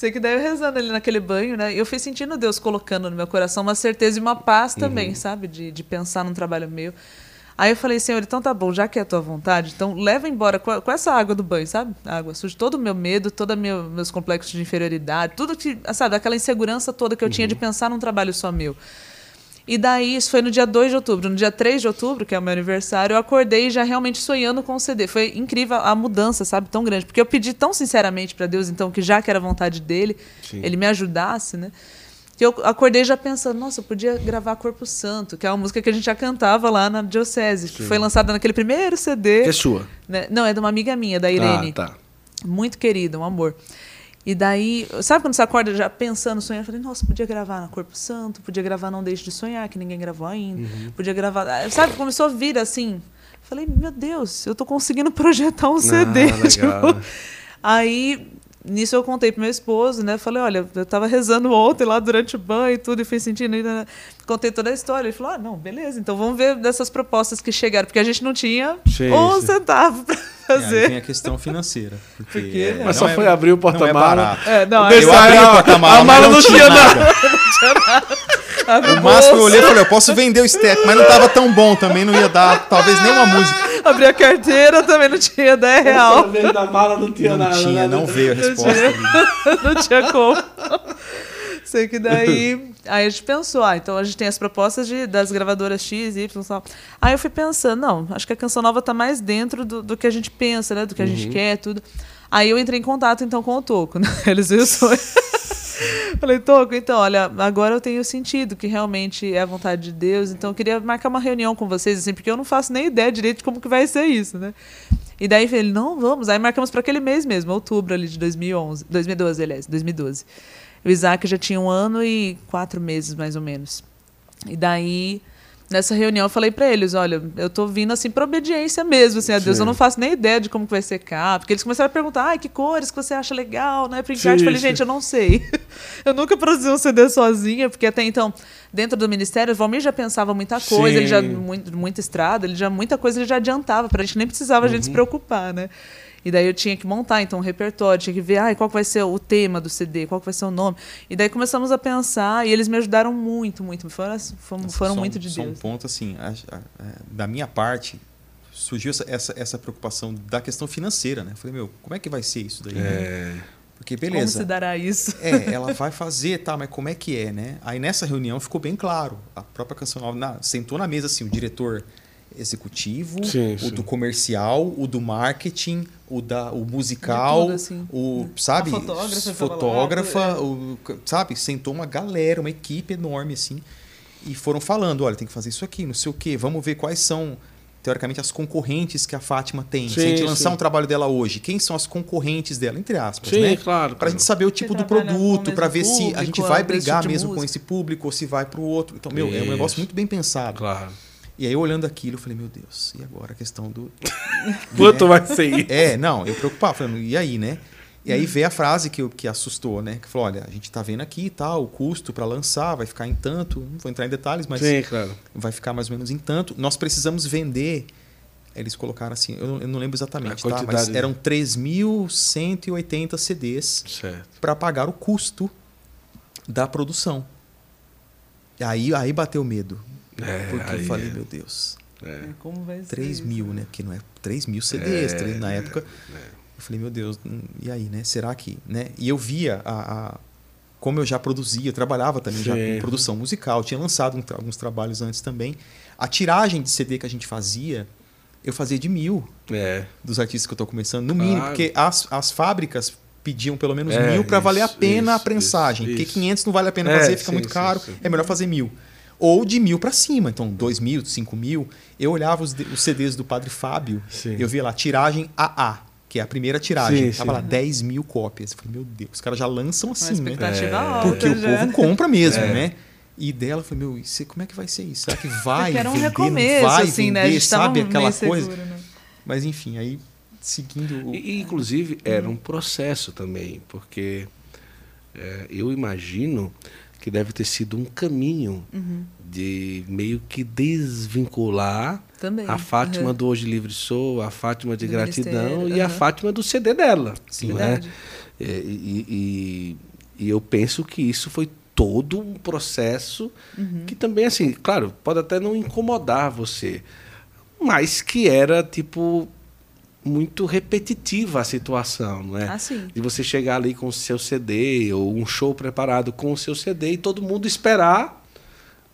Sei que daí eu rezando ali naquele banho, né? E eu fui sentindo Deus colocando no meu coração uma certeza e uma paz Uhum. também, sabe? De, de pensar num trabalho meu. Aí eu falei, Senhor, então tá bom, já que é a tua vontade, então leva embora com, com essa água do banho, sabe? A água suja, todo o meu medo, todos meu, meus complexos de inferioridade, tudo que, sabe, aquela insegurança toda que eu tinha de Uhum. pensar num trabalho só meu. E daí, isso foi no dia 2 de outubro. No dia 3 de outubro, que é o meu aniversário, eu acordei já realmente sonhando com o CD. Foi incrível a mudança, sabe? Tão grande. Porque eu pedi tão sinceramente para Deus, então, que já que era vontade dele, Sim. ele me ajudasse, né? Que eu acordei já pensando, nossa, eu podia gravar Corpo Santo, que é uma música que a gente já cantava lá na Diocese, que foi lançada naquele primeiro CD. Que é sua. né? Não, é de uma amiga minha, da Irene. Ah, tá. Muito querida, um amor. E daí, sabe quando você acorda já pensando, sonhando? Eu falei, nossa, podia gravar na Corpo Santo, podia gravar Não Deixe de Sonhar, que ninguém gravou ainda. Uhum. Podia gravar. ah, Sabe, começou a vir assim. Falei, meu Deus, eu tô conseguindo projetar um CD. legal, tipo. né? Aí, nisso eu contei pro meu esposo, né? Falei, olha, eu tava rezando ontem lá durante o banho e tudo, e fui sentindo. e, Contei toda a história. Ele falou, ah, não, beleza, então vamos ver dessas propostas que chegaram, porque a gente não tinha Sim, um centavo pra É, aí fazer. vem a questão financeira. Porque, Porque, é? Mas não só é- foi abrir o não é porta-mala. É, não, Eu abri a- o porta-mala, a mala não não tinha tinha nada. abre O máximo eu olhei e falei, eu posso vender o step, mas não tava tão bom também, não ia dar talvez nenhuma música. abri a carteira, também não tinha 10 real. Da mala não tinha Não nada. tinha, né? não veio a resposta. tinha. ali. não tinha como. Sei que daí. Aí a gente pensou, ah, então a gente tem as propostas de, das gravadoras X, Y, tal. Aí eu fui pensando, não, acho que a canção nova tá mais dentro do, do que a gente pensa, né? Do que a gente quer, tudo. Aí eu entrei em contato então com o Toco, né? Eles viram o sonho. Falei, Toco, então, olha, agora eu tenho sentido que realmente é a vontade de Deus, então eu queria marcar uma reunião com vocês, assim, porque eu não faço nem ideia direito de como que vai ser isso, né? E daí ele, não, vamos. Aí marcamos para aquele mês mesmo, outubro ali de 2011, 2012, aliás, 2012. O Isaac já tinha um ano e quatro meses, mais ou menos. E daí, nessa reunião, eu falei para eles, olha, eu tô vindo assim por obediência mesmo, assim, a Deus, Sim. eu não faço nem ideia de como que vai ser cá, porque eles começaram a perguntar, ai, que cores que você acha legal, né, print Sim, art. Eu falei, sim. gente, eu não sei. eu nunca produzi um CD sozinha, porque até então, dentro do ministério, o Valmir já pensava muita coisa, ele já Sim. muito, muita estrada, ele já muita coisa ele já adiantava, pra gente nem precisava a gente Uhum. se preocupar, né? E daí eu tinha que montar então um repertório, tinha que ver ai, qual que vai ser o tema do CD, qual que vai ser o nome. E daí começamos a pensar e eles me ajudaram muito, muito. Foram, foram, foram Só muito de só Deus. um ponto assim, a- a- a- da minha parte, surgiu essa, essa, essa preocupação da questão financeira, né? Falei, meu, como é que vai ser isso daí? né? É. Porque Como beleza. se dará isso? É, ela vai fazer, tá, mas como é que é, né? Aí nessa reunião ficou bem claro. A própria canção nova na- sentou na mesa assim, o diretor executivo, Sim, o sim. do comercial, o do marketing, o da o musical, tudo, assim. o, sabe, A fotógrafa fotógrafa, lá, é. o, sabe, sentou uma galera, uma equipe enorme assim, e foram falando, olha, tem que fazer isso aqui, não sei o quê, vamos ver quais são teoricamente as concorrentes que a Fátima tem. Se a gente Sim, lançar sim. um trabalho dela hoje, quem são as concorrentes dela, entre aspas, Sim, né? claro. Pra gente saber o tipo do o produto, pra ver se a público, gente vai o mesmo brigar mesmo com esse público ou se vai pro outro. Então, meu, é um Isso. negócio muito bem pensado. Claro. E aí, olhando aquilo, eu falei, meu Deus, e agora a questão do. Quanto vai ser isso? É, não, eu preocupava, falando, e aí, né? E aí veio a frase que, que assustou, né? Que falou: olha, a gente tá vendo aqui e tal, o custo para lançar vai ficar em tanto. Não vou entrar em detalhes, mas Sim, claro. vai ficar mais ou menos em tanto. Nós precisamos vender. Eles colocaram assim, eu não, eu não lembro exatamente, tá? Mas eram 3.180 CDs para pagar o custo da produção. E aí, aí bateu medo. É, porque aí eu falei, é. meu Deus, É. Como vai ser? 3 isso? mil, né? Que não é 3 mil CDs. É, três- na é, época, eu falei, meu Deus, hum, e aí, né? Será que. Né? E eu via a, a- como eu já produzia, eu trabalhava também já Sim. com produção musical, tinha lançado um alguns trabalhos antes também. A tiragem de CD que a gente fazia, eu fazia de mil É. dos artistas que eu estou começando, no mínimo, Claro. porque as, as fábricas pediam pelo menos É, mil para valer a isso, pena a isso, prensagem. isso, porque isso. 500 não vale a pena É, fazer, fica sim, muito sim, caro, sim. é melhor fazer mil. Ou de mil para cima, então dois mil, cinco mil. Eu olhava os, os CDs do Padre Fábio, Sim. eu via lá, tiragem AA, que é a primeira tiragem. Sim, Tava sim. lá 10 mil cópias. Eu falei, meu Deus, os caras já lançam assim, né? expectativa É. alta. Porque o já. povo compra mesmo, É. né? E dela, eu falei, meu, isso, como é que vai ser isso? Será que vai Porque era um vender, recomeço, não vai assim, né? A vender, gente tava sabe? meio Aquela seguro, coisa. né? Mas enfim, aí seguindo o... E, e, inclusive, era um processo também, porque é, eu imagino que deve ter sido um caminho Uhum. de meio que desvincular Também. a Fátima Uhum. do Hoje Livre Sou, a Fátima de Do Gratidão e a aham. Fátima do CD dela. Sim. não é? Verdade. É, E, e- e eu penso que isso foi todo um processo Uhum. que também, assim, claro, pode até não incomodar você, mas que era, tipo, muito repetitiva a situação, não é? Ah, sim. De você chegar ali com o seu CD ou um show preparado com o seu CD e todo mundo esperar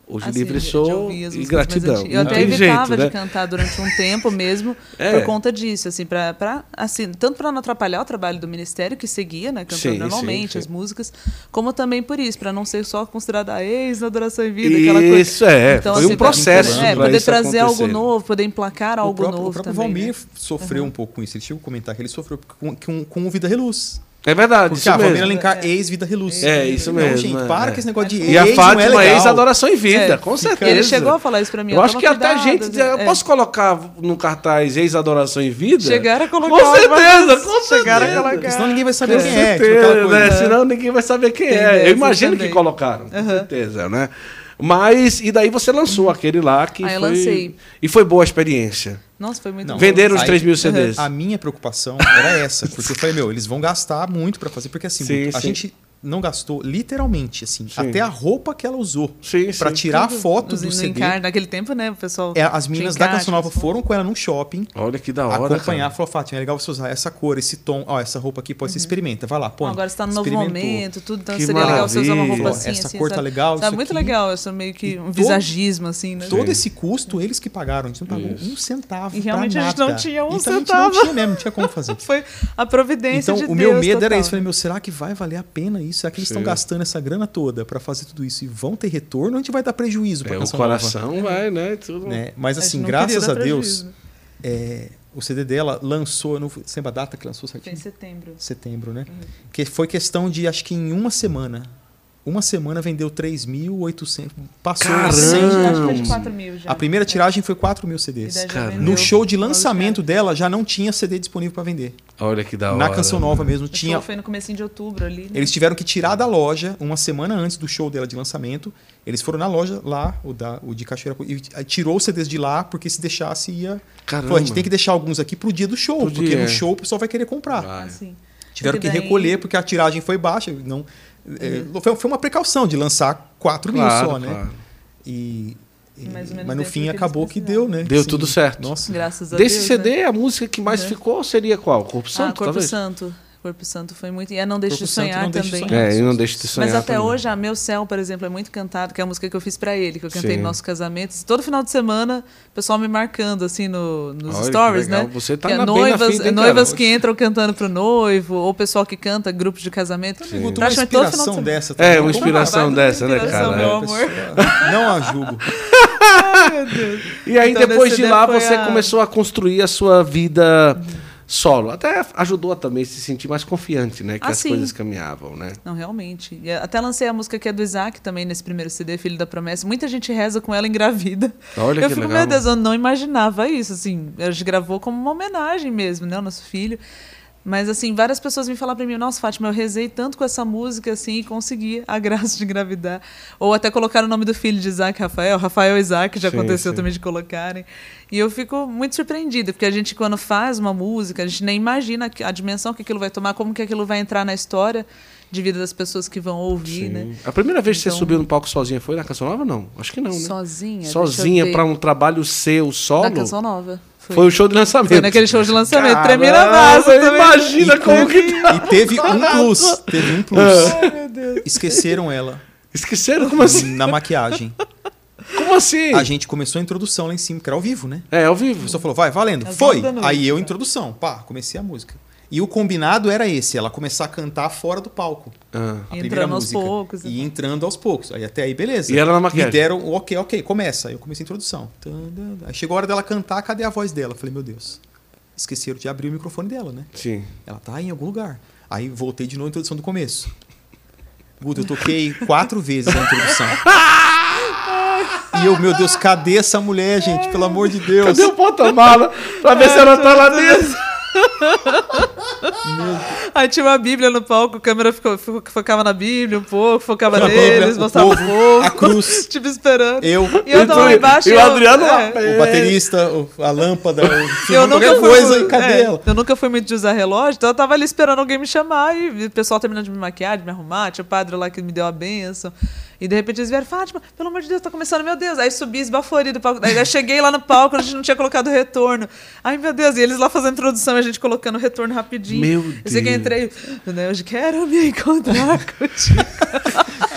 Hoje Assim, Livre de- de Sou as e Gratidão. Eu Não até evitava jeito, de né? cantar durante um tempo mesmo É. por conta disso, assim, pra, pra, assim, tanto para não atrapalhar o trabalho do ministério que seguia, né, cantando Sim, normalmente sim, as sim. músicas, como também por isso, para não ser só considerada a ex na adoração em vida, aquela coisa. Isso é, Então, foi assim, um processo. É, pra poder isso trazer algo acontecer. novo, poder emplacar o algo próprio, novo o próprio também. Valmir né? sofreu um pouco com isso. Ele chegou a comentar que ele sofreu com, com, com o Vida Reluz. É verdade, Porque isso a Valmir mesmo. Alencar, É. ex-Vida Reluz. É, isso Não, mesmo, gente, é, para é. com esse negócio de E a ex, é Fátima, legal. ex-adoração em vida, É, com certeza. Ele chegou a falar isso pra mim. Eu acho tava que até cuidado, gente. Eu é. posso colocar no cartaz ex-adoração em vida? Chegaram a colocar. Com certeza, com Chegaram a certeza. colocar. Senão ninguém vai saber Com quem é. tipo certeza, né? né? Senão ninguém vai saber quem é. Eu imagino que colocaram, com certeza, né? Mas, e daí você lançou aquele lá que Aí eu foi. lancei. E foi boa a experiência. Nossa, foi muito Não. bom. Venderam os Aí- 3 mil CDs. A minha preocupação era essa, porque eu falei, meu, eles vão gastar muito pra fazer, porque assim, Sim, a sim. gente não gastou literalmente, assim, Sim. até a roupa que ela usou Sim, pra sim. tirar a foto do CD. encarte, naquele tempo, né, o pessoal. É, as meninas da Canção Nova foram com ela num shopping Olha que da hora. acompanhar, cara. falou, Fátima, é legal você usar essa cor, esse tom, ó, essa roupa aqui, pode você experimenta, vai lá, põe. Agora você tá no novo momento, tudo, então Que seria legal você usar uma maravilha. roupa assim, Essa assim, cor tá sabe? legal, Tá muito aqui. legal, isso é meio que um todo- visagismo, assim, né? Todo esse custo, eles que pagaram, a gente não pagou Isso. um centavo E realmente a gente não tinha um então, A centavo. gente não tinha mesmo, não tinha como fazer. Foi a providência Então, o meu medo era isso. Falei, meu, será que vai valer a pena isso? Será que eles estão gastando essa grana toda pra fazer tudo isso e vão ter retorno ou a gente vai dar prejuízo pra É, o coração vai, né? Tudo. Nova? Né? Mas A assim, não graças a Deus, é, o CD dela lançou, eu não lembra a data que lançou Foi certinho? em setembro. Setembro, né? Que foi questão de, acho que em uma semana. Uma semana vendeu 3.800. Passou Caramba! 100. Acho que foi de 4 mil já. A primeira tiragem foi 4 mil CDs. No show de lançamento dela já não tinha CD disponível para vender. Olha que da hora. Na Canção Nova mesmo O tinha. show foi no comecinho de outubro ali. Né? Eles tiveram que tirar da loja uma semana antes do show dela de lançamento. Eles foram na loja lá, o, da, o de Cachoeira, e eh, tirou os CDs de lá, porque se deixasse ia. Caramba. Falou, a gente tem que deixar alguns aqui pro dia do show, Pro porque dia, no show o pessoal vai querer comprar. Vai. Assim. Tiveram que daí- recolher porque a tiragem foi baixa. Não, é, foi, foi uma precaução de lançar 4 mil Claro, só, né? claro. E, e- mas no fim que acabou que precisavam. deu, né? Deu tudo certo. Nossa. Graças a Desse Deus. CD, né? a música que mais Né? ficou seria qual? Corpo Santo, ah, Corpo talvez? Santo. Corpo Santo foi muito. E a Não Deixe de Sonhar Não de também. Sonhar. É, e não deixe de sonhar Mas até também. hoje, a Meu Céu, por exemplo, é muito cantado, que é a música que eu fiz pra ele, que eu cantei Sim. no nosso casamento. Todo final de semana, o pessoal me marcando, assim, no, nos Olha stories, né? Você tá Que é na- bem na noivas, noivas que entram cantando pro noivo, ou o pessoal que canta grupos de casamento. Guto, uma Praticamente todo final de inspiração semana. dessa É, também. uma Como inspiração Como dessa, né, inspiração, cara? meu É. amor. Não a julgo. E aí, Então, depois de lá, foi você a- começou a construir a sua vida solo. Até ajudou a também se sentir mais confiante, né? Que Ah, as sim. coisas caminhavam, né? Não, realmente. E até lancei a música que é do Isaac também nesse primeiro CD, Filho da Promessa. Muita gente reza com ela engravida. Olha eu que fico, legal. meu Deus, eu não imaginava isso, assim. A gente gravou como uma homenagem mesmo, né, ao nosso filho. Mas, assim, várias pessoas me falaram pra mim, nossa, Fátima, eu rezei tanto com essa música, assim, e consegui a graça de engravidar. Ou até colocar o nome do filho de Isaac, Rafael. Rafael Isaac, já Sim, aconteceu sim. também de colocarem. E eu fico muito surpreendida, porque a gente, quando faz uma música, a gente nem imagina a dimensão que aquilo vai tomar, como que aquilo vai entrar na história de vida das pessoas que vão ouvir, né? A primeira vez que você Então- subiu no palco sozinha foi na Canção Nova? Não. Acho que não, né? Sozinha. Sozinha para um trabalho seu, solo? Da Canção Nova. Foi o show de lançamento. Foi naquele show de lançamento. Caramba, na massa. Imagina E como que tá. E teve um plus. Teve um plus. Esqueceram ela Esqueceram? Como assim? na maquiagem. Como assim? A gente começou a introdução lá em cima, que era ao vivo, né? É, ao A vivo. pessoa falou, vai, valendo. Foi. nove da noite. Aí eu, introdução. Pá, comecei a música. E o combinado era esse, ela começar a cantar fora do palco. Ah. A Entrando primeira aos música. poucos e E entrando aos poucos. Aí até aí, beleza. E ela na maquiagem? Me deram o ok, ok, começa. Aí eu comecei a introdução. Aí chegou a hora dela cantar, cadê a voz dela? Eu falei, meu Deus. Esqueceram de abrir o microfone dela, né? Sim. Ela tá em algum lugar. Aí voltei de novo a introdução do começo. Guto, eu toquei quatro vezes a introdução. E eu, meu Deus, cadê essa mulher, gente? Pelo amor de Deus. Cadê o porta-mala? Pra ver se ela tá lá dentro. Aí tinha uma Bíblia no palco, a câmera ficou, fo- focava na Bíblia um pouco, focava A neles, Bíblia, mostrava o povo, a cruz. Tipo, esperando. Eu, E eu tava lá embaixo. E o eu- Adriano lá. é. o baterista, a lâmpada, o Eu nunca, qualquer fui, coisa, e cadê é, ela? eu nunca fui muito de usar relógio, então eu tava ali esperando alguém me chamar e o pessoal terminando de me maquiar, de me arrumar, tinha o padre lá que me deu a benção. E de repente eles vieram, Fátima, pelo amor de Deus, tá começando, meu Deus. Aí subi esbaforido do palco. Aí eu cheguei lá no palco, a gente não tinha colocado retorno. Ai, meu Deus, e eles lá fazendo introdução e a gente colocando retorno rapidinho. Meu Eu sei que eu Deus. entrei, né, hoje quero me encontrar contigo.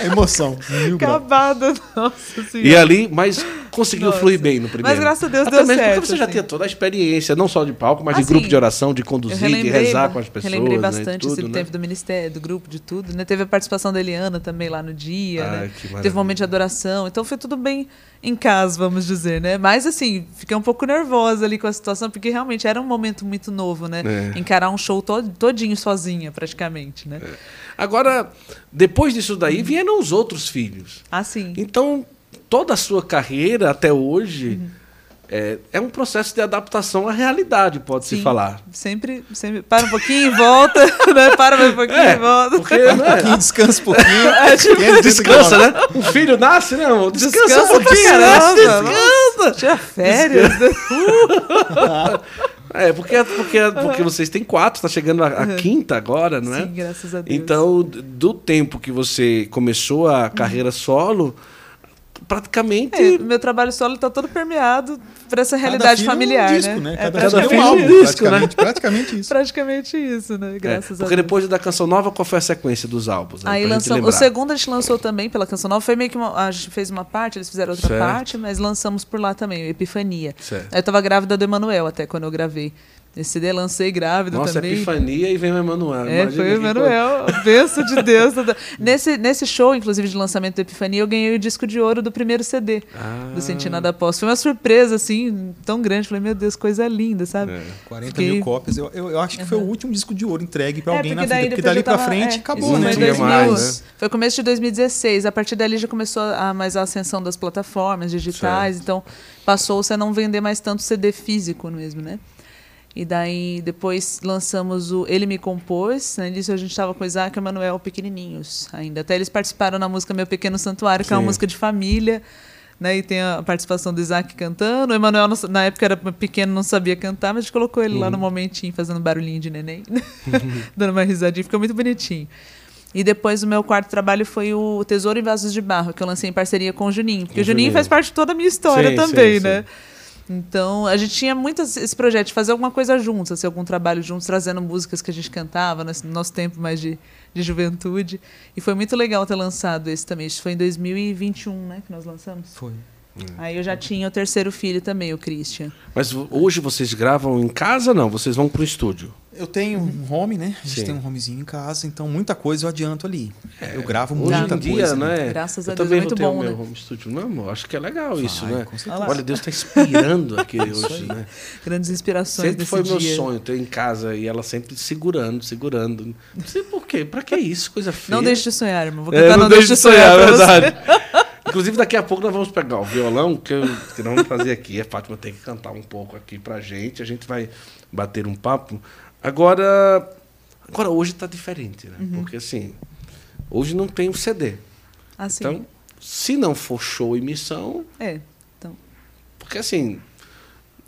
Emoção. Acabada, nossa E senhora. ali, mas conseguiu Nossa. fluir bem no primeiro. Mas graças a Deus Até deu mesmo certo, porque você já assim. tinha toda a experiência, não só de palco, mas de Assim, grupo de oração, de Eu conduzir, de rezar com as pessoas. relembrei né, bastante tudo, esse né? tempo do ministério, do grupo, de tudo, né? Teve a participação da Eliana também lá no dia, Ai, né? Maravilha. Teve um momento de adoração, então foi tudo bem em casa, vamos dizer, né? Mas assim, fiquei um pouco nervosa ali com a situação, porque realmente era um momento muito novo, né? É. Encarar um show todo, todinho sozinha, praticamente, né? Agora, depois disso daí, vieram os outros filhos. Assim. Então, toda a sua carreira até hoje Uhum. É, é um processo de adaptação à realidade, pode-se Sim. falar. Sempre, sempre. Para um pouquinho e volta, né? Para um pouquinho É, e volta. porque não Um pouquinho, descansa um pouquinho. É, tipo, descansa, né? Um filho nasce, né? amor? Descansa, Descansa um pouquinho, né? caramba, Descansa. Tira férias. né? É, porque, porque, porque vocês têm quatro, tá chegando a, a quinta agora, não é? Sim, graças a Deus. Então, do tempo que você começou a carreira solo, praticamente. É, meu trabalho solo está todo permeado por essa realidade filho é um familiar, disco, né? né? É Cada, cada filho é um álbum, disco, né? praticamente, praticamente isso. praticamente isso, né? É, Graças a porque Deus. depois da Canção Nova, qual foi a sequência dos álbuns? Aí lançamos. O segundo a gente lançou também pela Canção Nova. Foi meio que uma, a gente fez uma parte, eles fizeram outra Certo. parte, mas lançamos por lá também, Epifania. Certo. Aí eu tava grávida do Emanuel até quando eu gravei. Esse CD lancei grávida Nossa, também. Epifania e vem o Emanuel. É, Imagina foi o Emanuel, benção de Deus. Nesse, nesse show, inclusive, de lançamento do Epifania, eu ganhei o disco de ouro do primeiro CD Ah. do Sentir Nada Após. Foi uma surpresa, assim, tão grande. Falei, meu Deus, coisa linda, sabe? É. 40 Fiquei- mil cópias. Eu, eu, eu acho que foi o último disco de ouro entregue pra É, alguém na vida. Porque dali tava- frente é, acabou, né? foi, tinha 2000, mais, né? foi começo de 2016. A partir dali já começou a, mais a ascensão das plataformas digitais. Então passou-se a não vender mais tanto CD físico mesmo, né? E daí depois lançamos o Ele Me Compôs. Né? Nisso a gente estava com o Isaac e o Manuel pequenininhos ainda. Até eles participaram na música Meu Pequeno Santuário, que é uma Sim. música de família. Né, e tem a participação do Isaac cantando. O Emanuel, na época, era pequeno, não sabia cantar, mas a gente colocou ele Uhum. lá no momentinho, fazendo barulhinho de neném, dando uma risadinha. Ficou muito bonitinho. E depois o meu quarto trabalho foi o Tesouro em Vasos de Barro, que eu lancei em parceria com o Juninho. Porque o Juninho Juninho. faz parte de toda a minha história Sim, também, sim, né? Então, a gente tinha muito esse projeto de fazer alguma coisa juntos, assim, algum trabalho juntos, trazendo músicas que a gente cantava no nosso tempo mais de, de juventude. E foi muito legal ter lançado esse também. Isso foi em 2021, né, que nós lançamos. Foi. Aí eu já tinha o terceiro filho também, o Christian. Mas hoje vocês gravam em casa não? Vocês vão pro estúdio? Eu tenho um home, né? A gente Sim. tem um homezinho em casa, então muita coisa eu adianto ali. eu gravo Hoje muita em dia, coisa. né? Graças eu a Deus, também é muito vou ter bom, o meu né? home studio. Não, amor, acho que é legal isso, Vai, né? com certeza. Olha, Deus está inspirando aqui hoje, né? Grandes inspirações Sempre desse foi meu dia. sonho ter em casa e ela sempre segurando, segurando. Não sei por quê. Pra que isso? Coisa feia. Não deixe de sonhar, irmão. Vou É, cantar não, deixe de sonhar, pra é você. verdade. Inclusive, daqui a pouco nós vamos pegar o violão que, eu, que nós vamos fazer aqui. A Fátima tem que cantar um pouco aqui pra gente. A gente vai bater um papo. Agora, Agora, hoje está diferente, né? Porque assim, hoje não tem o CD. Assim, Então, se não for show e missão, é. Então, porque assim,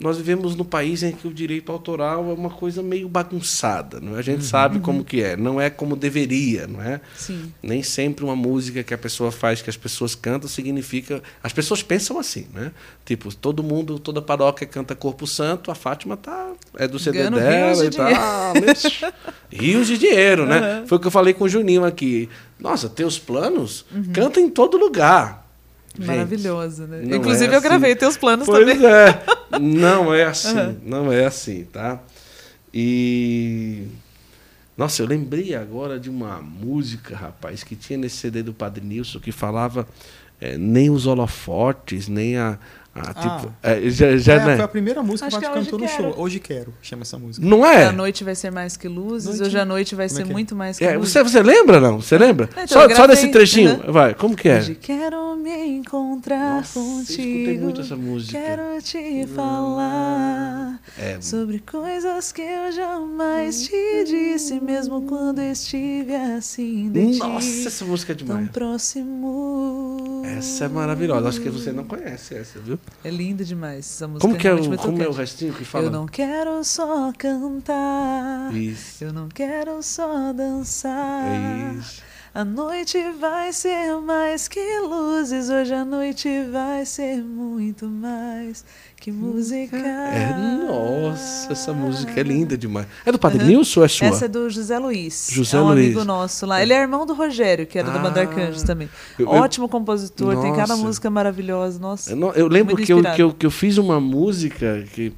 nós vivemos num país em que o direito autoral é uma coisa meio bagunçada, não é? A gente sabe como que é, não é como deveria, não é? sim. Nem sempre uma música que a pessoa faz, que as pessoas cantam, significa. As pessoas pensam assim, né? Tipo, todo mundo, toda paróquia canta Corpo Santo, a Fátima tá. É do CD Ganhando dela rios e de tal. mas- rios de dinheiro, né? Foi o que eu falei com o Juninho aqui. Nossa, teus planos? Canta em todo lugar. Maravilhoso, né? não Inclusive, é eu gravei teus planos Pois também. é. Não é assim. Não é assim, tá? E. Nossa, eu lembrei agora de uma música, rapaz, que tinha nesse CD do Padre Nilson que falava eh, nem os holofotes, nem a. a, tipo, eh, já, já, É, né? Foi a primeira música Acho que que a é cantou no show. Hoje Quero, chama essa música. Não é? A noite vai ser mais que luzes, Noite- hoje a noite vai Como ser é é? muito mais que É, luzes. você, você lembra, não? Você lembra? Então, só, eu só gravei, desse trechinho. uhum. Vai, como que é? Hoje quero me encontrar Nossa, eu escutei contigo. muito essa música. Quero te falar É. sobre coisas que eu jamais te disse, mesmo quando estive assim de Nossa, ti, essa música é tão demais. próximo. Essa é maravilhosa. Acho que você não conhece essa, viu? É linda demais essa música. Como que é o, como é o restinho que fala? Eu não quero só cantar. Isso. Eu não quero só dançar. É isso. A noite vai ser mais que luzes, hoje a noite vai ser muito mais que música. É, nossa, essa música é linda demais. É do Padre Nilson ou é sua? Essa é do José Luiz. José é um Luiz. amigo nosso lá. Ele é irmão do Rogério, que era Banda Ah. Arcanjos também. Eu- Ótimo compositor, tem cada Nossa. música maravilhosa. Nossa. Eu, eu lembro que eu, que, eu, que eu fiz uma música que,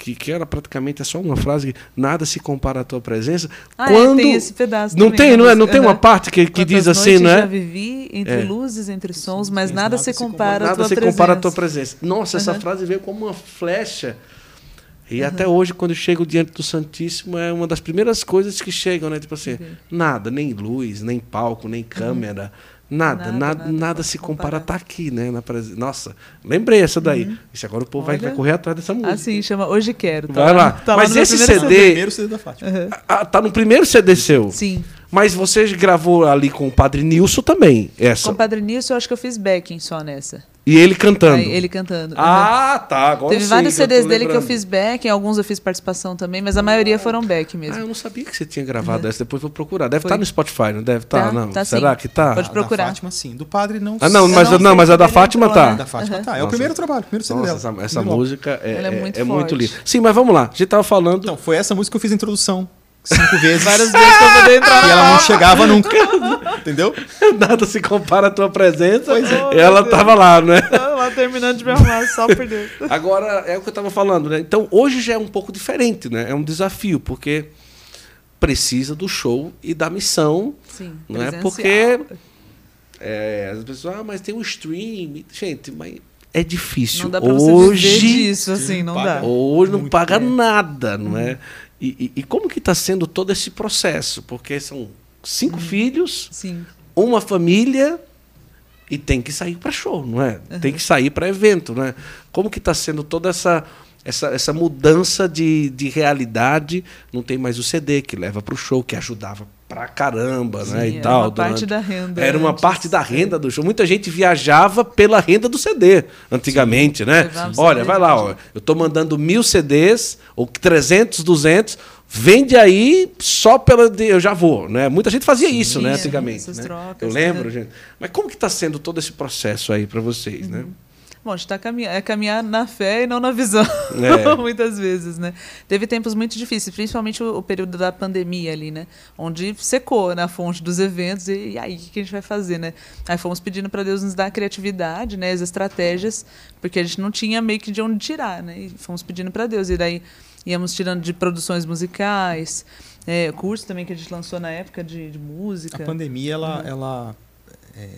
que, que era praticamente só uma frase nada se compara à tua presença. Ah, quando... é, tem esse pedaço Não também tem, não é? Não tem uma parte que, que diz assim, não já é? vivi entre É. luzes, entre sons, mas nada, nada se compara à Nada tua se presença. compara à tua presença. Nossa, essa Aham. frase veio como uma flecha. E até hoje, quando eu chego diante do Santíssimo, é uma das primeiras coisas que chegam, né? Tipo assim, Entendi. nada, nem luz, nem palco, nem câmera, nada, Nada, nada, nada se compara, comparar. tá aqui, né? Na presen... Nossa, lembrei essa daí. Isso agora o povo vai, Olha. vai correr atrás dessa música. Assim, chama Hoje Quero. Tá Vai lá. Tá Mas meu esse CD O primeiro CD da Fátima. Ah, tá no primeiro CD seu. Sim. Mas você gravou ali com o Padre Nilson também, essa. Com o Padre Nilson, eu acho que eu fiz backing só nessa. E ele cantando. Aí, ele cantando. Ah, tá. Agora Teve sim vários CDs dele que eu lembrando. fiz back, em alguns eu fiz participação também, mas a maioria foram back Ah, mesmo. eu não sabia que você tinha gravado essa. Depois vou procurar. Deve estar no Spotify, não deve estar? Tá, não. tá Será sim. que tá? Pode Da procurar. Fátima, sim. Do padre, não Ah, não, mas, não não, mas a da ele Fátima entrou, tá. né? Da Fátima Aham. tá. É Nossa. o primeiro trabalho, o primeiro CD Nossa, dela. essa, essa música é, é é- muito é muito linda. Sim, mas vamos lá. A gente tava falando. Então, foi essa música que eu fiz a introdução. Cinco vezes. Várias vezes pra poder entrar E ela não chegava nunca. Entendeu? Nada se compara à tua presença. Pois é. Ela tava lá, né? Tava lá terminando de me arrumar, só por Deus. Agora, é o que eu estava falando, né? Então, hoje já é um pouco diferente, né? É um desafio, porque precisa do show e da missão, Sim, não é? Porque é, as pessoas, ah, mas tem um stream. Gente, mas é difícil. Não dá pra você hoje, viver disso, assim, Sim, não paga. dá. Hoje não Muito, paga é. nada, não é? E, e- e como que está sendo todo esse processo? Porque são cinco filhos, Sim. uma família e tem que sair para show, não é? Tem que sair para evento, não é? Como que está sendo toda essa essa, essa mudança de, de realidade? Não tem mais o CD que leva para o show, que ajudava pra caramba, né? Sim, E era tal. uma parte durante- da renda Era uma antes. parte da renda do show. Muita gente viajava pela renda do CD antigamente, né? Levava o Olha, vai lá, ó, eu tô mandando mil CDs ou 300, 200, vende aí só pela de- eu já vou, né? Muita gente fazia isso, né, antigamente, essas né? trocas, Eu lembro, né? gente. Mas como que está sendo todo esse processo aí para vocês, né? Bom, a gente tá caminhando, é caminhar na fé e não na visão, É. muitas vezes, né? Teve tempos muito difíceis, principalmente o, o período da pandemia ali, né? Onde secou na fonte dos eventos e, e aí o que, a gente vai fazer, né? Aí fomos pedindo para Deus nos dar a criatividade, né? As estratégias, porque a gente não tinha meio que de onde tirar, né? E fomos pedindo para Deus e daí íamos tirando de produções musicais, é, curso também que a gente lançou na época de, de música. A pandemia, ela, ela é,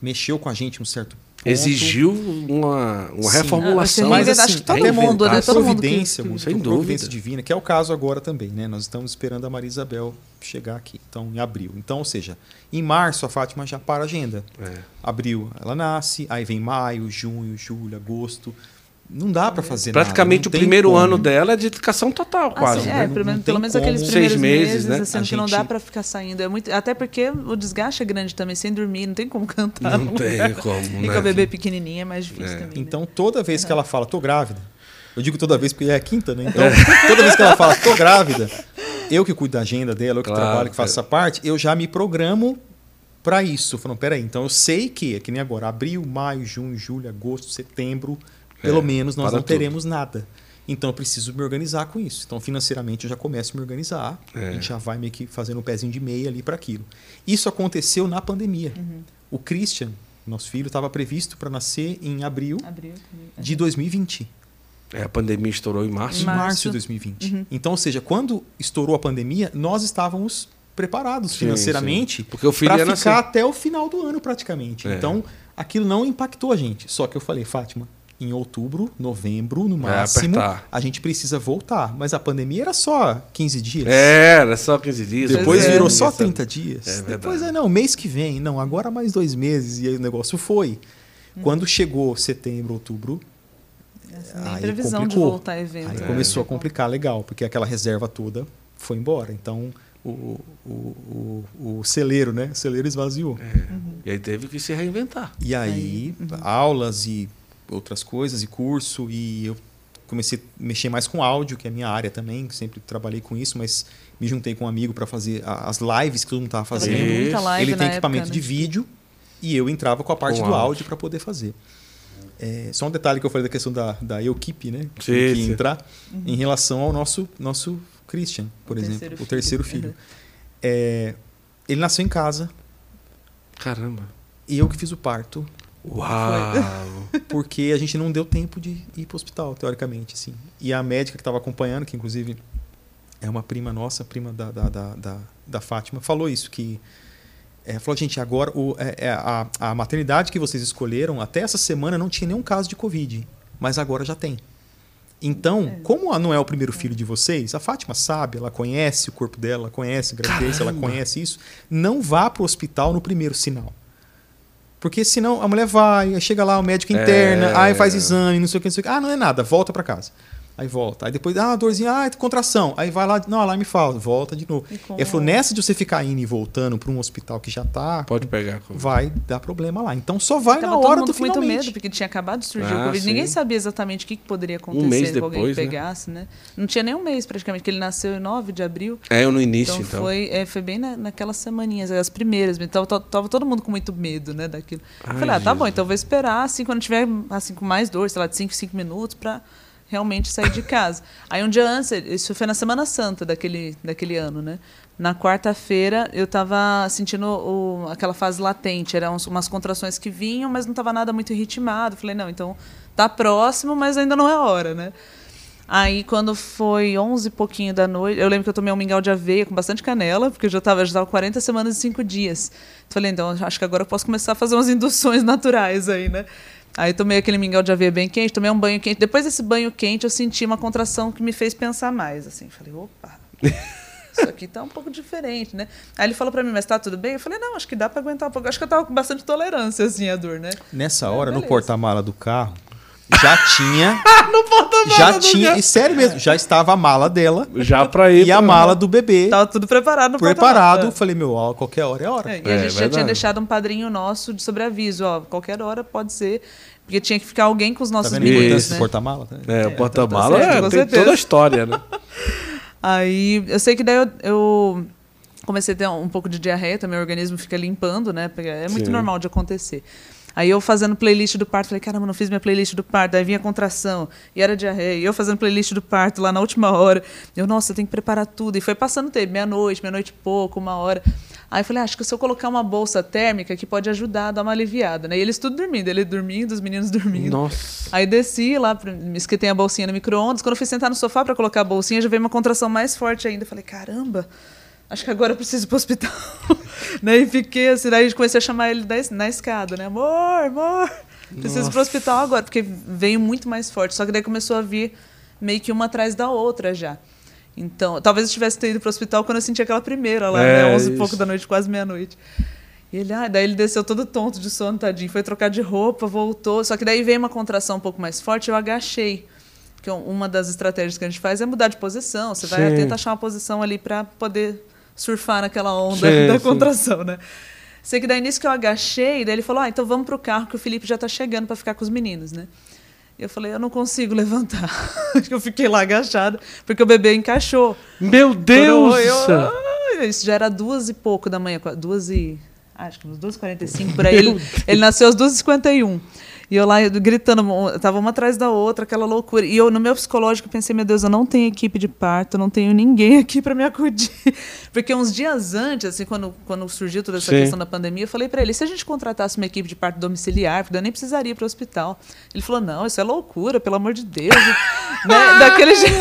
mexeu com a gente um certo ponto. Exigiu uma, uma Sim. reformulação. Ah, Mas Mas, assim, acho que todo teve mundo, né? a Todo mundo que- providência, que- muito, Sem a providência dúvida. divina, que é o caso agora também, né? Nós estamos esperando a Maria Isabel chegar aqui, então em abril. Então, ou seja, em março a Fátima já para a agenda. É. Abril ela nasce, aí vem maio, junho, julho, agosto. Não dá para fazer Praticamente nada. o não tem primeiro como. ano dela é de dedicação total, quase. Assim, né? é, pelo, menos- pelo menos aqueles Seis primeiros meses, meses, né? assim, A que não dá pra ficar saindo. É muito, até porque o desgaste é grande também, sem dormir, não tem como cantar. Não tem como, E né? com a bebê pequenininha é mais difícil também. né? Então, toda vez que ela fala, tô grávida, eu digo toda vez porque é a quinta, né? Então, toda vez que ela fala, tô grávida, eu que cuido da agenda dela, eu que Claro, trabalho, que faço é. essa parte, eu já me programo para isso. Falando, peraí, então eu sei que, é que nem agora, abril, maio, junho, julho, agosto, setembro, pelo É, menos nós não tudo. teremos nada. Então eu preciso me organizar com isso. Então, financeiramente, eu já começo a me organizar. É. A gente já vai meio que fazendo um pezinho de meia ali para aquilo. Isso aconteceu na pandemia. O Christian, nosso filho, estava previsto para nascer em abril Abriu. de 2020. É, a pandemia estourou em março. Em Março. março de 2020. Então, ou seja, quando estourou a pandemia, nós estávamos preparados Sim, financeiramente para ficar nascer. até o final do ano praticamente. É. Então, aquilo não impactou a gente. Só que eu falei, Fátima, em outubro, novembro, no Vai máximo, a gente precisa voltar. Mas a pandemia era só 15 dias. É, era só 15 dias. Depois Pois é. virou só Ninguém sabe. 30 dias. É verdade. Depois é, não, mês que vem. Não, agora mais dois meses. E aí o negócio foi. Quando chegou setembro, outubro, Nem Aí previsão de complicou. voltar a evento. Aí né? começou a complicar legal, porque aquela reserva toda foi embora. Então o, o, o, o celeiro, né? O celeiro esvaziou. E aí teve que se reinventar. E aí, aulas e outras coisas, e curso, e eu comecei a mexer mais com áudio, que é a minha área também, sempre trabalhei com isso, mas me juntei com um amigo para fazer as lives que todo mundo estava Tava fazendo. Ele tem época, equipamento né? de vídeo e eu entrava com a parte Com do áudio. áudio para poder fazer. É, só um detalhe que eu falei da questão da, da equipe, né? Que Sim, tem que sim. entrar em relação ao nosso, nosso Christian, por O exemplo, terceiro o filho. terceiro filho. Uhum. É, ele nasceu em casa Caramba. e eu que fiz o parto, Uau. porque a gente não deu tempo de ir para o hospital, teoricamente. Assim. E a médica que estava acompanhando, que inclusive é uma prima nossa, prima da, da, da, da, da Fátima, falou isso, que é, falou, gente, agora o, é, é, a, a maternidade que vocês escolheram, até essa semana não tinha nenhum caso de Covid, mas agora já tem. Então, como não é o primeiro filho de vocês, a Fátima sabe, ela conhece o corpo dela, ela conhece a gravidez, ela Caramba. conhece isso, não vá para o hospital no primeiro sinal. Porque senão a mulher vai, chega lá o médico interna, É. aí faz exame, não sei o que, não sei o que. Ah, não é nada, volta para casa. Aí volta. Aí depois, ah, dorzinha, ah, contração. Aí vai lá, não, alarme falta, volta de novo. E Ele falou, nessa de você ficar indo e voltando para um hospital que já tá, Pode pegar. vai dar problema lá. Então só vai Tava na todo hora mundo do com muito finalmente. medo, porque tinha acabado de surgir Ah, o Covid. Ninguém sim. sabia exatamente o que que poderia acontecer Um mês com alguém depois, que né? pegasse, né? Não tinha nem um mês praticamente, que ele nasceu em 9 de abril. É, eu no início, Então, então. Foi, é, foi bem na, naquelas semaninhas, as primeiras. Então tava, tava todo mundo com muito medo, né, daquilo. Ai, eu falei, ah, tá bom, Jesus. então eu vou esperar, assim, quando tiver, assim, com mais dor, sei lá, de 5, 5 minutos, pra realmente sair de casa. Aí um dia antes, isso foi na Semana Santa daquele, daquele ano, né? Na quarta-feira, eu tava sentindo o- aquela fase latente. Eram umas contrações que vinham, mas não tava nada muito ritmado. Falei, não, então tá próximo, mas ainda não é hora, né? Aí, quando foi 11 e pouquinho da noite, eu lembro que eu tomei um mingau de aveia com bastante canela, porque eu já estava já tava 40 semanas e 5 dias. Falei, então, acho que agora eu posso começar a fazer umas induções naturais aí, né? Aí tomei aquele mingau de aveia bem quente, tomei um banho quente. Depois desse banho quente, eu senti uma contração que me fez pensar mais, assim. Falei, opa, isso aqui tá um pouco diferente, né? Aí ele falou pra mim, mas tá tudo bem? Eu falei, não, acho que dá pra aguentar um pouco. Acho que eu tava com bastante tolerância, assim, à dor, né? Nessa hora, no beleza. porta-mala do carro, já tinha. No porta-mala já tinha. E sério mesmo, já estava a mala dela Já pra ir. e a pra- mala do bebê Tava tudo preparado no preparado. Falei, meu, ó, qualquer hora é hora. É, e É, a gente já tinha deixado um padrinho nosso de sobreaviso, ó, qualquer hora pode ser, porque tinha que ficar alguém com os Tá nossos importância meninos, né? porta-mala? né? É, o tá porta-mala certo, é, tem certeza. toda a história, né? Aí eu sei que daí eu, eu comecei a ter um pouco de diarreia, também o organismo fica limpando, né? porque É muito Sim. normal de acontecer. Aí eu fazendo playlist do parto, falei, caramba, não fiz minha playlist do parto. Aí vinha contração, e era diarreia. E eu fazendo playlist do parto lá na última hora. Eu, nossa, eu tenho que preparar tudo. E foi passando o tempo, meia-noite, meia-noite e pouco, uma hora. Aí eu falei, ah, acho que se eu colocar uma bolsa térmica que pode ajudar a dar uma aliviada, né? E eles tudo dormindo, ele dormindo, os meninos dormindo. Nossa. Aí desci lá, me esquentei a bolsinha no micro-ondas. Quando eu fui sentar no sofá para colocar a bolsinha, já veio uma contração mais forte ainda. Eu falei, caramba, acho que agora eu preciso ir pro hospital. né? E fiquei assim, daí comecei a chamar ele da na escada, né? Amor, amor, preciso ir pro hospital agora, porque veio muito mais forte. Só que daí começou a vir meio que uma atrás da outra já. Então, talvez eu tivesse ido pro hospital quando eu senti aquela primeira lá, É, né? 11 e pouco da noite, quase meia-noite. E ele, ah, daí ele desceu todo tonto de sono, tadinho. Foi trocar de roupa, voltou. Só que daí veio uma contração um pouco mais forte, eu agachei. Porque uma das estratégias que a gente faz é mudar de posição. Você vai Sim. tentar achar uma posição ali para poder surfar naquela onda Sim, da sim. contração, né? Sei que daí nisso que eu agachei, daí ele falou: "Ah, então vamos pro carro que o Felipe já tá chegando para ficar com os meninos, né?" Eu falei: "Eu não consigo levantar". Eu fiquei lá agachada, porque o bebê encaixou. Meu Deus! Eu-. Ah, Isso já era duas e pouco da manhã, duas e. Acho que uns 2h45 por aí. Ele, ele nasceu às 2h51. E eu lá gritando, tava uma atrás da outra, aquela loucura. E eu, no meu psicológico, pensei, meu Deus, eu não tenho equipe de parto, não tenho ninguém aqui para me acudir. Porque uns dias antes, assim, quando, quando surgiu toda essa Sim. questão da pandemia, eu falei para ele, se a gente contratasse uma equipe de parto domiciliar, porque eu nem precisaria ir para o hospital. Ele falou, não, isso é loucura, pelo amor de Deus. né? Daquele jeito.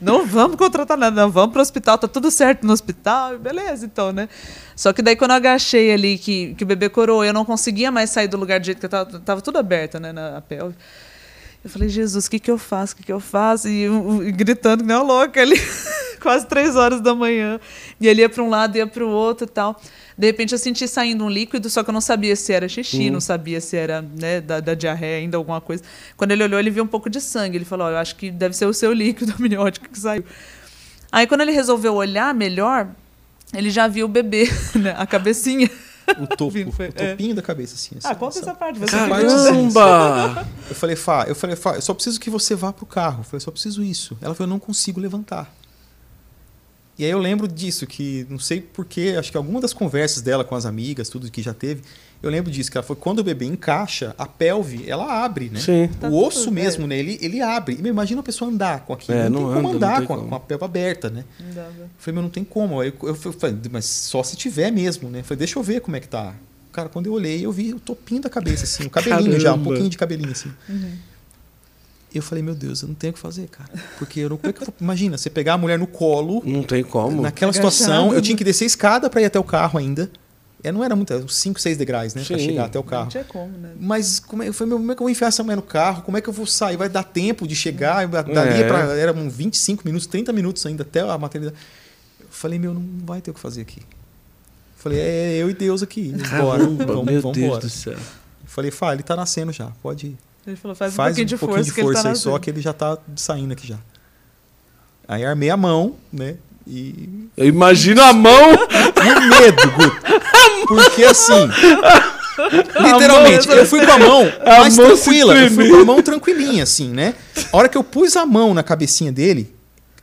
Não vamos contratar nada, não, vamos pro hospital, tá tudo certo no hospital, beleza, então, né? Só que daí quando eu agachei ali, que, que o bebê coroou, eu não conseguia mais sair do lugar do jeito que eu tava, tava tudo aberto, né, na pelve. Eu falei, Jesus, o que que eu faço, o que que eu faço? E, e gritando que nem uma louca ali, quase três horas da manhã. E ele ia para um lado, ia para o outro e tal. De repente eu senti saindo um líquido, só que eu não sabia se era xixi, não sabia se era né, da, da diarreia ainda, alguma coisa. Quando ele olhou, ele viu um pouco de sangue. Ele falou, "Ó, eu acho que deve ser o seu líquido amniótico que saiu. Aí quando ele resolveu olhar melhor, ele já viu o bebê, né, a cabecinha. O topo, Vindo, foi- o topinho da cabeça, assim. Ah, essa- conta essa- essa parte. Você viu. Caramba! Eu falei, Fá, eu falei, Fá, eu só preciso que você vá pro carro. Eu falei, só preciso isso. Ela falou, eu não consigo levantar. E aí eu lembro disso, que não sei porquê, acho que alguma das conversas dela com as amigas, tudo que já teve, eu lembro disso, que ela foi quando o bebê encaixa, a pelve, ela abre, né? Sim. Tá o osso tudo, mesmo, né? Ele, ele abre. E meu, imagina a pessoa andar com aquilo. É, não, não tem como anda, andar tem com, a, como. com a pelve aberta, né? Não dava. Eu falei, meu, não tem como. Aí eu, eu falei, mas só se tiver mesmo, né? Eu falei, deixa eu ver como é que tá. Cara, quando eu olhei, eu vi o topinho da cabeça, assim, o cabelinho já, um Caramba. pouquinho de cabelinho, assim. Uhum. Eu falei, meu Deus, eu não tenho o que fazer, cara. Porque eu não. Como é que eu vou- Imagina, você pegar a mulher no colo, Não tem como. naquela situação, eu tinha que descer a escada para ir até o carro ainda. É, não era muito, uns 5, 6 degraus, né? Pra Sim. chegar até o Não carro. tinha como, né? Mas como é, eu falei, meu, como é que eu vou enfiar essa mulher no carro? Como é que eu vou sair? Vai dar tempo de chegar? Dali É. pra, era uns 25 minutos, 30 minutos ainda até a maternidade. Eu falei, meu, não vai ter o que fazer aqui. Eu falei, é eu e Deus aqui. Bora, vamos, meu vamos Deus embora. do céu. Eu falei, Fá, ele tá nascendo já, pode ir. Ele falou, faz, Faz um pouquinho de força, que ele tá aí, só que ele já tá saindo aqui já. Aí armei a mão, né? E Eu imagino a mão. E o medo, Guto. Porque assim. Literalmente, eu fui com a mão A mais mão tranquila. Eu fui com a mão tranquilinha, assim, né? A hora que eu pus a mão na cabecinha dele,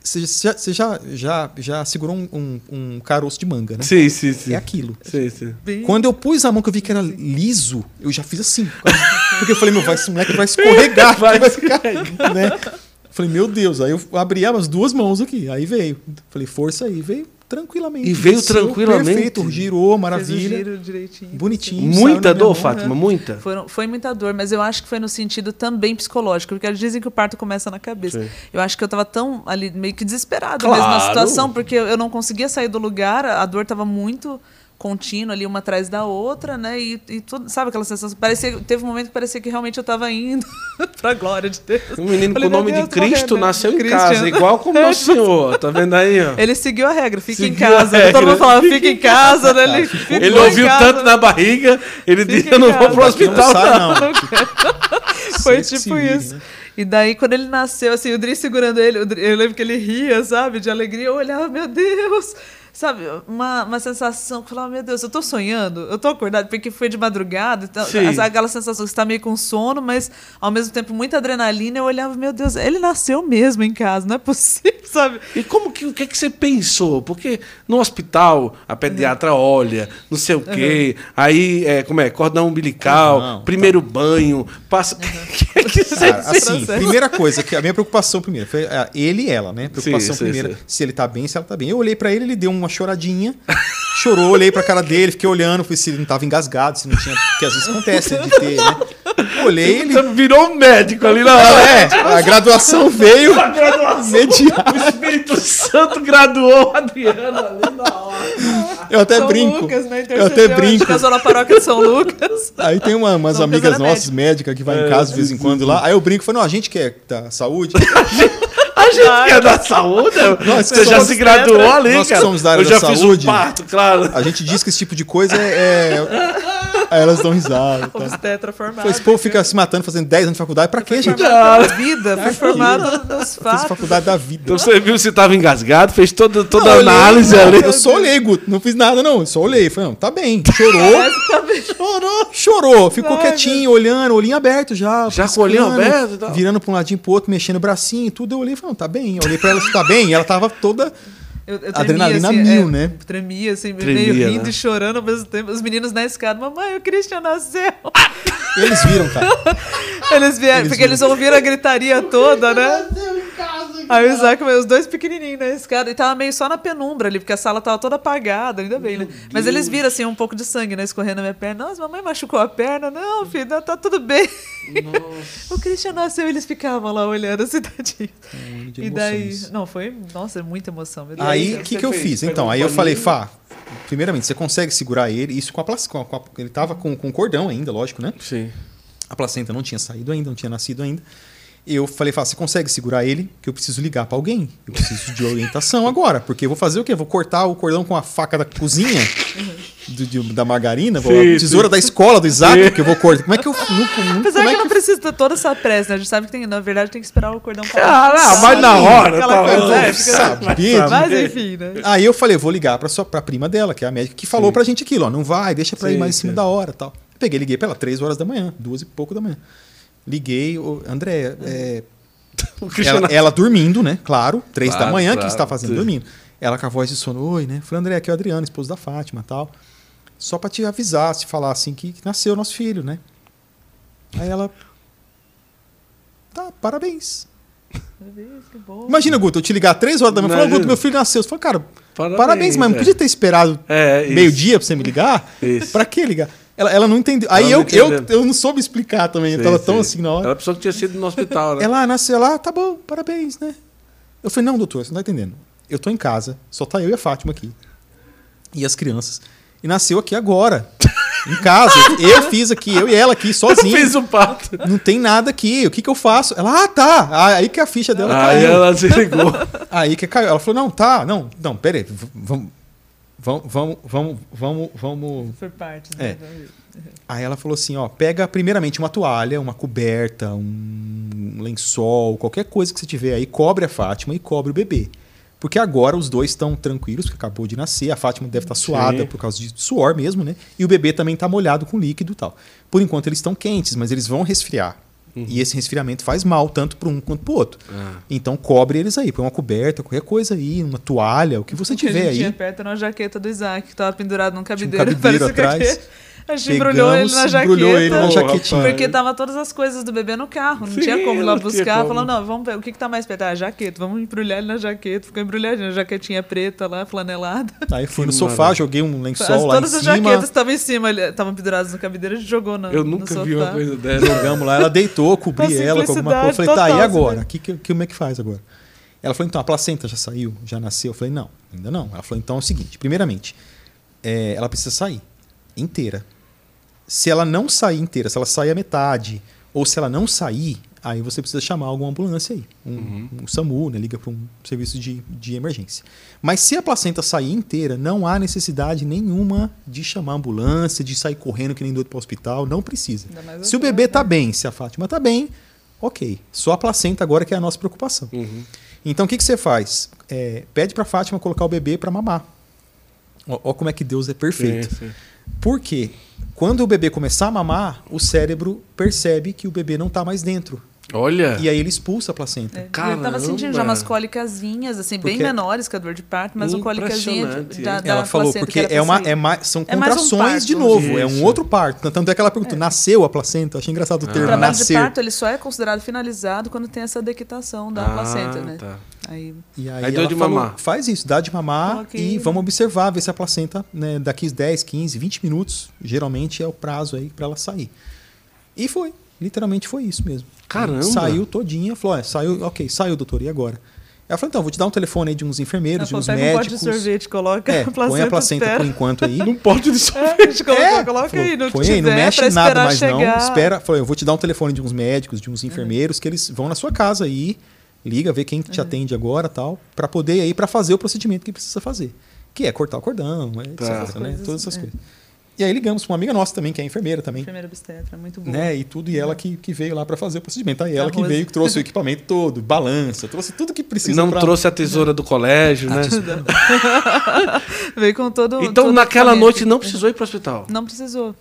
você já, você já, já, já segurou um, um, um caroço de manga, né? Sim, sim, sim. É aquilo. Sim, sim. Quando eu pus a mão que eu vi que era liso, eu já fiz assim. Porque eu falei, meu, vai, esse moleque vai escorregar, vai, vai ficar. Né? Falei, meu Deus. Aí eu abri as duas mãos aqui. Aí veio. Falei, força aí. Veio tranquilamente. E veio tranquilamente? Perfeito, girou, Fez o maravilha. giro direitinho. Bonitinho. Muita dor, mão. Fátima, muita. Foram, foi muita dor, mas eu acho que foi no sentido também psicológico, porque eles dizem que o parto começa na cabeça. Sim. Eu acho que eu estava tão ali meio que desesperada mesmo na Claro. situação, porque eu eu não conseguia sair do lugar, a dor estava muito contínua ali uma atrás da outra, né? E, e tudo, sabe aquela sensação? Parecia, teve um momento que parecia que realmente eu estava indo pra glória de Deus. Um menino Falei, com o nome de Deus, tô Cristo nasceu em Christian. casa, igual como nosso senhor. Tá vendo aí, ó? Ele seguiu a regra, fica em Seguiu casa. regra. Todo mundo falava, fica em casa, né? Ele, Ele ouviu casa, tanto na barriga, ele Fica disse: Eu não vou pro não hospital, sai, não. não. Foi tipo isso. né? E daí, quando ele nasceu, assim, o Dri segurando ele, o eu lembro que ele ria, sabe, de alegria. Eu olhava, meu Deus, sabe, uma, uma sensação, que eu falava, meu Deus, eu tô sonhando, eu tô acordado, porque foi de madrugada, então, Sim. aquela sensação que você tá meio com sono, mas ao mesmo tempo muita adrenalina. Eu olhava, meu Deus, ele nasceu mesmo em casa, não é possível, sabe? E como que, o que, que você pensou? Porque no hospital a pediatra olha, não sei o quê, aí, é, como é, cordão umbilical, Não, primeiro banho, passa. O que, que você Cara, assim, primeira coisa, que a minha preocupação primeiro foi é, ele e ela, né? Preocupação Sim, sim, primeira, sim. se ele tá bem, se ela tá bem. Eu olhei pra ele, ele deu uma choradinha, chorou, olhei pra cara dele, fiquei olhando, fui se ele não tava engasgado, se não tinha, porque às vezes acontece de ter, né? Olhei, ele Você virou um médico ali na hora. é, a graduação veio A graduação. imediato. O Espírito Santo graduou o Adriano ali na hora. Eu até São brinco. Lucas, né? Eu até brinco. Casou na paróquia de São Lucas. Aí tem uma- umas Não, amigas nossas, médicas, que vai em casa de vez em quando lá. Aí eu brinco e falo, não, a gente quer da saúde. A gente que é da saúde, Nós você já se graduou ali, Nós que cara. somos da área Eu já da fiz saúde. um parto, claro. A gente diz que esse tipo de coisa é. Aí elas dão risada. Tá? Obstetra formado. Esse povo fica se matando fazendo 10 anos de faculdade. Pra quê, gente? Na vida, foi formado nos Fez fatos. faculdade da vida. Então você viu se tava engasgado, fez toda, toda Não, a olhei, análise não, ali. Eu só olhei, Guto. Não fiz nada, não. Eu só olhei. Falei, não, tá bem. Chorou. Tá bem. Chorou, chorou. Ficou Ai, quietinho, olhando, olhinho aberto já. Já com o olhinho aberto. Virando pra um ladinho pro outro, mexendo o bracinho e tudo. Eu olhei e falei, não, tá bem. Eu olhei pra ela se tá bem. E ela tava toda. Eu, eu Adrenalina tremia, mil, é, né? Tremia, assim, Tremia, meio rindo né? e chorando ao mesmo tempo. Os meninos na escada, mamãe, o Christian nasceu. Eles viram, cara. Eles vieram, Eles porque eles ouviram a gritaria toda, né? Aí o Isaac, os dois pequenininhos na escada, e tava meio só na penumbra ali, porque a sala tava toda apagada, ainda bem, né? Mas eles viram, assim, um pouco de sangue, né, escorrendo na minha perna. Nossa, mamãe machucou a perna. Não, filho, não, tá tudo bem. o Christian nasceu, eles ficavam lá olhando, assim, tadinho. de E daí, não, foi, nossa, muita emoção. meu Deus Aí, o que, que eu fez? fiz? Então, aí eu falei, Fá, primeiramente, você consegue segurar ele, isso com a placenta. Com a, ele tava com, com cordão ainda, lógico, né? Sim. A placenta não tinha saído ainda, não tinha nascido ainda. Eu falei, Fá, você consegue segurar ele? Que eu preciso ligar pra alguém. Eu preciso de orientação agora. Porque eu vou fazer o quê? Vou cortar o cordão com a faca da cozinha, do- de- da margarina, vou, Sim, a tesoura sim. da escola do Isaac, que eu vou cortar. Como é que eu. Não, não, Apesar como é que não precisa ter toda essa pressa, né? A gente sabe que tem, na verdade tem que esperar o cordão parar. Ah, não, mas na hora, Aquela tá, coisa, é, fica-? Mas enfim, né? Aí eu falei, vou ligar pra, sua, pra prima dela, que é a médica, que falou pra gente aquilo, ó, não vai, deixa pra Sim, ir mais em cima sim. da hora tal. Peguei, liguei pra ela, três horas da manhã, duas e pouco da manhã. Liguei, André, é, O Cristiano ela, ela dormindo, né? Claro, três Claro, da manhã, o que claro. você tá fazendo? Dormindo. Ela com a voz de sono, oi, né? Falei, André, aqui é o Adriano, esposo da Fátima tal. Só pra te avisar, te falar assim, que nasceu nosso filho, né? Aí ela. Tá, parabéns. Que bom. Imagina, Guto, eu te ligar três horas da manhã e falar. Guto, meu filho nasceu. Você falou, cara, Parabéns, parabéns, mas não é. podia ter esperado É, meio-dia pra você me ligar? Isso. Pra que ligar? Ela, ela não entendeu. Aí não eu, eu, entendeu. eu não soube explicar também. eu Sim, tava tão sim. assim na hora. Ela pensou que tinha sido no hospital, né? Ela nasceu lá, tá bom, parabéns, né? Eu falei, não, doutor, você não tá entendendo. Eu tô em casa, só tá eu e a Fátima aqui. E as crianças. E nasceu aqui agora. em casa. Eu fiz aqui, eu e ela aqui, Eu sozinho. fiz o parto. Não tem nada aqui. O que que eu faço? Ela, ah, tá. Ah, Aí que a ficha dela Aí caiu. ela se ligou. Aí que caiu. Ela falou, não, tá, não, não, pera aí. v- Vamos, vamos, vamos, vamos, vamos, vamos. Por partes, É. né? Aí ela falou assim, ó, pega primeiramente uma toalha, uma coberta, um lençol, qualquer coisa que você tiver aí, cobre a Fátima e cobre o bebê. Porque agora os dois estão tranquilos, porque acabou de nascer, a Fátima deve estar suada Sim. por causa de suor mesmo, né? E o bebê também está molhado com líquido e tal. Por enquanto eles estão quentes, mas eles vão resfriar. E esse resfriamento faz mal tanto para um quanto para o outro. Ah. Então cobre eles aí, põe uma coberta, qualquer coisa aí, uma toalha, o que você O que a tiver gente aí. tinha perto era uma jaqueta do Isaac, que tava pendurado num Tinha um cabideiro. cabideiro que atrás. aquele- A gente embrulhou ele na jaqueta. embrulhou ele na jaquetinha. Porque tava todas as coisas do bebê no carro. Não Sim, tinha como ir lá buscar. como. Falou, não, vamos ver. O que, que tá mais perto? Ah, a jaqueta. Vamos embrulhar ele na jaqueta. Ficou embrulhadinho. A jaquetinha preta lá, flanelada. Aí fui no sofá, joguei um As- lençol lá em todas as cima. jaquetas estavam em cima, estavam penduradas no cabideiro. A gente jogou na, Eu no nunca sofá. vi uma coisa dessa. Jogamos lá, ela deitou, cobri ela com alguma coisa. Eu falei, tá, simplicidade e total, agora? O que, que, que- como é que faz agora? Ela falou, então, a placenta já saiu? Já nasceu? Eu falei, não, ainda não. Ela falou, então é o seguinte: primeiramente, é, ela precisa sair inteira. Se ela não sair inteira, se ela sair a metade, ou se ela não sair, aí você precisa chamar alguma ambulância aí. Um, um SAMU, né? Liga para um serviço de, de emergência. Mas se a placenta sair inteira, não há necessidade nenhuma de chamar ambulância, de sair correndo que nem doido para o hospital. Não precisa. Se o bebê né? tá bem, se a Fátima tá bem, ok. Só a placenta agora que é a nossa preocupação. Uhum. Então o que, que você faz? É, pede para Fátima colocar o bebê para mamar. Ó, ó como é que Deus é perfeito. Sim, sim. Por quê? Quando o bebê começar a mamar, o cérebro percebe que o bebê não está mais dentro. Olha. E aí ele expulsa a placenta. É, eu Caramba. tava sentindo já umas cólicazinhas, assim, bem Porque- menores que a dor de parto, mas um cólicazinho Impressionante. da, da Ela falou, porque é uma, é mais, são É mais um contrações parto, de novo, dizer. é um Isso. outro parto. Tanto é que ela perguntou, nasceu a placenta? Eu achei engraçado o Ah. termo, O trabalho de nascer. parto ele só é considerado finalizado quando tem essa dequitação da Ah, placenta, né? tá. Aí, E aí, Aí deu de falou, mamar. Faz isso, dá de mamar Coloque- e vamos observar, ver se a placenta, né, daqui 10, 15, 20 minutos, geralmente é o prazo aí para ela sair. E foi, literalmente foi isso mesmo. Caramba. Saiu todinha, falou, é, saiu, ok, saiu, doutor, e agora? Ela falou, então, vou te dar um telefone aí de uns enfermeiros, de ela uns falou, pega um pote médicos. de sorvete, coloca É, a placenta, põe a placenta espera. por enquanto aí. Não pode de É, sorvete. gente coloca, É, coloca falou, aí, não põe tiver, aí, não mexe nada mais chegar. não. Espera, falou, eu vou te dar um telefone de uns médicos, de uns enfermeiros, que eles vão na sua casa aí Liga, vê quem te atende agora tal, para poder ir para fazer o procedimento que precisa fazer. Que é cortar o cordão, é, Tá. etc, né? Coisas, todas essas é. coisas. E aí ligamos para uma amiga nossa também, que é enfermeira também. Enfermeira obstetra, muito bom. Né? E tudo, e ela que, que veio lá para fazer o procedimento. Aí ela que veio, que trouxe o equipamento todo, balança, trouxe tudo que precisa. Não pra- trouxe a tesoura do colégio, né? Veio com todo. Então todo naquela noite não precisou ir pro hospital. Não precisou.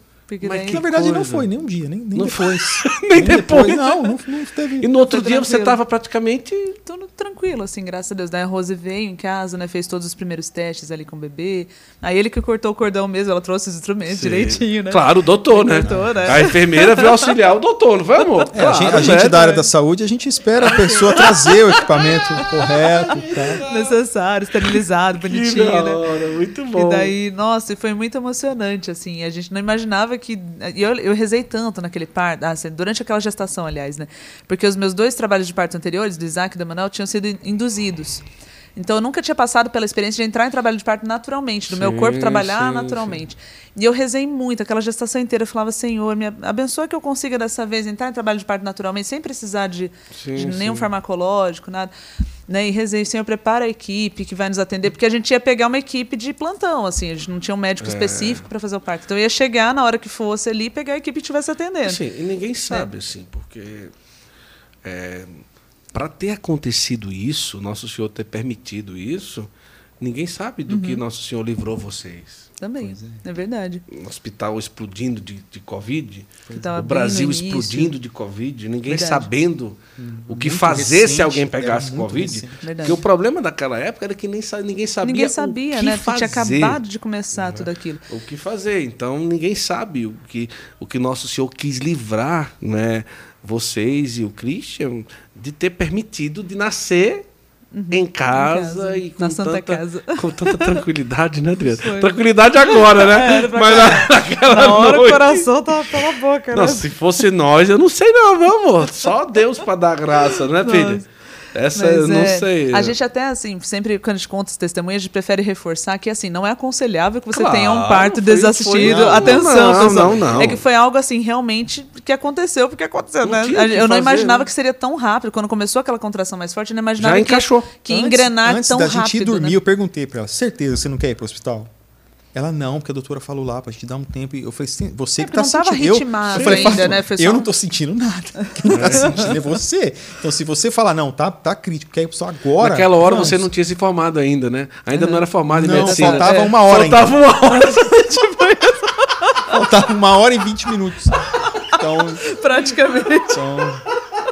Mas que Na verdade, não coisa. foi nem um dia, nem, nem Não depois. Nem depois. Não, não, não teve. E no outro Foi dia você tranquilo. estava praticamente. Tudo tranquilo, assim, graças a Deus. Daí a Rose veio em casa, né? Fez todos os primeiros testes ali com o bebê. Aí ele que cortou o cordão mesmo, ela trouxe os instrumentos Sim. direitinho, né? Claro, o doutor, né? Doutor, né? A enfermeira veio auxiliar o doutor, não foi, amor? É, a gente, a Claro, gente né? da área da saúde, a gente espera a pessoa trazer o equipamento correto. Tá? Necessário, esterilizado, Que bonitinho, né? hora, muito bom. E daí, nossa, e foi muito emocionante, assim. A gente não imaginava que. Eu, eu rezei tanto naquele parto, ah, assim, durante aquela gestação, aliás, né? Porque os meus dois trabalhos de parto anteriores, do Isaac e do Manuel, tinham sido in- induzidos. Então eu nunca tinha passado pela experiência de entrar em trabalho de parto naturalmente, do meu Sim, corpo trabalhar sim, naturalmente. E eu rezei muito, aquela gestação inteira. Eu falava, Senhor, me abençoa que eu consiga dessa vez entrar em trabalho de parto naturalmente, sem precisar de, Sim, de sim. nenhum farmacológico, nada. Né? E rezei, Senhor, prepara a equipe que vai nos atender, porque a gente ia pegar uma equipe de plantão, assim, a gente não tinha um médico É. específico para fazer o parto. Então eu ia chegar na hora que fosse ali e pegar a equipe que estivesse atendendo. Assim, e ninguém sabe, assim, porque para ter acontecido isso, Nosso Senhor ter permitido isso, ninguém sabe do Uhum. que Nosso Senhor livrou vocês. Também, é. verdade. Um hospital explodindo de, de Covid, o Brasil explodindo de Covid, ninguém Verdade. sabendo o que fazer se recente, alguém era pegasse Covid. Porque o problema daquela época era que nem, sa- ninguém sabia Ninguém sabia, o que né? Fazer. tinha acabado de começar tudo aquilo. o que fazer. Então ninguém sabe o que o que nosso Senhor quis livrar, né, vocês e o Christian de ter permitido de nascer em casa, casa, e com na Santa tanta, Casa. com tanta tranquilidade, né, Adriana? Foi. Tranquilidade agora, né? Pra Mas na- naquela Na hora noite. o coração tava pela boca, né? Não, se fosse nós, eu não sei não, meu amor. Só Deus para dar graça, né, Nossa. filha? Essa eu Mas, não é, sei. A gente até, assim, sempre quando a gente conta os testemunhos, a gente prefere reforçar que, assim, não é aconselhável que você Claro, tenha um parto foi- desassistido. foi- não, Atenção, não, não, não. É que foi algo, assim, realmente que aconteceu, porque aconteceu, Não né? tinha o que Eu não fazer, imaginava né? que seria tão rápido. Quando começou aquela contração mais forte, eu não imaginava Já que, encaixou. que ia engrenar antes tão da rápido. gente ir dormir, né? eu perguntei pra ela: certeza você não quer ir pro hospital? Ela não, porque a doutora falou lá pra gente dar um tempo. E eu falei, "Sim, você É, que porque tá sentindo. Eu, eu falei, ainda, "Fátima, né? Foi só eu não tô sentindo nada. Quem tá sentindo é você. Então, se você falar, não, tá, tá crítico, ir pro hospital agora. Naquela hora vamos." você não tinha se formado ainda, né? Ainda não era formado em Não, medicina. faltava É. uma hora Faltava uma hora. Faltava uma hora e vinte minutos. Então, Praticamente. então.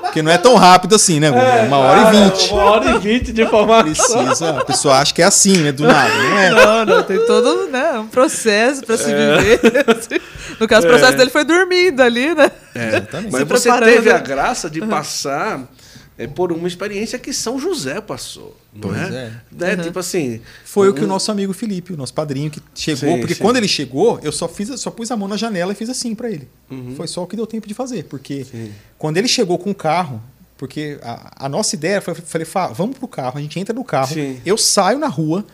Porque não é tão rápido assim, né? Uma hora e vinte. Uma hora e vinte de formação. Precisa. A pessoa acha que é assim, né? Do nada. Não é. Não, não, tem todo né, um processo para se É. viver. No caso, o processo dele foi dormindo ali, né? Exatamente. Mas Se você teve a graça de passar é, por uma experiência que São José passou, não Pois é? é. Né? Tipo assim. Foi o que o um- nosso amigo Felipe, o nosso padrinho, que chegou. Sim, porque sim. quando ele chegou, eu só fiz, só pus a mão na janela e fiz assim pra ele. Uhum. Foi só o que deu tempo de fazer. Porque quando ele chegou com o carro, porque a, a nossa ideia foi, falei, "Fá, vamos pro carro, a gente entra no carro, Sim. eu saio na rua,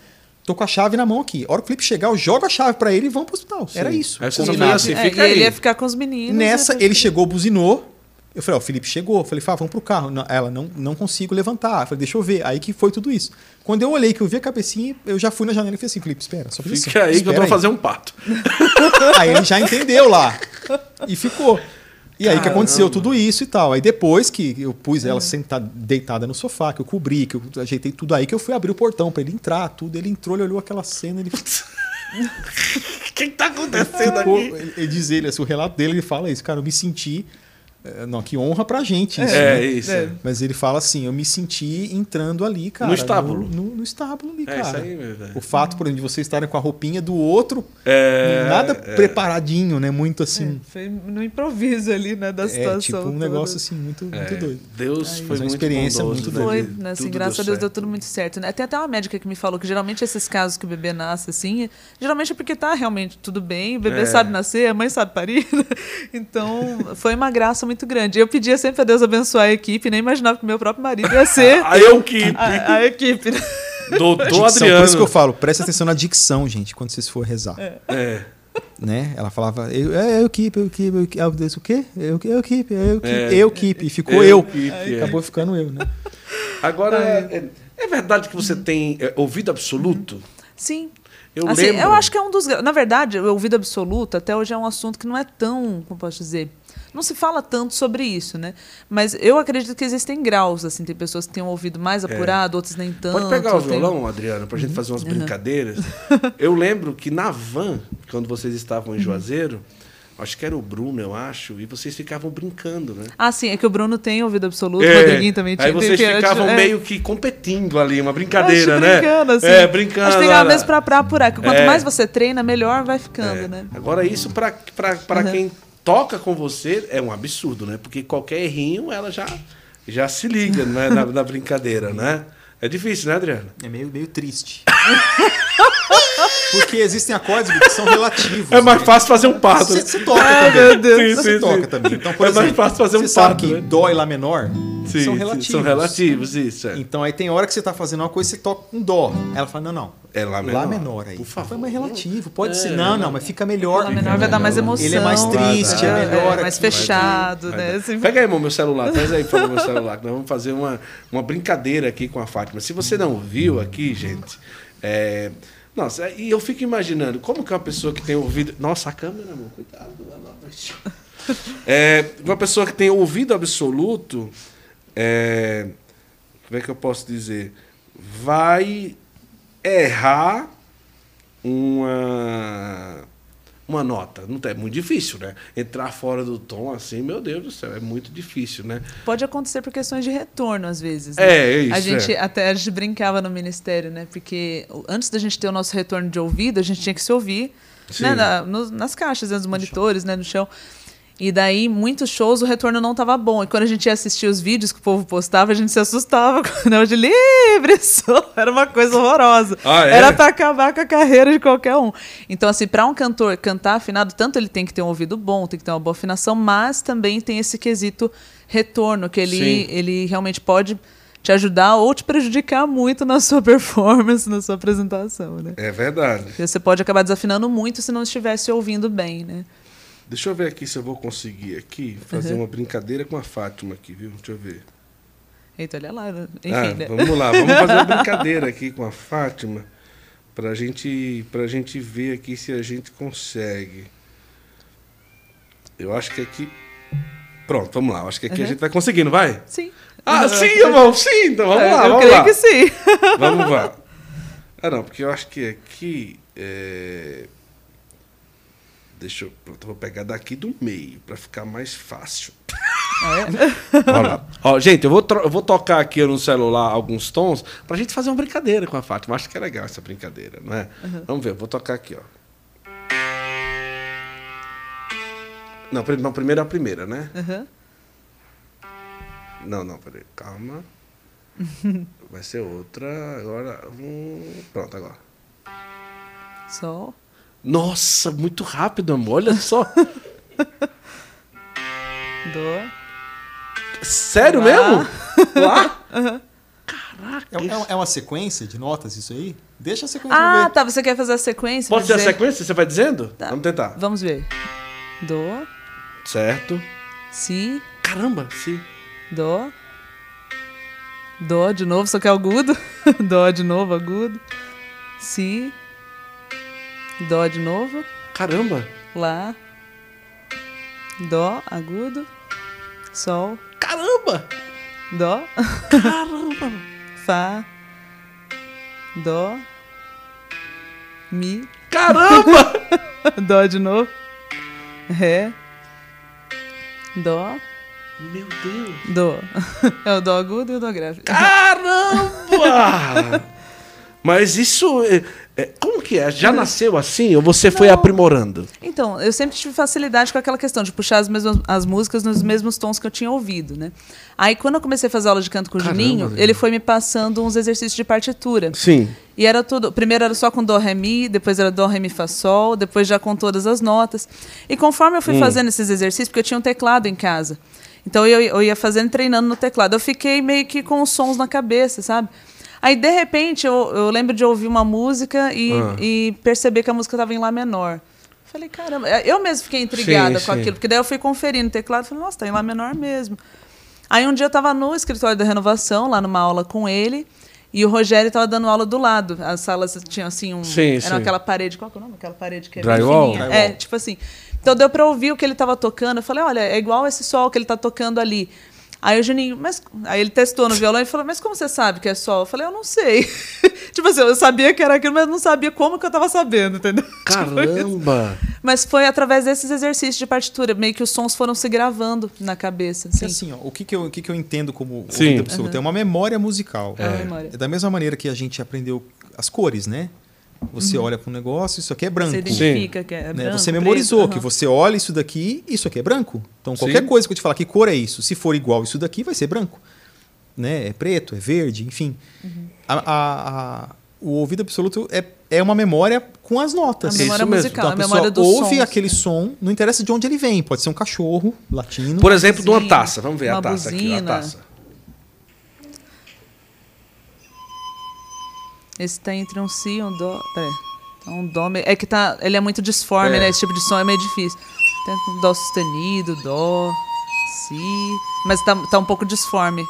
tô com a chave na mão aqui. A hora que o Felipe chegar, eu jogo a chave pra ele e vamos pro hospital. Era isso. Aí vocês Combinado. Assim, É, fica e ele aí. ia ficar com os meninos. Nessa, né? ele chegou, buzinou. Eu falei, ó, o Felipe chegou. Eu falei, Fá, vamos pro carro. Não, ela, não, não consigo levantar. Eu falei, deixa eu ver. Aí que foi tudo isso. Quando eu olhei que eu vi a cabecinha, eu já fui na janela e falei assim, Felipe, espera, só fiz Fica assim, aí que eu vou aí. fazer um pato. Aí ele já entendeu lá. E ficou. E aí que Caramba. aconteceu tudo isso e tal. Aí depois que eu pus ela sentada, deitada no sofá, que eu cobri, que eu ajeitei tudo aí, que eu fui abrir o portão pra ele entrar, tudo. Ele entrou, ele olhou aquela cena, ele O que tá acontecendo ficou. aqui? Ele, ele diz ele, assim, o relato dele, ele fala isso, cara, eu me senti. Eh, Não, que honra pra gente isso. É, né? isso. É. Mas ele fala assim: eu me senti entrando ali, cara. No estábulo. No, no- no estábulo ali, É isso cara. aí, meu velho. O fato, por exemplo, de vocês estarem com a roupinha do outro, É, nada é. preparadinho, né? Muito assim. É, foi no improviso ali, né, da É, situação. tipo um toda. negócio assim, muito, muito É, doido. Deus Aí. foi uma muito experiência bondoso, muito né? Foi, De- né, assim, graças a deu Deus deu certo. tudo muito certo. Né? Tem até uma médica que me falou que geralmente esses casos que o bebê nasce assim, geralmente é porque tá realmente tudo bem, o bebê É. sabe nascer, a mãe sabe parir. né? Então, foi uma graça muito grande. Eu pedia sempre a Deus abençoar a equipe, nem imaginava que meu próprio marido ia ser A eu que. a, a equipe. né? Doutor Dicção, Adriano. por isso que eu falo, presta atenção na dicção, gente, quando vocês for rezar. É. Né? Ela falava, eu, é, eu keep, eu keep, eu keep. Deus, o quê? Eu, eu keep, eu keep, É. eu keep. E ficou eu. keep, é. Acabou ficando eu, né? Agora, é, é verdade que você tem é, ouvido absoluto? Sim. Eu assim, lembro. eu acho que é um dos. Na verdade, o ouvido absoluto até hoje é um assunto que não é tão. Como posso dizer? Não se fala tanto sobre isso, né? Mas eu acredito que existem graus, assim, tem pessoas que têm um ouvido mais apurado, outras nem tanto. É. Pode pegar o tem- violão, Adriano, pra gente fazer umas brincadeiras. Eu lembro que na van, quando vocês estavam em Juazeiro, acho que era o Bruno, eu acho, e vocês ficavam brincando, né? Ah, sim, é que o Bruno tem ouvido absoluto, o É, Rodriguinho também tinha. Aí vocês tem- ficavam é. meio que competindo ali, uma brincadeira, né? brincando, assim. É, brincando. Acho que tem olha. a mesmo pra, pra apurar, que quanto É. mais você treina, melhor vai ficando, É. né? Agora, isso pra Uhum. quem toca com você é um absurdo, né? Porque qualquer errinho, ela já, já se liga né? na, na brincadeira, né? É difícil, né, Adriano? É meio, meio triste. Porque existem acordes que são relativos. É mais né? fácil fazer um parto. Você, né? você toca Ai, também. meu Deus. Sim, Você sim, toca sim. também. Então, por É mais exemplo, fácil fazer um você sabe que né? Dó e Lá menor Sim, são relativos. São relativos, isso. É, Então aí tem hora que você tá fazendo uma coisa e você toca um Dó. Ela fala, não, não. é lá menor. Lá menor aí. Por favor. Foi mais relativo. Pode É, ser. Não, não, mas fica melhor. Lá menor vai dar mais emoção. Ele é mais triste, Vai é melhor. mais aqui. fechado, Vai né? dar. Assim, Pega aí, irmão, meu celular. Traz aí, por meu celular. Nós vamos fazer uma, uma brincadeira aqui com a Fátima. Se você não viu aqui, gente. É... Nossa, e eu fico imaginando como que uma pessoa que tem ouvido. Nossa, a câmera, amor, cuidado. É, uma pessoa que tem ouvido absoluto. É... Como é que eu posso dizer? Vai errar uma uma nota. Não é muito difícil, né? Entrar fora do tom assim, meu Deus do céu, é muito difícil, né? Pode acontecer por questões de retorno, às vezes. né? É, é isso. A gente é. até a gente brincava no ministério, né? Porque antes da gente ter o nosso retorno de ouvido, a gente tinha que se ouvir Sim. né? Na- nos- nas caixas, né? nos monitores, né? no chão. E daí, muitos shows, o retorno não estava bom. E quando a gente ia assistir os vídeos que o povo postava, a gente se assustava com o negócio de livre. Era uma coisa horrorosa. Ah, é? Era para acabar com a carreira de qualquer um. Então, assim, para um cantor cantar afinado, tanto ele tem que ter um ouvido bom, tem que ter uma boa afinação, mas também tem esse quesito retorno, que ele, Sim. ele realmente pode te ajudar ou te prejudicar muito na sua performance, na sua apresentação, né? É verdade. Porque Você pode acabar desafinando muito se não estivesse ouvindo bem, né? Deixa eu ver aqui se eu vou conseguir aqui fazer Uhum. uma brincadeira com a Fátima aqui, viu? Deixa eu ver. Eita, olha lá. né? Enfim, Ah, né? vamos lá, vamos fazer uma brincadeira aqui com a Fátima pra gente, pra gente ver aqui se a gente consegue. Eu acho que aqui. Pronto, vamos lá. Eu acho que aqui a Uhum. gente vai conseguir, não vai? Sim. Ah, sim, irmão, sim, então vamos É, lá, Eu vamos creio lá. que sim. Vamos lá. Ah, não, porque eu acho que aqui. É... Deixa eu. Pronto, vou pegar daqui do meio, pra ficar mais fácil. Olha lá. Ó, gente, eu vou, eu vou tocar aqui no celular alguns tons pra gente fazer uma brincadeira com a Fátima. Acho que é legal essa brincadeira, não é? Vamos ver, eu vou tocar aqui, ó. Não, não, primeiro a primeira, né? Aham. Não, não, peraí, calma. Vai ser outra. Agora. hum, pronto, agora. Sol. Nossa, muito rápido, amor. Olha só. Dó. Sério Lá. mesmo? Lá? É, é- é uma sequência de notas isso aí? Deixa a sequência Ah, tá. Você quer fazer a sequência? Pode ser a sequência? Você vai dizendo? Tá. Vamos tentar. Vamos ver. Dó, Certo. si, Caramba, sim. dó. Dó de novo, só que é agudo. dó de novo, agudo. Si. Dó de novo. Caramba. Lá. Dó, agudo. Sol. Caramba. Dó. Caramba. Fá. Dó. Mi. Caramba. Dó de novo. Ré. Dó. Meu Deus. Dó. É o dó agudo e o dó grave. Caramba. Mas isso. é- é- como que é? Já nasceu assim ou você foi aprimorando? Então, eu sempre tive facilidade com aquela questão de puxar as, mesmas, as músicas nos mesmos tons que eu tinha ouvido, né? Aí, quando eu comecei a fazer aula de canto com o Caramba, Juninho, ele foi me passando uns exercícios de partitura. Sim. E era tudo. Primeiro era só com Dó, Ré, Mi, depois era Dó, Ré, Mi, Fá, Sol, depois já com todas as notas. E conforme eu fui fazendo esses exercícios, porque eu tinha um teclado em casa. Então eu, eu ia fazendo treinando no teclado. Eu fiquei meio que com os sons na cabeça, sabe? Aí, de repente, eu, eu lembro de ouvir uma música e, Ah. e perceber que a música estava em Lá menor. Falei, caramba, eu mesmo fiquei intrigada Sim, com sim. aquilo, porque daí eu fui conferindo o teclado e falei, nossa, tá em Lá menor mesmo. Aí um dia eu tava no escritório da renovação, lá numa aula com ele, e o Rogério tava dando aula do lado. As salas tinham assim um. Sim, era aquela parede. Qual é o nome? Aquela parede que é Drywall? Drywall. É, tipo assim. Então deu pra ouvir o que ele tava tocando. Eu falei, olha, é igual esse sol que ele tá tocando ali. Aí o Juninho, mas. Aí ele testou no violão e falou, mas como você sabe que é sol? Eu falei, eu não sei. tipo assim, eu sabia que era aquilo, mas não sabia como que eu tava sabendo, entendeu? Tipo. Caramba! Mas foi através desses exercícios de partitura, meio que os sons foram se gravando na cabeça. Assim. assim, ó, o que, que, eu, o que, que eu entendo como Sim. ouvido absoluto? É uma memória musical. É uma memória. É da mesma maneira que a gente aprendeu as cores, né? Você olha para um negócio, isso aqui é branco. Você identifica que é né? branco, você memorizou preto, que aham. você olha isso daqui, isso aqui é branco. Então qualquer Sim. coisa que eu te falar que cor é isso, se for igual isso daqui, vai ser branco. Né? É preto, é verde, enfim. Uhum. A- a- a- o ouvido absoluto é, é uma memória com as notas. A memória Isso mesmo. musical, Então a a pessoa ouve sons, aquele né? som, não interessa de onde ele vem, pode ser um cachorro latino. Por exemplo, de uma buzina, taça. Vamos ver a taça aqui, ó, a buzina. taça. Esse tá entre um si e um dó. Pera aí. Tá um dó. É que tá. Ele é muito disforme, É. né? Esse tipo de som é meio difícil. Tem um dó sustenido, dó, si. Mas tá, tá um pouco disforme.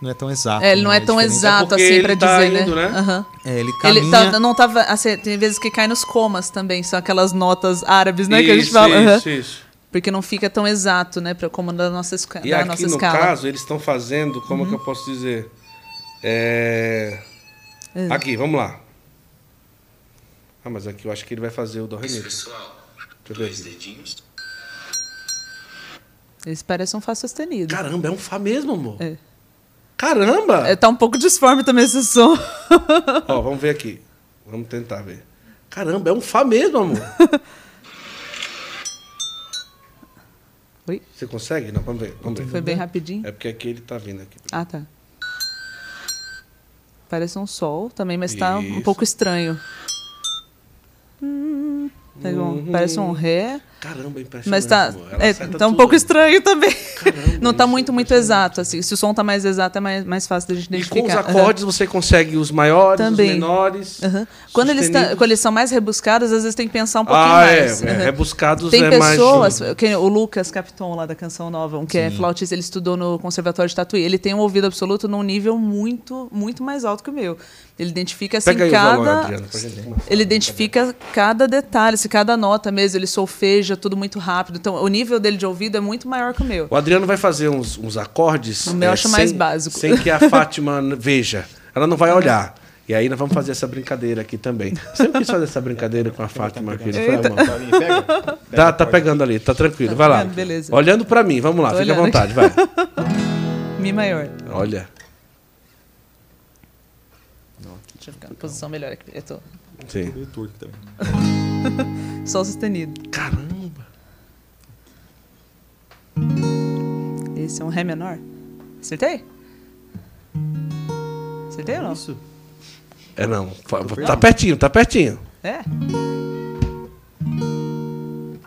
Não é tão exato. É, ele não é tão diferente. exato porque assim pra tá dizer, indo, né? Aham. É, ele caminha... Ele tá, não tava. Assim, tem vezes que cai nos comas também, são aquelas notas árabes, né? que a gente Isso, fala. Isso, isso. Porque não fica tão exato, né? Pra, como na nossa, esca E aqui, nossa no escala. caso, eles estão fazendo, como que eu posso dizer? É... É. Aqui, vamos lá. Ah, mas aqui eu acho que ele vai fazer o do ré. Pessoal, Deixa eu ver dois dedinhos. Esse parece um Fá sustenido. Caramba, é um Fá mesmo, amor. É. Caramba! É, tá um pouco disforme também esse som. Ó, vamos ver aqui. Vamos tentar ver. Caramba, é um Fá mesmo, amor. Oi? Você consegue? Não, vamos ver. Vamos ver. Foi bem rapidinho. É porque aqui ele tá vindo aqui. Ah, tá. Parece um sol também, mas tá um pouco estranho. Hum, tá. Parece um ré, Caramba, é impressionante. mas tá, é, tá um pouco estranho também. Caramba, Não tá isso muito, é muito exato. Assim. Se o som tá mais exato, é mais, mais fácil da gente E com identificar. os acordes você consegue os maiores, Também. os menores. Aham. Quando, eles tá- quando eles são mais rebuscados, às vezes tem que pensar um pouquinho Ah, é. mais. é. Aham. Rebuscados Tem é mais... pessoas, que, o Lucas Capiton lá da Canção Nova, um que é flautista, ele estudou no Conservatório de Tatuí. Ele tem um ouvido absoluto num nível muito, muito mais alto que o meu. Ele identifica assim Pega cada. Gente começar. Ele identifica cada detalhe, se cada nota mesmo, ele solfeja tudo muito rápido. Então, o nível dele de ouvido é muito maior que o meu. O Adriano vai fazer uns, uns acordes. O meu eu acho mais básico. Sem que a Fátima veja. Ela não vai olhar. E aí nós vamos fazer essa brincadeira aqui também. Sempre quis fazer essa brincadeira com a Fátima? Pega. Tá, tá pegando ali, tá tranquilo. Vai lá. beleza. Olhando pra mim, vamos lá, Tô fica à vontade, vai. Mi maior. Olha. Deixa eu ficar na posição melhor aqui. Eu tô. Sim. Meio torto também. Sol sustenido. Caramba. Esse é um Ré menor. Acertei? Acertei ou não? Isso. É não. Tá pertinho, tá pertinho. É?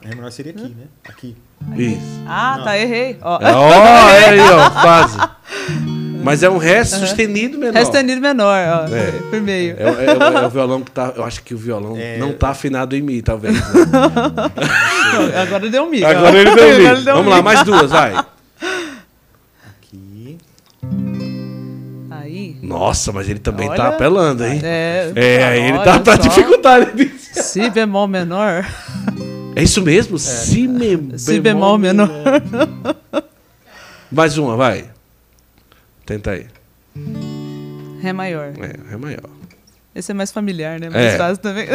É menor seria aqui, né? Aqui. Isso. Ah, Não. tá, errei. Ó. É, ó, é aí, ó, quase. Mas é um Ré sustenido menor. Ré sustenido menor, ó. É. Por meio. É, é- é o violão que tá. Eu acho que o violão É. não tá afinado em mim, talvez. né? Agora deu um mico. Agora ó. ele deu um um Vamos lá, mais duas, vai. Nossa, mas ele também Olha. tá apelando, hein? É, É, aí ele tá pra só. dificultar. ele disse. Si bemol menor. É isso mesmo? Si, me- Si bemol menor. Mais uma, vai. Tenta aí. Ré maior. É, é maior. Esse é mais familiar, né? Mais É. fácil também.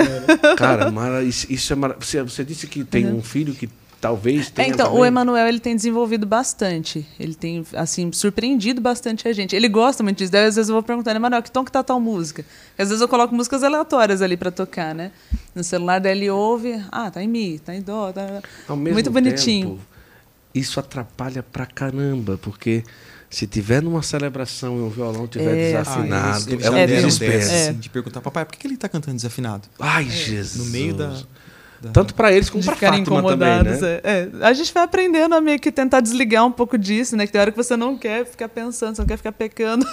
Cara, mara, isso, isso é mara... você, você disse que tem um filho que talvez É, tenha. então, também? o Emanuel ele tem desenvolvido bastante. Ele tem, assim, surpreendido bastante a gente. Ele gosta muito disso. Daí, às vezes, eu vou perguntando, Emanuel, que tom que tá tal música? Porque, às vezes eu coloco músicas aleatórias ali pra tocar, né? No celular, daí ele ouve, ah, tá em Mi, tá em Dó, tá... Ao mesmo Muito bonitinho. tempo, isso atrapalha pra caramba, porque se tiver numa celebração e o violão tiver É. desafinado, Ah, eles, eles é um É, desespero. dessa, É. assim, de perguntar, papai, por que ele tá cantando desafinado? Ai, Jesus. No meio da- Tanto para eles como para ficarem Fátima também, incomodados. né? é. É, A gente vai aprendendo a meio que tentar desligar um pouco disso, né? Que tem hora que você não quer ficar pensando, você não quer ficar pecando.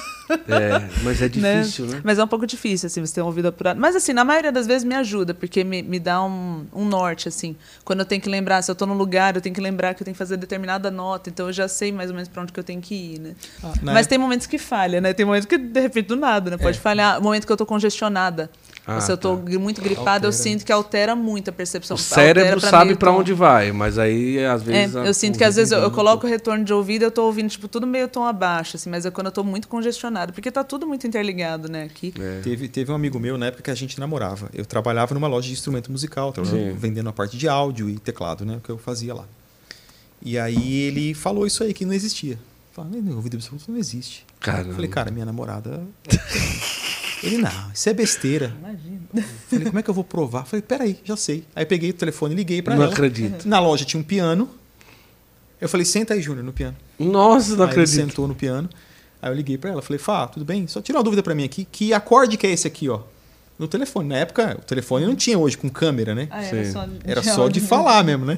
É, mas é né? difícil, né? Mas é um pouco difícil, assim, você ter um ouvido apurado. Mas, assim, na maioria das vezes me ajuda, porque me, me dá um, um norte, assim. Quando eu tenho que lembrar, se eu tô num lugar, eu tenho que lembrar que eu tenho que fazer determinada nota, então eu já sei mais ou menos para onde que eu tenho que ir, né? Ah, na Mas tem momentos que falha, né? Tem momentos que, de repente, do nada, né? Pode É. falhar. O momento que eu tô congestionada. Ah, se eu tô tá. muito gripada, eu sinto que altera muito a percepção. O cérebro Altera sabe para tom. onde vai, mas aí às É, vezes. a- eu sinto que às vezes eu, eu coloco o retorno de ouvido e eu tô ouvindo, tipo, tudo meio tom abaixo, assim, mas é quando eu tô muito congestionado, porque tá tudo muito interligado, né, aqui. É. Teve, teve um amigo meu na época que a gente namorava. Eu trabalhava numa loja de instrumento musical, tava Sim. vendendo a parte de áudio e teclado, né? Que eu fazia lá. E aí ele falou isso aí que não existia. Falei, "Não, ouvido absoluto não existe. Caramba. Eu falei, cara, minha namorada. ele, não, isso é besteira. Imagina. Falei, como é que eu vou provar? Falei, peraí, já sei. Aí peguei o telefone e liguei pra Não ela. acredito. Na loja tinha um piano. Eu falei, senta aí, Júnior, no piano. Nossa, não aí ele acredito. sentou no piano. Aí eu liguei pra ela, falei, Fá, tudo bem? Só tira uma dúvida pra mim aqui. Que acorde que é esse aqui, ó? No telefone. Na época, o telefone não tinha hoje com câmera, né? Ah, era Sim. só de, Era só de falar mesmo, né?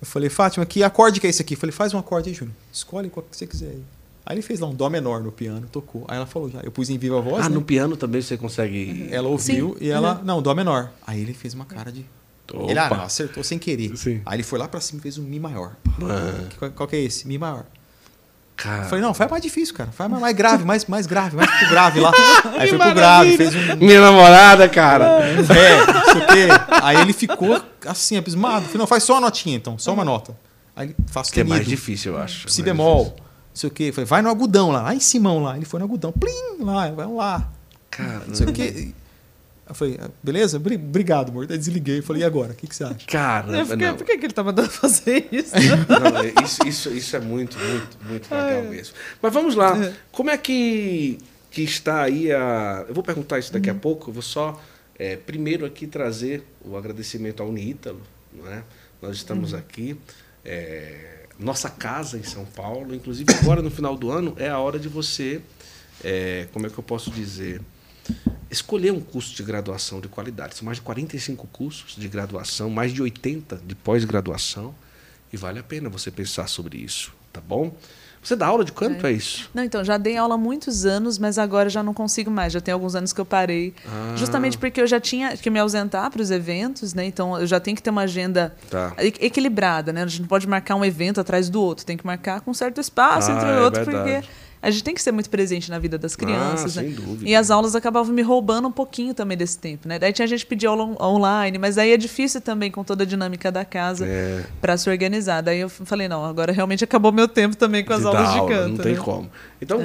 Eu falei, Fátima, que acorde que é esse aqui? Eu falei, faz um acorde aí, Júnior. Escolhe qual que você quiser aí. Aí ele fez lá um dó menor no piano, tocou. Aí ela falou já. Eu pus em viva voz. Ah, né? no piano também você consegue. Ela ouviu Sim. e ela. Não, dó menor. Aí ele fez uma cara de. Opa. Ele ah, não, acertou sem querer. Sim. Aí ele foi lá pra cima e fez um Mi maior. Ah, Qual, qual que é esse? Mi maior. cara. Eu falei, não, faz mais difícil, cara. Faz mais, mais grave, mais, mais grave, mais pro grave lá. Aí foi pro grave, fez um. Minha namorada, cara. É, não sei o quê. Aí ele ficou assim, abismado. Falei, não, faz só a notinha então, só uma nota. Aí ele faz Que é mais difícil, eu acho. Si É bemol, difícil. Não sei o quê. Falei, vai no agudão lá, lá em Simão lá. Ele foi no agudão, plim, lá, vamos lá. Cara, Não sei o quê. Eu falei, ah, beleza? Bri- Obrigado, amor. Aí desliguei. Falei, e agora? O que, que você acha? cara. Eu por que, que ele tá mandando fazer isso? Não, é- isso, isso, isso é muito, muito, muito legal mesmo. Mas vamos lá. É. Como é que, que está aí a. Eu vou perguntar isso Uhum. daqui a pouco. Eu vou só é, primeiro aqui trazer o agradecimento ao Unítalo. Não é? Nós estamos Uhum. aqui. é, nossa casa em São Paulo. Inclusive, agora no final do ano é a hora de você. é, como é que eu posso dizer? escolher um curso de graduação de qualidade. São mais de 45 cursos de graduação, mais de 80 de pós-graduação, e vale a pena você pensar sobre isso, tá bom? Você dá aula de canto, é, isso? Não, então, já dei aula há muitos anos, mas agora já não consigo mais. Já tem alguns anos que eu parei. Ah. Justamente porque eu já tinha que me ausentar para os eventos, né? Então, eu já tenho que ter uma agenda Tá. equilibrada, né? A gente não pode marcar um evento atrás do outro. Tem que marcar com certo espaço Ah, entre é o outro, verdade. porque a gente tem que ser muito presente na vida das crianças, Ah, né? sem dúvida. E as aulas acabavam me roubando um pouquinho também desse tempo, né? Daí tinha gente que pedia aula on- online, mas aí é difícil também com toda a dinâmica da casa É. para se organizar. Daí eu falei, não, agora realmente acabou meu tempo também com as De aulas dar de aula, canto. Não tem né? como. Então,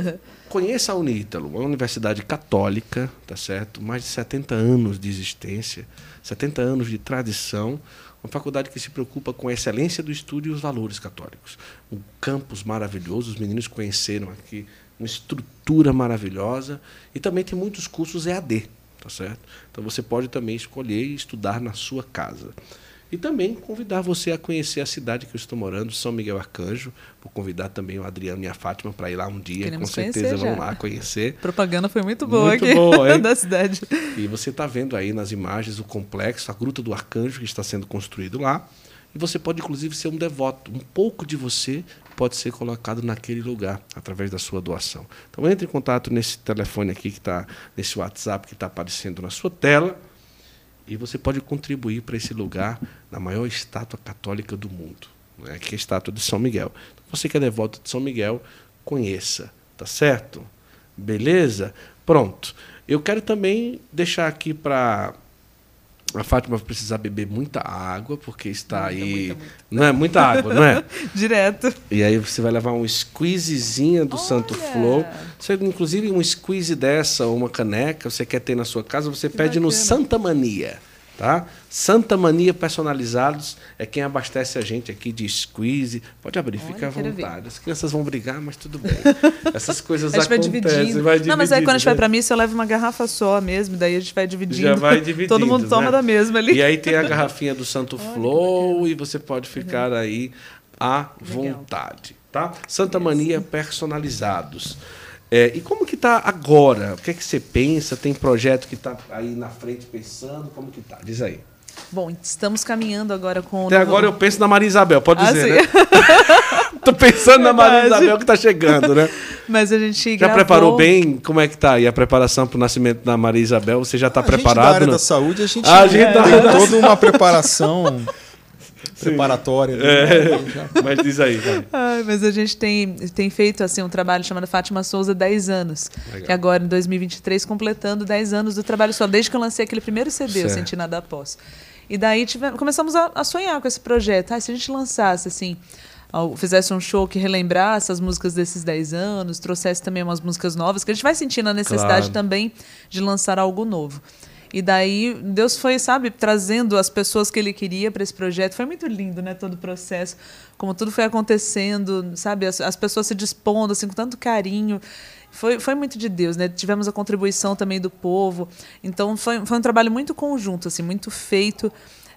conheça a Unítalo, uma universidade católica, tá certo? Mais de 70 anos de existência, 70 anos de tradição, uma faculdade que se preocupa com a excelência do estudo e os valores católicos. Um campus maravilhoso, os meninos conheceram aqui uma estrutura maravilhosa e também tem muitos cursos EAD, tá certo? Então você pode também escolher e estudar na sua casa. E também convidar você a conhecer a cidade que eu estou morando, São Miguel Arcanjo. Vou convidar também o Adriano e a Fátima para ir lá um dia. Queremos com certeza vão lá conhecer. Propaganda foi muito boa Muito aqui boa, da cidade. E você está vendo aí nas imagens o complexo, a Gruta do Arcanjo, que está sendo construído lá. E você pode, inclusive, ser um devoto. Um pouco de você pode ser colocado naquele lugar, através da sua doação. Então, entre em contato nesse telefone aqui, que está nesse WhatsApp que está aparecendo na sua tela. E você pode contribuir para esse lugar na maior estátua católica do mundo, né, que é a estátua de São Miguel. Então, você que é devoto de São Miguel, conheça, tá certo? Beleza? Pronto. Eu quero também deixar aqui para a Fátima vai precisar beber muita água, porque está Muita, aí. muita, muita. Não é muita água, não é? Direto. E aí você vai levar um squeezezinha do Santo Olha! Flow. Você, inclusive, um squeeze dessa, ou uma caneca, você quer ter na sua casa, você Que pede no bacana. Santa Mania. Tá? Santa Mania Personalizados é quem abastece a gente aqui de squeeze. Pode abrir, Olha, fica à vontade. As crianças vão brigar, mas tudo bem. Essas coisas A gente vai acontecem. dividindo. vai Não, mas aí quando a gente vai dividindo, pra missa, eu levo uma garrafa só mesmo, daí a gente vai dividindo. Já vai dividindo. Todo mundo toma né? da mesma ali. E aí tem a garrafinha do Santo Flow e você pode ficar aí à vontade, tá? Santa Mania personalizados. É, e como que tá agora? O que é que você pensa? Tem projeto que tá aí na frente pensando? Como que tá? Diz aí. Bom, estamos caminhando agora com. o Até novo- agora eu penso na Maria Isabel, pode Ah, dizer, sim. né? Tô pensando na Maria. Isabel que tá chegando, né? Mas a gente Já gravou... preparou bem? Como é que tá aí a preparação pro nascimento da Maria Isabel? Você já tá A gente da preparado? área né? da saúde, a gente, Ah, a gente tem da- toda uma preparação preparatória. né? É. Mas diz aí. Ai, mas a gente tem, tem feito assim um trabalho chamado Fátima Souza 10 anos. Legal. Que agora, em 2023, completando 10 anos do trabalho só, desde que eu lancei aquele primeiro CD, Eu Certo. Senti Nada Após. E daí tivemos, começamos a, a sonhar com esse projeto. Ah, se a gente lançasse, assim, fizesse um show que relembrasse as músicas desses 10 anos, trouxesse também umas músicas novas, que a gente vai sentindo a necessidade Claro. também de lançar algo novo. E daí Deus foi, sabe, trazendo as pessoas que ele queria para esse projeto. Foi muito lindo, né, todo o processo, como tudo foi acontecendo, sabe, as, as pessoas se dispondo assim com tanto carinho. Foi, foi muito de Deus, né? Tivemos a contribuição também do povo. Então foi, foi um trabalho muito conjunto, assim, muito feito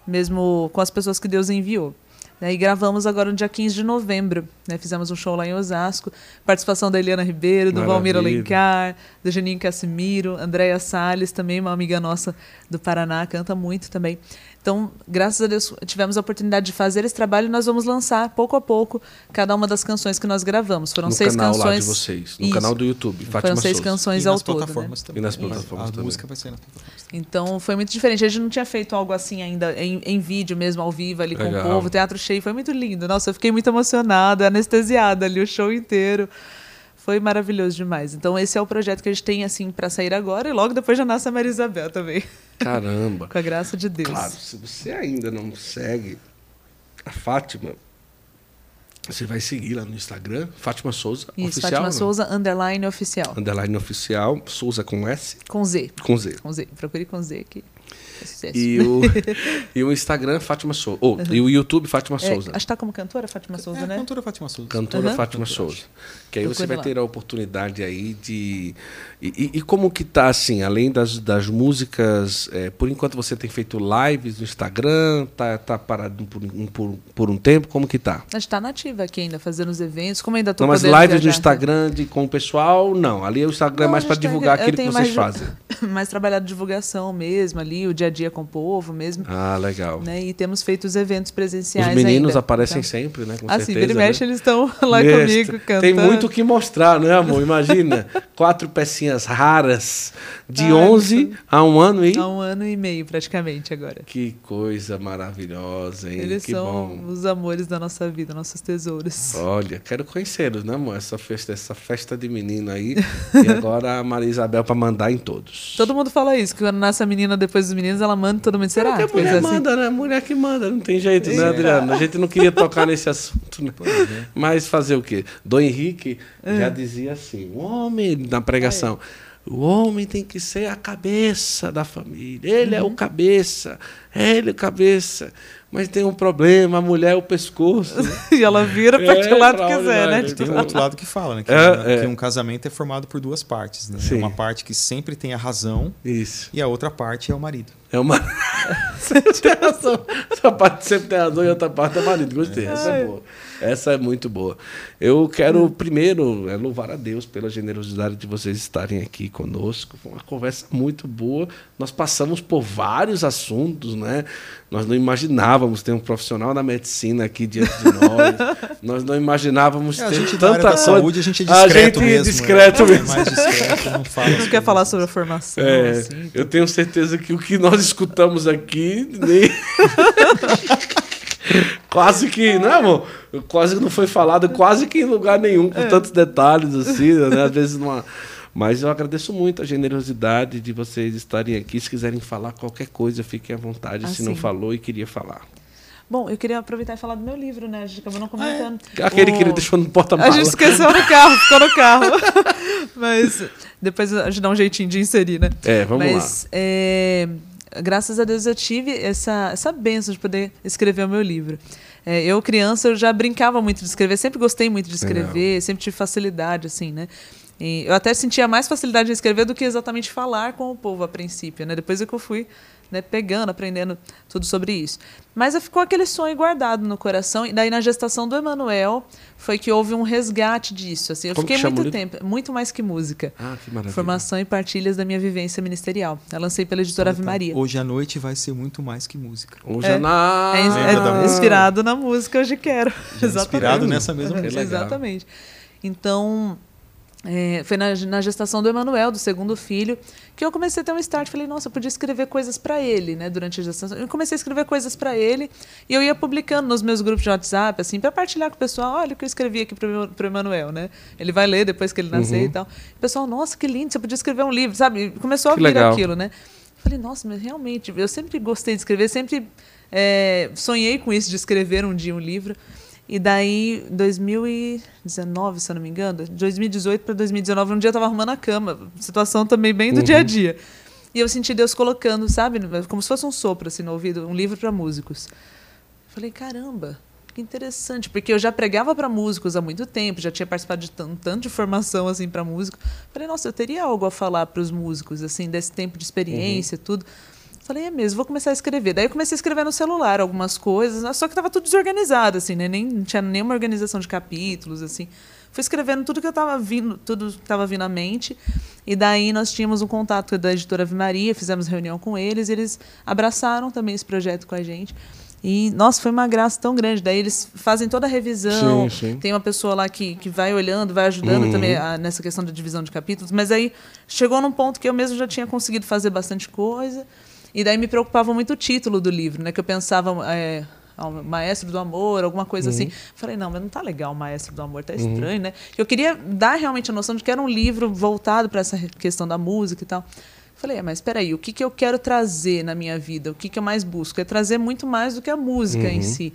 mesmo com as pessoas que Deus enviou. Né, E gravamos agora no dia 15 de novembro. Né? Fizemos um show lá em Osasco. Participação da Eliana Ribeiro, do Valmir Maravilha. Alencar, do Janinho Casimiro, Andréia Salles, também uma amiga nossa do Paraná, canta muito também. Então, graças a Deus, tivemos a oportunidade de fazer esse trabalho e nós vamos lançar, pouco a pouco, cada uma das canções que nós gravamos. Foram no seis canal canções. lá de vocês, no Isso. canal do YouTube, Fátima Foram seis Souza. canções e ao nas todo. né? plataformas também. E nas Mas plataformas A também. música vai sair nas plataformas. Então foi muito diferente. A gente não tinha feito algo assim ainda em, em vídeo mesmo, ao vivo, ali com Legal. o povo, teatro cheio. Foi muito lindo. Nossa, eu fiquei muito emocionada, anestesiada ali o show inteiro. Foi maravilhoso demais. Então esse é o projeto que a gente tem assim para sair agora e logo depois já nasce a Maria Isabel também, Caramba. com a graça de Deus. Claro, se você ainda não segue a Fátima, você vai seguir lá no Instagram, Fátima Souza, Isso, oficial. Fátima não? Souza underline oficial, Underline oficial, Souza com S, com Z, com Z. com Z. Procure com Z que é sucesso. E o, e o Instagram, Fátima Souza. Oh, E o YouTube, Fátima É, Souza. acho que tá como cantora Fátima Souza, É, né? cantora Fátima Souza. Cantora Uhum. Fátima Souza. Que aí você vai lá. ter a oportunidade aí de. E, e- como que tá assim, além das, das músicas, é, por enquanto você tem feito lives no Instagram, tá, tá parado por um, por, por um tempo, como que tá? A gente tá nativa aqui ainda, fazendo os eventos. Como ainda tô Não, mas lives no viajar, Instagram de, com o pessoal, não. Ali o Instagram é Não, mais a para tá- divulgar aquilo que vocês mais- fazem. mais trabalhado divulgação mesmo ali, o dia a dia com o povo mesmo. Ah, legal. Né? E temos feito os eventos Os presenciais meninos ainda. aparecem Então, sempre, né? Com assim, certeza. e mexe, né? eles estão lá comigo cantando. Tem muito o que mostrar, né, amor? Imagina, quatro pecinhas raras, de Ai, 11 a um ano e... Há um ano e meio, praticamente, agora. Que coisa maravilhosa, hein? Eles que são bom. os amores da nossa vida, nossos tesouros. Olha, quero conhecê-los, né, amor? Essa festa, essa festa de menino aí. e agora a Maria Isabel para mandar em todos. Todo mundo fala isso, que quando nasce a menina depois dos meninos, ela manda e todo mundo será? Porque a Coisa mulher assim. manda, né? Mulher que manda, não tem jeito, né, É. Adriano? A gente não queria tocar nesse assunto, né? Mas fazer o quê? Dom Henrique já dizia assim: o homem, na pregação, o homem tem que ser a cabeça da família. Ele é o cabeça, ele é o cabeça. Mas tem um problema, a mulher é o pescoço. E ela vira pra que É, lado pra onde quiser, vai, né? Tipo, Tem um outro lado que fala, né? Que, É, é. que um casamento é formado por duas partes, né? Sim. Uma parte que sempre tem a razão Isso. e a outra parte é o marido. É uma. Você tem razão. Essa parte sempre tem razão e outra parte é marido. Gostei. Essa é boa. Essa é muito boa. Eu quero primeiro é, louvar a Deus pela generosidade de vocês estarem aqui conosco. Foi uma conversa muito boa. Nós passamos por vários assuntos, né? Nós não imaginávamos ter um profissional da medicina aqui diante de nós. nós não imaginávamos É, a ter gente da tanta área da coisa. saúde, a gente é A discreto gente é mesmo. discreto é, mesmo. É mais discreto, não fala. não quer falar sobre a formação, É, assim. eu tenho certeza que o que nós escutamos aqui nem... quase que, né, amor? Quase que não foi falado, quase que em lugar nenhum, com tantos detalhes assim, né? Às vezes numa... Mas eu agradeço muito a generosidade de vocês estarem aqui. Se quiserem falar qualquer coisa, fiquem à vontade. Ah, Se não falou e queria falar. Bom, eu queria aproveitar e falar do meu livro, né? A gente acabou não comentando. Aquele que O- ele deixou no A porta-mala. gente esqueceu no carro, ficou no carro. Mas depois a gente dá um jeitinho de inserir, né? É, vamos Mas, é, graças a Deus eu tive essa, essa benção de poder escrever o meu livro. É, eu, criança, eu já brincava muito de escrever, sempre gostei muito de escrever, sempre tive facilidade, assim, né? E eu até sentia mais facilidade em escrever do que exatamente falar com o povo a princípio, né? Depois é que eu fui né, pegando, aprendendo tudo sobre isso. Mas ficou aquele sonho guardado no coração. E daí, na gestação do Emanuel, foi que houve um resgate disso. Assim, eu Como que fiquei muito tempo, muito mais que música. Ah, que maravilha. Formação e partilhas da minha vivência ministerial. Eu lancei pela editora Ave Então, Maria. Hoje à noite vai ser muito mais que música. Hoje É. é na... É, é inspirado na música Hoje Quero. Já inspirado nessa mesma música. Legal. Exatamente. Então, é, foi na, na gestação do Emanuel, do segundo filho, que eu comecei a ter um start. Falei, nossa, eu podia escrever coisas para ele, né? Durante a gestação. Eu comecei a escrever coisas para ele e eu ia publicando nos meus grupos de WhatsApp, assim, para partilhar com o pessoal. Olha o que eu escrevi aqui pro, pro Emanuel, né? Ele vai ler depois que ele nascer Uhum. e tal. O pessoal, nossa, que lindo, você podia escrever um livro, sabe? Começou a Que vir legal. aquilo, né? Falei, nossa, mas realmente, eu sempre gostei de escrever, sempre é, sonhei com isso, de escrever um dia um livro. E daí, 2019, se eu não me engano, de 2018 para 2019, um dia eu estava arrumando a cama, situação também bem do Uhum. dia a dia. E eu senti Deus colocando, sabe, como se fosse um sopro assim no ouvido, um livro para músicos. Falei, caramba, que interessante, porque eu já pregava para músicos há muito tempo, já tinha participado de tanto, tanto de formação assim para músico. Falei, nossa, eu teria algo a falar para os músicos assim desse tempo de experiência, tudo. Falei, é mesmo, vou começar a escrever. Daí eu comecei a escrever no celular algumas coisas, né, só que estava tudo desorganizado assim, né? Nem não tinha nenhuma organização de capítulos assim. Fui escrevendo tudo que eu estava vindo, tudo que estava vindo à mente. E daí nós tínhamos um contato da editora Ave Maria, fizemos reunião com eles, e eles abraçaram também esse projeto com a gente. E, nossa, foi uma graça tão grande. Daí eles fazem toda a revisão. Sim, sim. Tem uma pessoa lá que, que vai olhando, vai ajudando Uhum. também a- nessa questão da divisão de capítulos. Mas aí chegou num ponto que eu mesmo já tinha conseguido fazer bastante coisa. E daí me preocupava muito o título do livro, né? Que eu pensava. É, Maestro do Amor, alguma coisa assim. Falei, não, mas não tá legal Maestro do Amor, tá estranho, né? Eu queria dar realmente a noção de que era um livro voltado para essa questão da música e tal. Falei, é, mas espera aí, o que, que eu quero trazer na minha vida? O que, que eu mais busco? É trazer muito mais do que a música em si.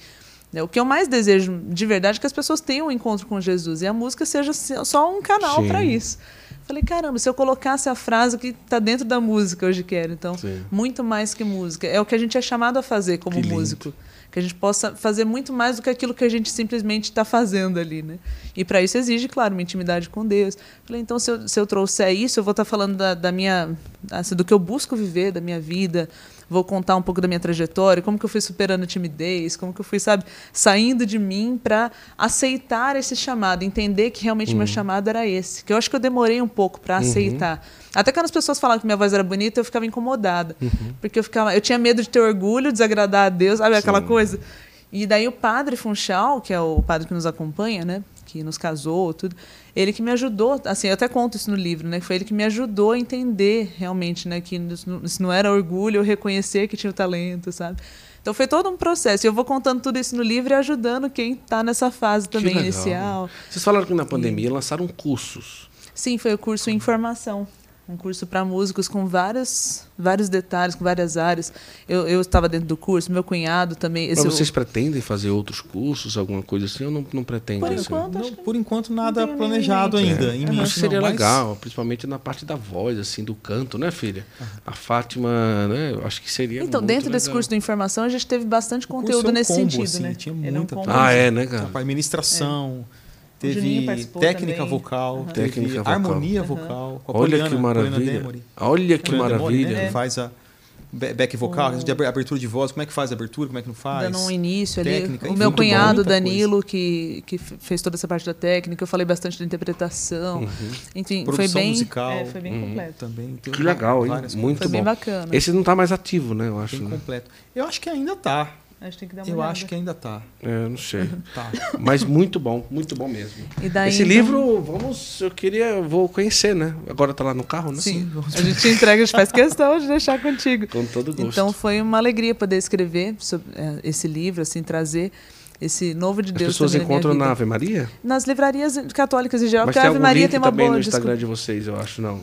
né? O que eu mais desejo de verdade é que as pessoas tenham um encontro com Jesus e a música seja só um canal para isso. Falei, caramba, se eu colocasse a frase que está dentro da música hoje quero, então, Sim. muito mais que música. É o que a gente é chamado a fazer como Que lindo. músico. Que a gente possa fazer muito mais do que aquilo que a gente simplesmente está fazendo ali, né? E para isso exige, claro, uma intimidade com Deus. Falei, então, se eu, se eu trouxer isso, eu vou estar falando da, da minha. Assim, do que eu busco viver, da minha vida. Vou contar um pouco da minha trajetória, como que eu fui superando a timidez, como que eu fui, sabe, saindo de mim para aceitar esse chamado, entender que realmente Uhum. meu chamado era esse. Que eu acho que eu demorei um pouco para aceitar. Até quando as pessoas falavam que minha voz era bonita, eu ficava incomodada. Uhum. Porque eu ficava, eu tinha medo de ter orgulho, desagradar a Deus, sabe aquela coisa? E daí o padre Funchal, que é o padre que nos acompanha, né, que nos casou, tudo, ele que me ajudou, assim, eu até conto isso no livro, né, foi ele que me ajudou a entender realmente, né, que isso não- era orgulho, eu reconhecer que tinha o talento, sabe? Então foi todo um processo. E eu vou contando tudo isso no livro e ajudando quem está nessa fase também legal. inicial. Vocês falaram que na pandemia lançaram cursos. Sim, foi o curso em formação. Um curso para músicos com vários, vários detalhes, com várias áreas. Eu, eu estava dentro do curso, meu cunhado também. Mas vocês pretendem fazer outros cursos, alguma coisa assim, ou não, não pretendem? Por assim? enquanto, Não, por enquanto, nada planejado ainda. mente. Em mente, Acho que seria não, mas- legal, principalmente na parte da voz, assim, do canto, né, filha? A Fátima, né? Eu acho que seria. Então, muito dentro desse legal. curso de informação, a gente teve bastante O curso conteúdo é um nesse combo, sentido, assim, né? tinha é um muita combo. coisa. Ah, é, né, cara? Administração, Juninho teve técnica também. vocal, teve Técnica vocal. harmonia vocal. Com a Olha Poliana, que maravilha. Olha que Poliana Demory, maravilha. né, que faz a ba- back vocal, de ab- abertura de voz, como é que faz a abertura, como é que não faz. Dando um início ali. técnica, o enfim, meu muito bom, cunhado, muita Danilo, que, que fez toda essa parte da técnica. Eu falei bastante da interpretação. Enfim, foi Produção bem, musical. é, foi bem Uhum. completo. Também. Que legal, hein? Muito Foi bom. bem bacana. Esse não tá mais ativo, né? Eu acho. Bem Né? completo. Eu acho que ainda tá. Acho que tem que dar uma Eu olhada. acho que ainda tá. É, eu não sei. Tá. Mas muito bom, muito bom mesmo. E daí, Esse então- livro, vamos, eu queria, eu vou conhecer, né? Agora tá lá no carro, né? Sim, a gente entrega, a gente faz questão de deixar contigo. Com todo gosto. Então foi uma alegria poder escrever sobre, é, esse livro, assim, trazer esse novo de As Deus pessoas também minha encontram vida. na Ave Maria? Nas livrarias católicas em geral, Mas porque tem a Ave algum Maria link tem uma também boa no Instagram desculpa. de vocês, eu acho, não.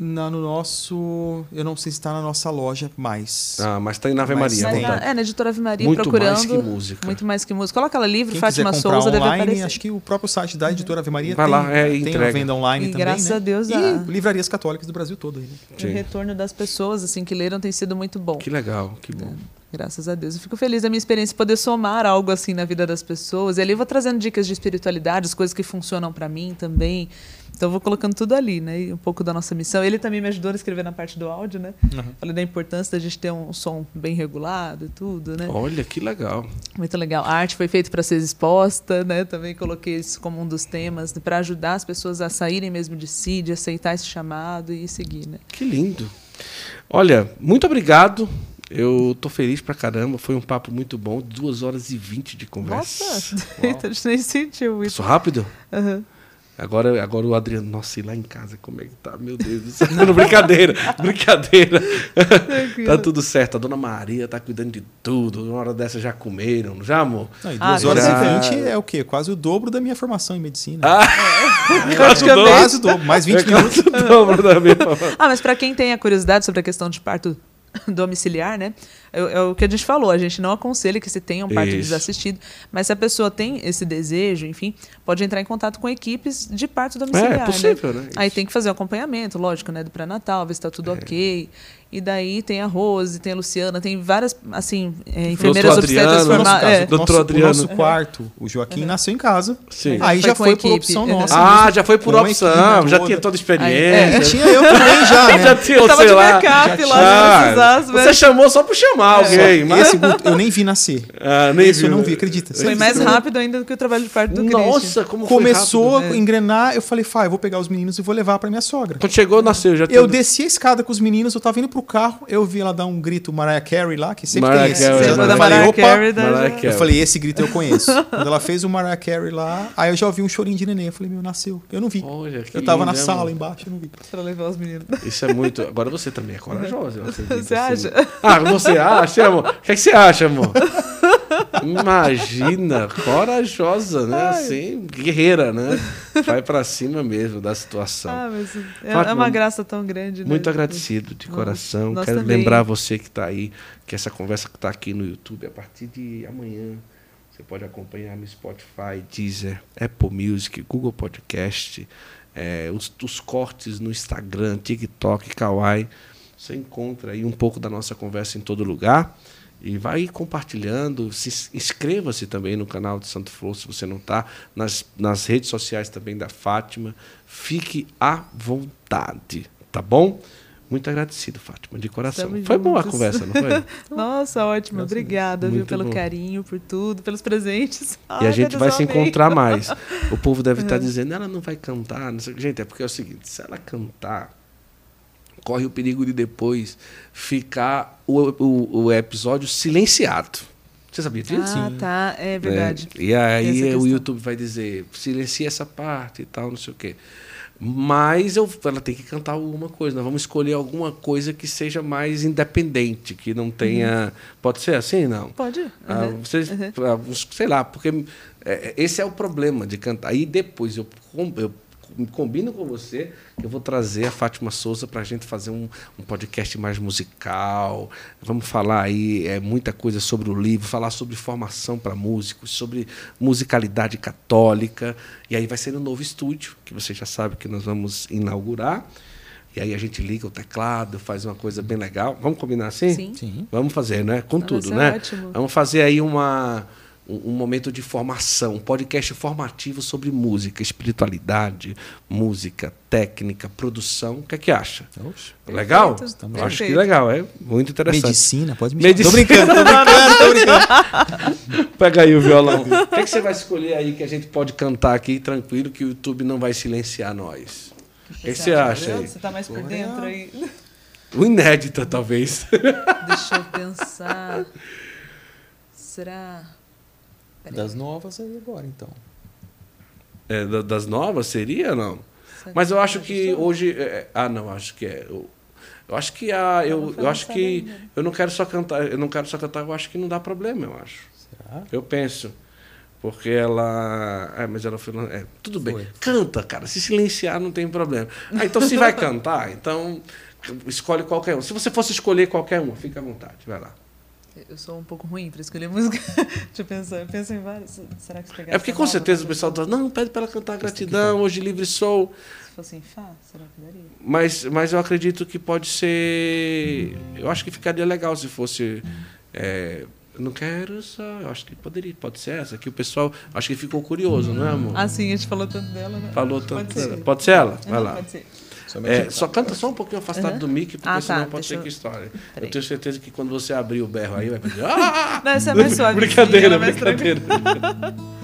Na, no nosso. Eu não sei se está na nossa loja mais. Ah, mas tem na Ave Maria. Mas tá. é, na editora Ave Maria, Muito procurando. mais que música. Muito mais que música. Coloca lá livro, Quem Fátima Souza deve online, aparecer. acho que o próprio site da editora Ave Maria Vai tem, lá, é, e tem a venda online E também. graças né? a Deus, E a- livrarias católicas do Brasil todo. Aí, né? O retorno das pessoas assim que leram tem sido muito bom. Que legal, que bom. Graças a Deus. Eu fico feliz da minha experiência poder somar algo assim na vida das pessoas. E ali eu vou trazendo dicas de espiritualidade, as coisas que funcionam para mim também. Então eu vou colocando tudo ali, né? E um pouco da nossa missão. Ele também me ajudou a escrever na parte do áudio, né? Uhum. Falei da importância da gente ter um som bem regulado e tudo, né? Olha que legal. Muito legal. A arte foi feita para ser exposta, né? Também coloquei isso como um dos temas para ajudar as pessoas a saírem mesmo de si, de aceitar esse chamado e seguir, né? Que lindo. Olha, muito obrigado. Eu tô feliz pra caramba. Foi um papo muito bom. Duas horas e vinte de conversa. Nossa, a gente nem sentiu isso. Passou rápido? Aham. Agora, agora o Adriano, nossa, e lá em casa, como é que tá? Meu Deus do céu. Não, brincadeira, brincadeira. tá tudo certo. A dona Maria tá cuidando de tudo. Uma hora dessa já comeram, já, amor? Não, e Ah, duas horas já. e vinte é o quê? Quase o dobro da minha formação em medicina. Ah, É, praticamente. Quase o dobro, mais 20 é minutos. quase o dobro da minha Ah, mas para quem tem a curiosidade sobre a questão de parto domiciliar, né? É, é o que a gente falou, a gente não aconselha que se tenha um parto Isso. desassistido, mas se a pessoa tem esse desejo, enfim, pode entrar em contato com equipes de parto domiciliar. É, é né? possível, né? Aí Isso. tem que fazer o acompanhamento, lógico, né? Do pré-natal, ver se está tudo ok. E daí tem a Rose, tem a Luciana, tem várias, assim, é, enfermeiras Doutor obstetras Adriano, formadas. É. Doutor nosso, Adriano. O nosso quarto, o Joaquim nasceu em casa. Sim. Aí Foi já foi por equipe. opção Uhum. nossa. Ah, já foi por Com opção, equipe já toda. tinha toda a É, experiência. tinha eu também já, né? Já tinha, Eu tava sei de lá. backup lá, Ah, se precisasse, Você chamou só por chamar alguém, mas... Esse Guto, eu nem vi nascer. Ah, nem Esse eu viu. não vi, acredita? Foi mais rápido ainda do que o trabalho de parto do Christian. Nossa, como foi Começou rápido. a engrenar, eu falei, Fá, eu vou pegar os meninos e vou levar pra minha sogra. Quando chegou, nasceu. Já Eu desci a escada com os meninos, eu tava indo pro carro, eu vi ela dar um grito Mariah Carey lá, que sempre Mariah tem esse. Carey, Eu Mariah falei, Mariah Carey, da- Mariah Carey. Eu falei, esse grito eu conheço. Quando ela fez o Mariah Carey lá, aí eu já ouvi um chorinho de neném. Eu falei, meu, nasceu. Eu não vi. Olha, eu tava na lindo, né, sala amor? embaixo, eu não vi. Pra levar os meninos. Isso é muito. Agora você também é corajosa. eu Você assim. acha? Ah, você acha, amor? O que, é que você acha, amor? Imagina, corajosa, né? Assim, guerreira, né? Vai pra cima mesmo da situação. Ah, mas é, Fátima, é uma graça tão grande, né? Muito agradecido de coração. nós Quero também. lembrar você que está aí, que essa conversa que está aqui no YouTube, a partir de amanhã, você pode acompanhar no Spotify, Deezer, Apple Music, Google Podcast, eh, os, os cortes no Instagram, TikTok, Kawaii. Você encontra aí um pouco da nossa conversa em todo lugar. E vai compartilhando, se inscreva-se também no canal de Santo Flor, se você não está, nas, nas redes sociais também da Fátima. Fique à vontade, tá bom? Muito agradecido, Fátima, de coração. Estamos foi boa a juntos. conversa, não foi? Nossa, ótimo. Obrigada, viu, pelo bom. carinho, por tudo, pelos presentes. e Ai, a gente vai se amei. encontrar mais. O povo deve estar dizendo, ela não vai cantar. Não sei. Gente, é porque é o seguinte, se ela cantar, corre o perigo de depois ficar o, o, o episódio silenciado. Você sabia disso? Ah, tá. É verdade. né? E aí o. YouTube vai dizer, silencia essa parte e tal, não sei o quê. Mas eu, ela tem que cantar alguma coisa. Nós vamos escolher alguma coisa que seja mais independente, que não tenha. Pode ser assim, não? Pode? Ah, Uhum. vocês, ah, uns- sei lá, porque é, esse é o problema de cantar. Aí depois eu, eu combino com você que eu vou trazer a Fátima Souza para a gente fazer um, um podcast mais musical. Vamos falar aí é, muita coisa sobre o livro, falar sobre formação para músicos, sobre musicalidade católica. E aí vai ser no novo estúdio, que você já sabe que nós vamos inaugurar. E aí a gente liga o teclado, faz uma coisa bem legal. Vamos combinar assim? Sim. Sim. Vamos fazer, né? Com tudo, né? ótimo. Vamos fazer aí uma, um, um momento de formação, um podcast formativo sobre música, espiritualidade, música, técnica, produção. O que é que acha? Oxe. Legal? Perfeito, Eu acho que legal, é muito interessante. Medicina, pode me Medicina. Tô brincando, tô brincando, tô brincando. Pega aí o violão. O que, é que você vai escolher aí que a gente pode cantar aqui tranquilo, que o YouTube não vai silenciar nós? O que, que você acha aí? Você tá mais por dentro aí. O inédita, talvez. Deixa eu pensar. Será? Das novas aí agora, então. É, da- das novas seria não? Mas eu acho que hoje. é, ah, não, acho que é. Eu, eu acho que a. Eu Eu, acho que. né? Eu não quero só cantar. Eu não quero só cantar, eu acho que não dá problema, eu acho. Será? Eu penso. Porque ela. É, mas ela foi. É, tudo bem. Foi. Canta, cara. Se silenciar, não tem problema. Ah, então se vai cantar, então escolhe qualquer um. Se você fosse escolher qualquer um, fica à vontade. Vai lá. Eu sou um pouco ruim para escolher música. Deixa eu pensar. Eu penso em várias. Será que pegar É porque com nova, certeza o pessoal não- diz, não, pede para ela cantar gratidão, hoje livre sou. Se fosse em Fá, será que daria? Mas, mas eu acredito que pode ser. Eu acho que ficaria legal se fosse É, eu não quero só. Eu acho que poderia, pode ser essa. Que o pessoal. Acho que ficou curioso, não é, amor? Ah, sim, a gente falou tanto dela, né? Falou tanto Pode ser. dela. Pode ser ela? Vai Aham, lá. Pode ser. É, só canta só um pouquinho afastado Aham. do mic, porque Ah, tá, senão pode deixa ser eu- que história. Peraí. Eu tenho certeza que quando você abrir o berro aí, vai pedir. Ah! Não, essa é mais suave. brincadeira, mais brincadeira.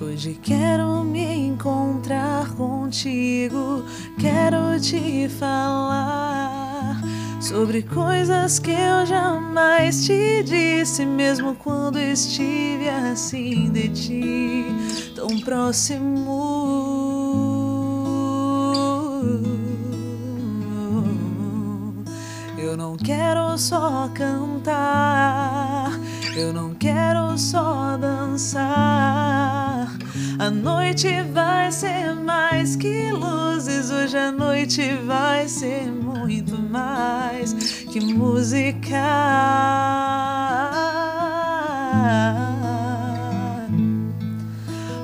Hoje quero me encontrar contigo, quero te falar sobre coisas que eu jamais te disse, mesmo quando estive assim de ti, tão próximo. Eu não quero só cantar, eu não quero só dançar. A noite vai ser mais que luzes, hoje a noite vai ser muito mais que música.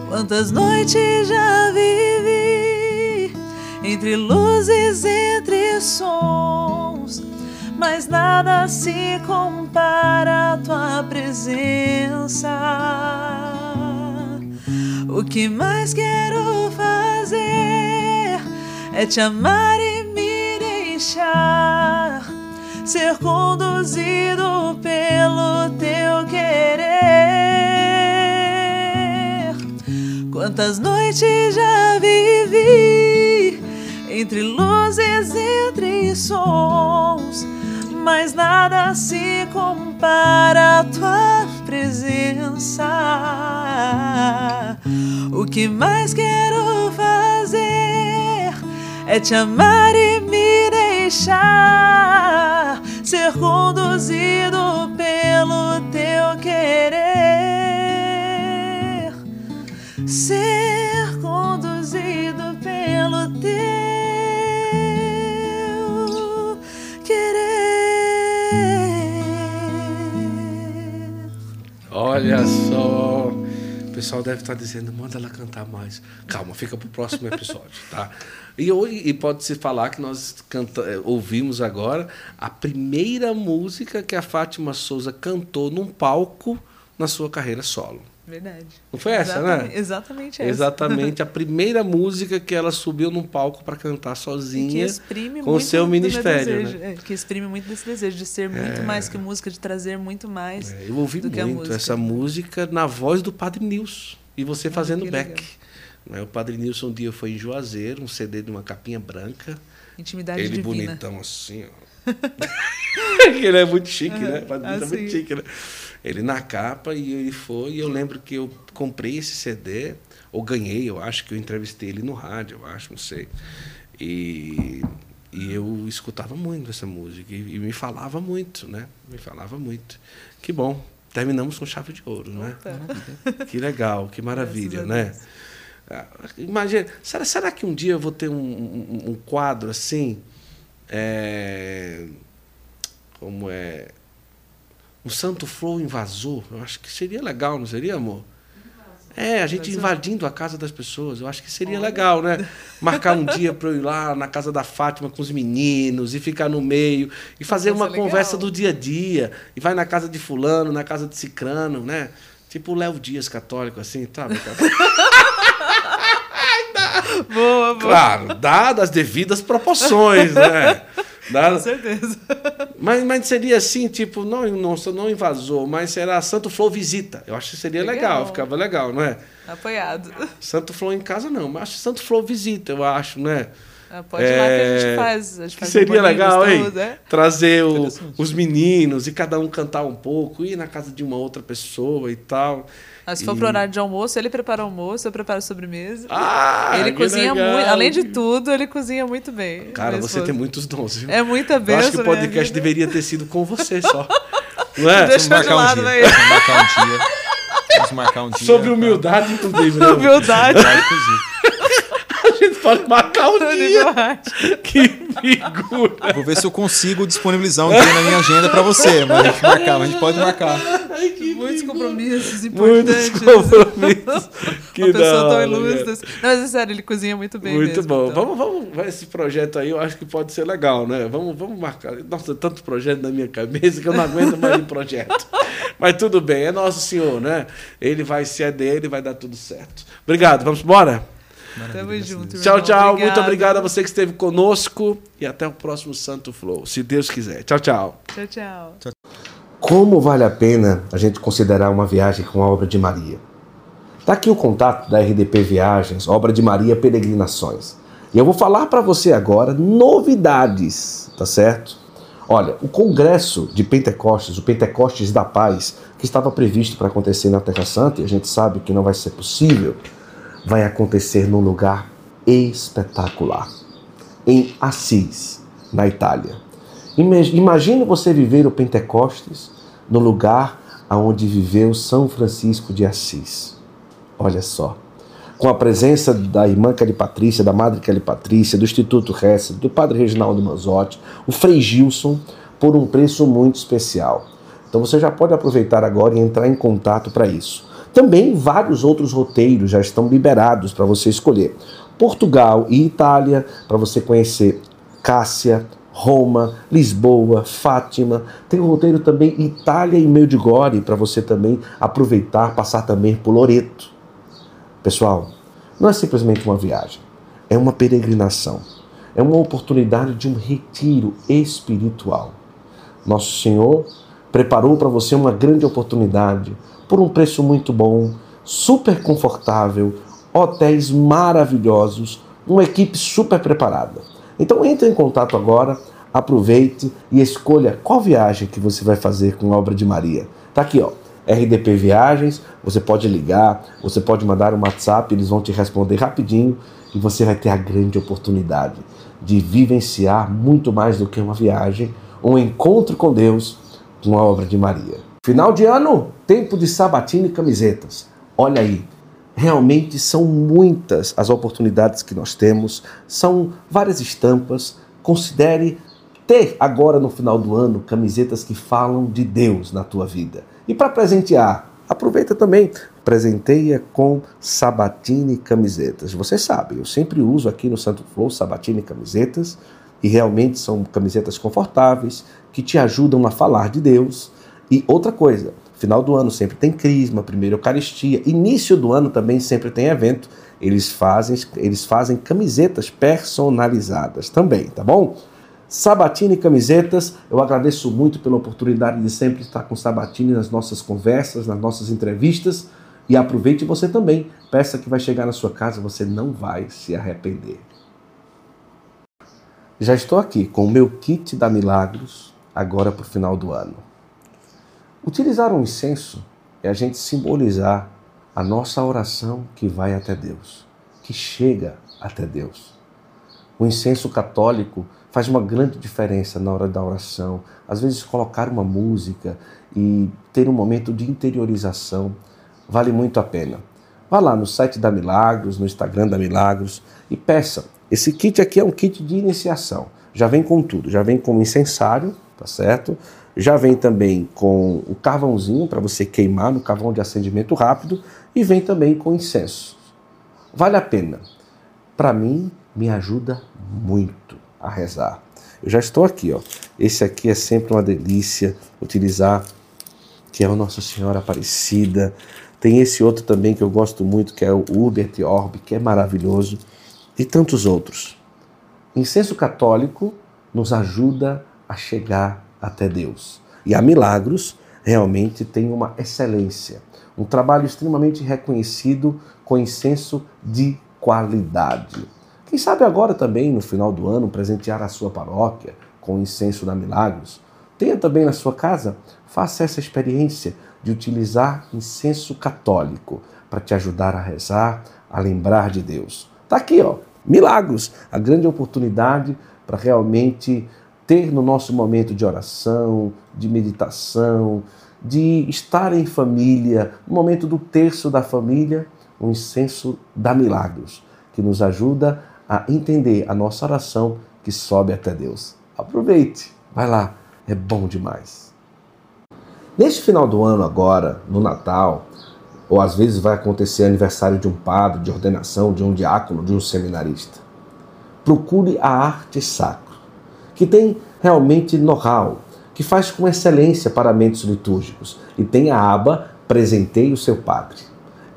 Quantas noites já vivi entre luzes, entre sons, mas nada se compara à tua presença. O que mais quero fazer é te amar e me deixar ser conduzido pelo teu querer. Quantas noites já vivi entre luzes, entre sons, mas nada se compara à tua presença. O que mais quero fazer é te amar e me deixar ser conduzido pelo teu querer. Ser conduzido pelo teu Olha só. O pessoal deve estar dizendo, manda ela cantar mais. Calma, fica pro próximo episódio, tá? E, e pode-se falar que nós canta, eh, ouvimos agora a primeira música que a Fátima Souza cantou num palco na sua carreira solo. Verdade. Não foi essa, exatamente, né? Exatamente essa. Exatamente, a primeira música que ela subiu num palco para cantar E que sozinha. exprime com o seu ministério, né? desejo, é, que exprime muito desse desejo de ser muito mais que música, de trazer muito mais. É, Eu ouvi muito música. essa música na voz do Padre Nilson. E você fazendo que back. legal. Né, O Padre Nilson um dia foi em Juazeiro, um CD de uma capinha branca. Intimidade ele divina. bonitão assim, ó. ele é muito chique, né? O Padre Ah, Nilson é muito sim. chique, né? Ele na capa e ele foi. E eu lembro que eu comprei esse CD, ou ganhei, eu acho que eu entrevistei ele no rádio, eu acho, não sei. E, e eu escutava muito essa música e, e me falava muito, né? Me falava muito. Que bom. Terminamos com chave de ouro, né? Que legal, que maravilha, né? Ah, Imagina, será, será que um dia eu vou ter um, um- um quadro assim? é, como é? Um Santo Flow invasor? Eu acho que seria legal, não seria, amor? É, a gente invadindo a casa das pessoas. Eu acho que seria legal, né? Marcar um dia para eu ir lá na casa da Fátima com os meninos e ficar no meio e fazer uma legal. conversa do dia a dia. E vai na casa de fulano, na casa de cicrano, né? Tipo o Léo Dias católico, assim, sabe? Boa, boa. Claro, dadas as devidas proporções, né? Com Dadas- certeza. mas, mas seria assim, tipo, não, não, não invasor, mas será Santo Flow visita. Eu acho que seria legal, Legal. ficava legal, não é? Apoiado. Santo Flow em casa não, mas acho que Santo Flow visita, eu acho, né? Ah, Pode ir lá que a É, gente faz. A gente Que faz seria legal, hein? gostoso, é? Trazer o- os meninos e cada um cantar um pouco, ir na casa de uma outra pessoa e tal. Ah, se for E- pro horário de almoço, ele prepara o almoço, eu preparo a sobremesa. Ah, ele cozinha legal. muito. Além de tudo, ele cozinha muito bem. Cara, você tem muitos dons, viu? É muita Eu bênção. acho que o podcast deveria ter sido com você só. Não é? Deixa Vamos marcar de lado, um dia. vai. Vamos marcar um dia. Vamos marcar um dia. Sobre humildade, inclusive. Né? Humildade. Tá, inclusive. Pode marcar um dia. Que figura. Vou ver se eu consigo disponibilizar um dia na minha agenda pra você, mas a gente marcar, a gente pode marcar. Ai, que Muitos lindo. compromissos Muitos importantes. compromissos. Que Uma pessoa tão ilustre. cara. assim. Não, mas é sério, ele cozinha muito bem Muito mesmo, bom. então. Vamos, vamos, vai esse projeto aí, eu acho que pode ser legal, né? Vamos, vamos marcar. Nossa, tanto projeto na minha cabeça que eu não aguento mais de projeto. Mas tudo bem, é nosso senhor, né? Ele vai ser dele, vai dar tudo certo. Obrigado, vamos embora? Tamo junto, Tchau, tchau. Muito Obrigada. obrigado a você que esteve conosco e até o próximo Santo Flow, se Deus quiser. Tchau, tchau. Tchau, tchau. Como vale a pena a gente considerar uma viagem com a obra de Maria? Está aqui o contato da RDP Viagens, obra de Maria Peregrinações. E eu vou falar para você agora novidades, tá certo? Olha, o congresso de Pentecostes, o Pentecostes da Paz, que estava previsto para acontecer na Terra Santa, e a gente sabe que não vai ser possível, vai acontecer num lugar espetacular, em Assis, na Itália. Ima- Imagine você viver o Pentecostes no lugar onde viveu São Francisco de Assis. Olha só. Com a presença da irmã Kelly Patrícia, da madre Kelly Patrícia, do Instituto Hesed, do padre Reginaldo Manzotti, o Frei Gilson, por um preço muito especial. Então você já pode aproveitar agora e entrar em contato para isso. Também vários outros roteiros já estão liberados para você escolher. Portugal e Itália, para você conhecer Cássia, Roma, Lisboa, Fátima. Tem o roteiro também Itália e Medjugorje para você também aproveitar, passar também por Loreto. Pessoal, não é simplesmente uma viagem, é uma peregrinação, é uma oportunidade de um retiro espiritual. Nosso Senhor preparou para você uma grande oportunidade por um preço muito bom, super confortável, hotéis maravilhosos, uma equipe super preparada. Então entre em contato agora, aproveite e escolha qual viagem que você vai fazer com a obra de Maria. Tá aqui, ó. RDP Viagens, você pode ligar, você pode mandar um WhatsApp, eles vão te responder rapidinho e você vai ter a grande oportunidade de vivenciar muito mais do que uma viagem, um encontro com Deus com a obra de Maria. Final de ano, tempo de sabatina e camisetas. Olha aí, realmente são muitas as oportunidades que nós temos, são várias estampas. Considere ter agora no final do ano camisetas que falam de Deus na tua vida. E para presentear, aproveita também, presenteia com Sabatine camisetas. Você sabe, eu sempre uso aqui no Santo Flow Sabatine camisetas e realmente são camisetas confortáveis que te ajudam a falar de Deus. E outra coisa, final do ano sempre tem crisma, primeira Eucaristia, início do ano também sempre tem evento. Eles fazem, eles fazem camisetas personalizadas também, tá bom? Sabatini Camisetas, eu agradeço muito pela oportunidade de sempre estar com Sabatini nas nossas conversas, nas nossas entrevistas. E aproveite você também. Peça que vai chegar na sua casa, você não vai se arrepender. Já estou aqui com o meu kit da Milagros, agora para o final do ano. Utilizar um incenso é a gente simbolizar a nossa oração que vai até Deus, que chega até Deus. O incenso católico faz uma grande diferença na hora da oração. Às vezes, colocar uma música e ter um momento de interiorização vale muito a pena. Vá lá no site da Milagros, no Instagram da Milagros e peça. Esse kit aqui é um kit de iniciação. Já vem com tudo. Já vem com o incensário, tá certo? Já vem também com o carvãozinho para você queimar no carvão de acendimento rápido e vem também com incenso. Vale a pena. Para mim, me ajuda muito a rezar. Eu já estou aqui, ó. Esse aqui é sempre uma delícia utilizar, que é o Nossa Senhora Aparecida. Tem esse outro também que eu gosto muito, que é o Hubert Orb, que é maravilhoso, e tantos outros. Incenso católico nos ajuda a chegar até Deus. E a Milagros realmente tem uma excelência, um trabalho extremamente reconhecido com incenso de qualidade. Quem sabe agora também, no final do ano, presentear a sua paróquia com o incenso da Milagros. Tenha também na sua casa, faça essa experiência de utilizar incenso católico para te ajudar a rezar, a lembrar de Deus. Tá aqui, ó, Milagros, a grande oportunidade para realmente ter no nosso momento de oração, de meditação, de estar em família, no momento do terço da família, um incenso da Milagros, que nos ajuda a entender a nossa oração que sobe até Deus. Aproveite, vai lá, é bom demais. Neste final do ano agora, no Natal, ou às vezes vai acontecer aniversário de um padre, de ordenação, de um diácono, de um seminarista. Procure a arte sacra, que tem realmente know-how, que faz com excelência paramentos litúrgicos e tem a aba Presenteie o seu padre.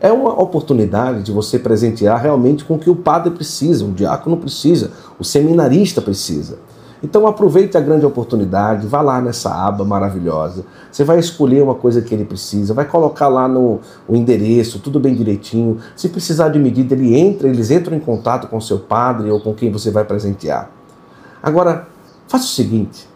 É uma oportunidade de você presentear realmente com o que o padre precisa, o diácono precisa, o seminarista precisa. Então aproveite a grande oportunidade, vá lá nessa aba maravilhosa. Você vai escolher uma coisa que ele precisa, vai colocar lá no o endereço, tudo bem direitinho. Se precisar de medida, ele entra, eles entram em contato com seu padre ou com quem você vai presentear. Agora, faça o seguinte: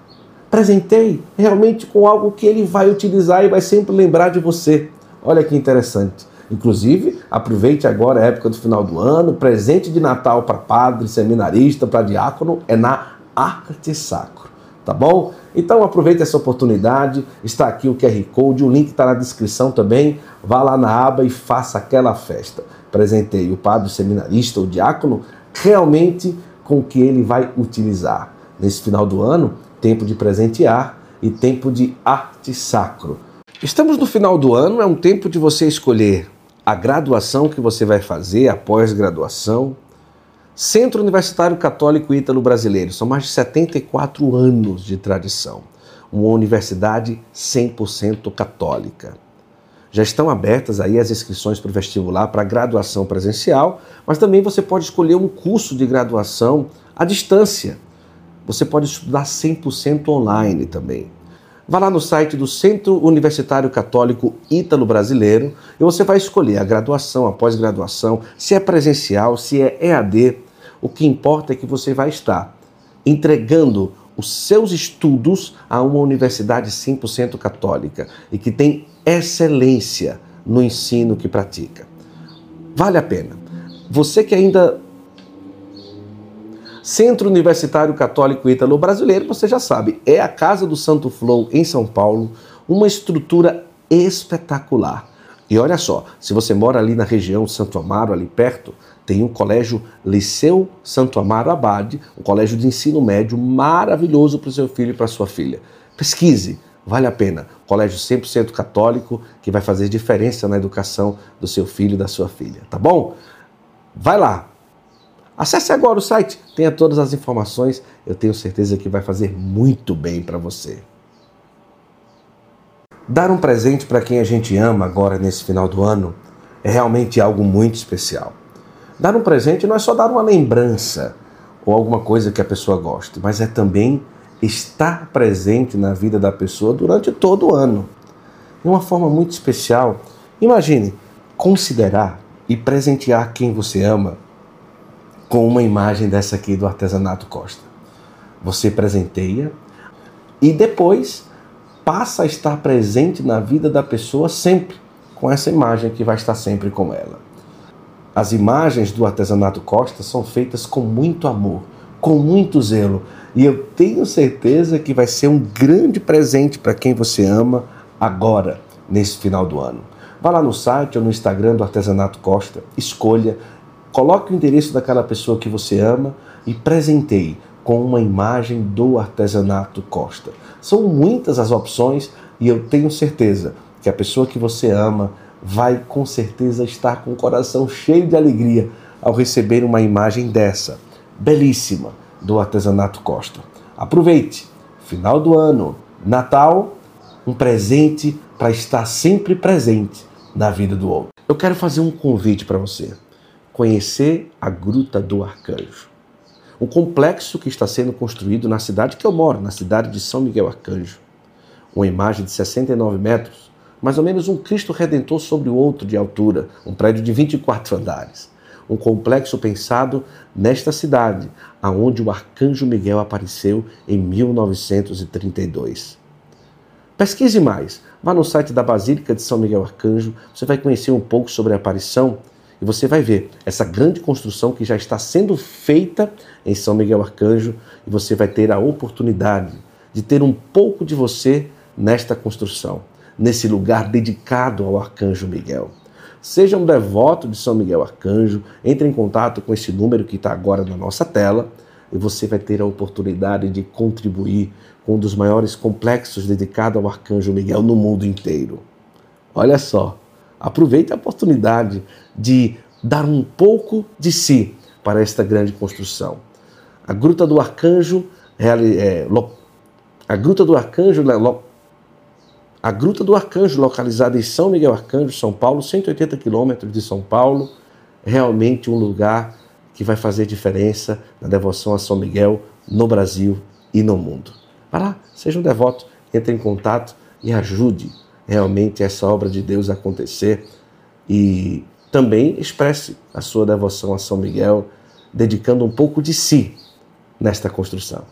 presenteie realmente com algo que ele vai utilizar e vai sempre lembrar de você. Olha que interessante. Inclusive, aproveite agora a época do final do ano, presente de Natal para padre, seminarista, para diácono, é na arte sacro, tá bom? Então aproveite essa oportunidade, está aqui o QR Code, o link está na descrição também, vá lá na aba e faça aquela festa. Presentei o padre seminarista, o diácono, realmente com o que ele vai utilizar. Nesse final do ano, tempo de presentear e tempo de arte sacro. Estamos no final do ano, é um tempo de você escolher a graduação que você vai fazer, a pós-graduação, Centro Universitário Católico Ítalo Brasileiro, são mais de 74 anos de tradição. Uma universidade 100% católica. Já estão abertas aí as inscrições para o vestibular para graduação presencial, mas também você pode escolher um curso de graduação à distância. Você pode estudar 100% online também. Vá lá no site do Centro Universitário Católico Ítalo Brasileiro e você vai escolher a graduação, a pós-graduação, se é presencial, se é EAD. O que importa é que você vai estar entregando os seus estudos a uma universidade 100% católica e que tem excelência no ensino que pratica. Vale a pena. Você que ainda Centro Universitário Católico Ítalo Brasileiro, você já sabe, é a Casa do Santo Flow em São Paulo, uma estrutura espetacular. E olha só, se você mora ali na região Santo Amaro, ali perto, tem o colégio Liceu Santo Amaro Abade, um colégio de ensino médio maravilhoso para o seu filho e para sua filha. Pesquise, vale a pena. Colégio 100% católico que vai fazer diferença na educação do seu filho e da sua filha, tá bom? Vai lá, Acesse agora o site, tenha todas as informações, eu tenho certeza que vai fazer muito bem para você. Dar um presente para quem a gente ama agora nesse final do ano é realmente algo muito especial. Dar um presente não é só dar uma lembrança ou alguma coisa que a pessoa goste, mas é também estar presente na vida da pessoa durante todo o ano. De uma forma muito especial, imagine considerar e presentear quem você ama com uma imagem dessa aqui do artesanato Costa. Você presenteia e depois passa a estar presente na vida da pessoa sempre com essa imagem que vai estar sempre com ela. As imagens do artesanato Costa são feitas com muito amor, com muito zelo, e eu tenho certeza que vai ser um grande presente para quem você ama agora, nesse final do ano. Vá lá no site ou no Instagram do Artesanato Costa, escolha Coloque o endereço daquela pessoa que você ama e presenteie com uma imagem do artesanato Costa. São muitas as opções e eu tenho certeza que a pessoa que você ama vai com certeza estar com o coração cheio de alegria ao receber uma imagem dessa, belíssima, do artesanato Costa. Aproveite, final do ano, Natal, um presente para estar sempre presente na vida do outro. Eu quero fazer um convite para você conhecer a Gruta do Arcanjo. Um complexo que está sendo construído na cidade que eu moro, na cidade de São Miguel Arcanjo. Uma imagem de 69 metros, mais ou menos um Cristo Redentor sobre o outro de altura, um prédio de 24 andares. Um complexo pensado nesta cidade, aonde o Arcanjo Miguel apareceu em 1932. Pesquise mais. Vá no site da Basílica de São Miguel Arcanjo, você vai conhecer um pouco sobre a aparição e você vai ver essa grande construção que já está sendo feita em São Miguel Arcanjo e você vai ter a oportunidade de ter um pouco de você nesta construção, nesse lugar dedicado ao Arcanjo Miguel. Seja um devoto de São Miguel Arcanjo, entre em contato com esse número que está agora na nossa tela e você vai ter a oportunidade de contribuir com um dos maiores complexos dedicado ao Arcanjo Miguel no mundo inteiro. Olha só, aproveite a oportunidade de dar um pouco de si para esta grande construção. A Gruta do Arcanjo, é, a Gruta do Arcanjo, a Gruta do Arcanjo, localizada em São Miguel Arcanjo, São Paulo, 180 quilômetros de São Paulo, realmente um lugar que vai fazer diferença na devoção a São Miguel no Brasil e no mundo. Vá lá, seja um devoto, entre em contato e ajude realmente essa obra de Deus a acontecer e também expresse a sua devoção a São Miguel, dedicando um pouco de si nesta construção.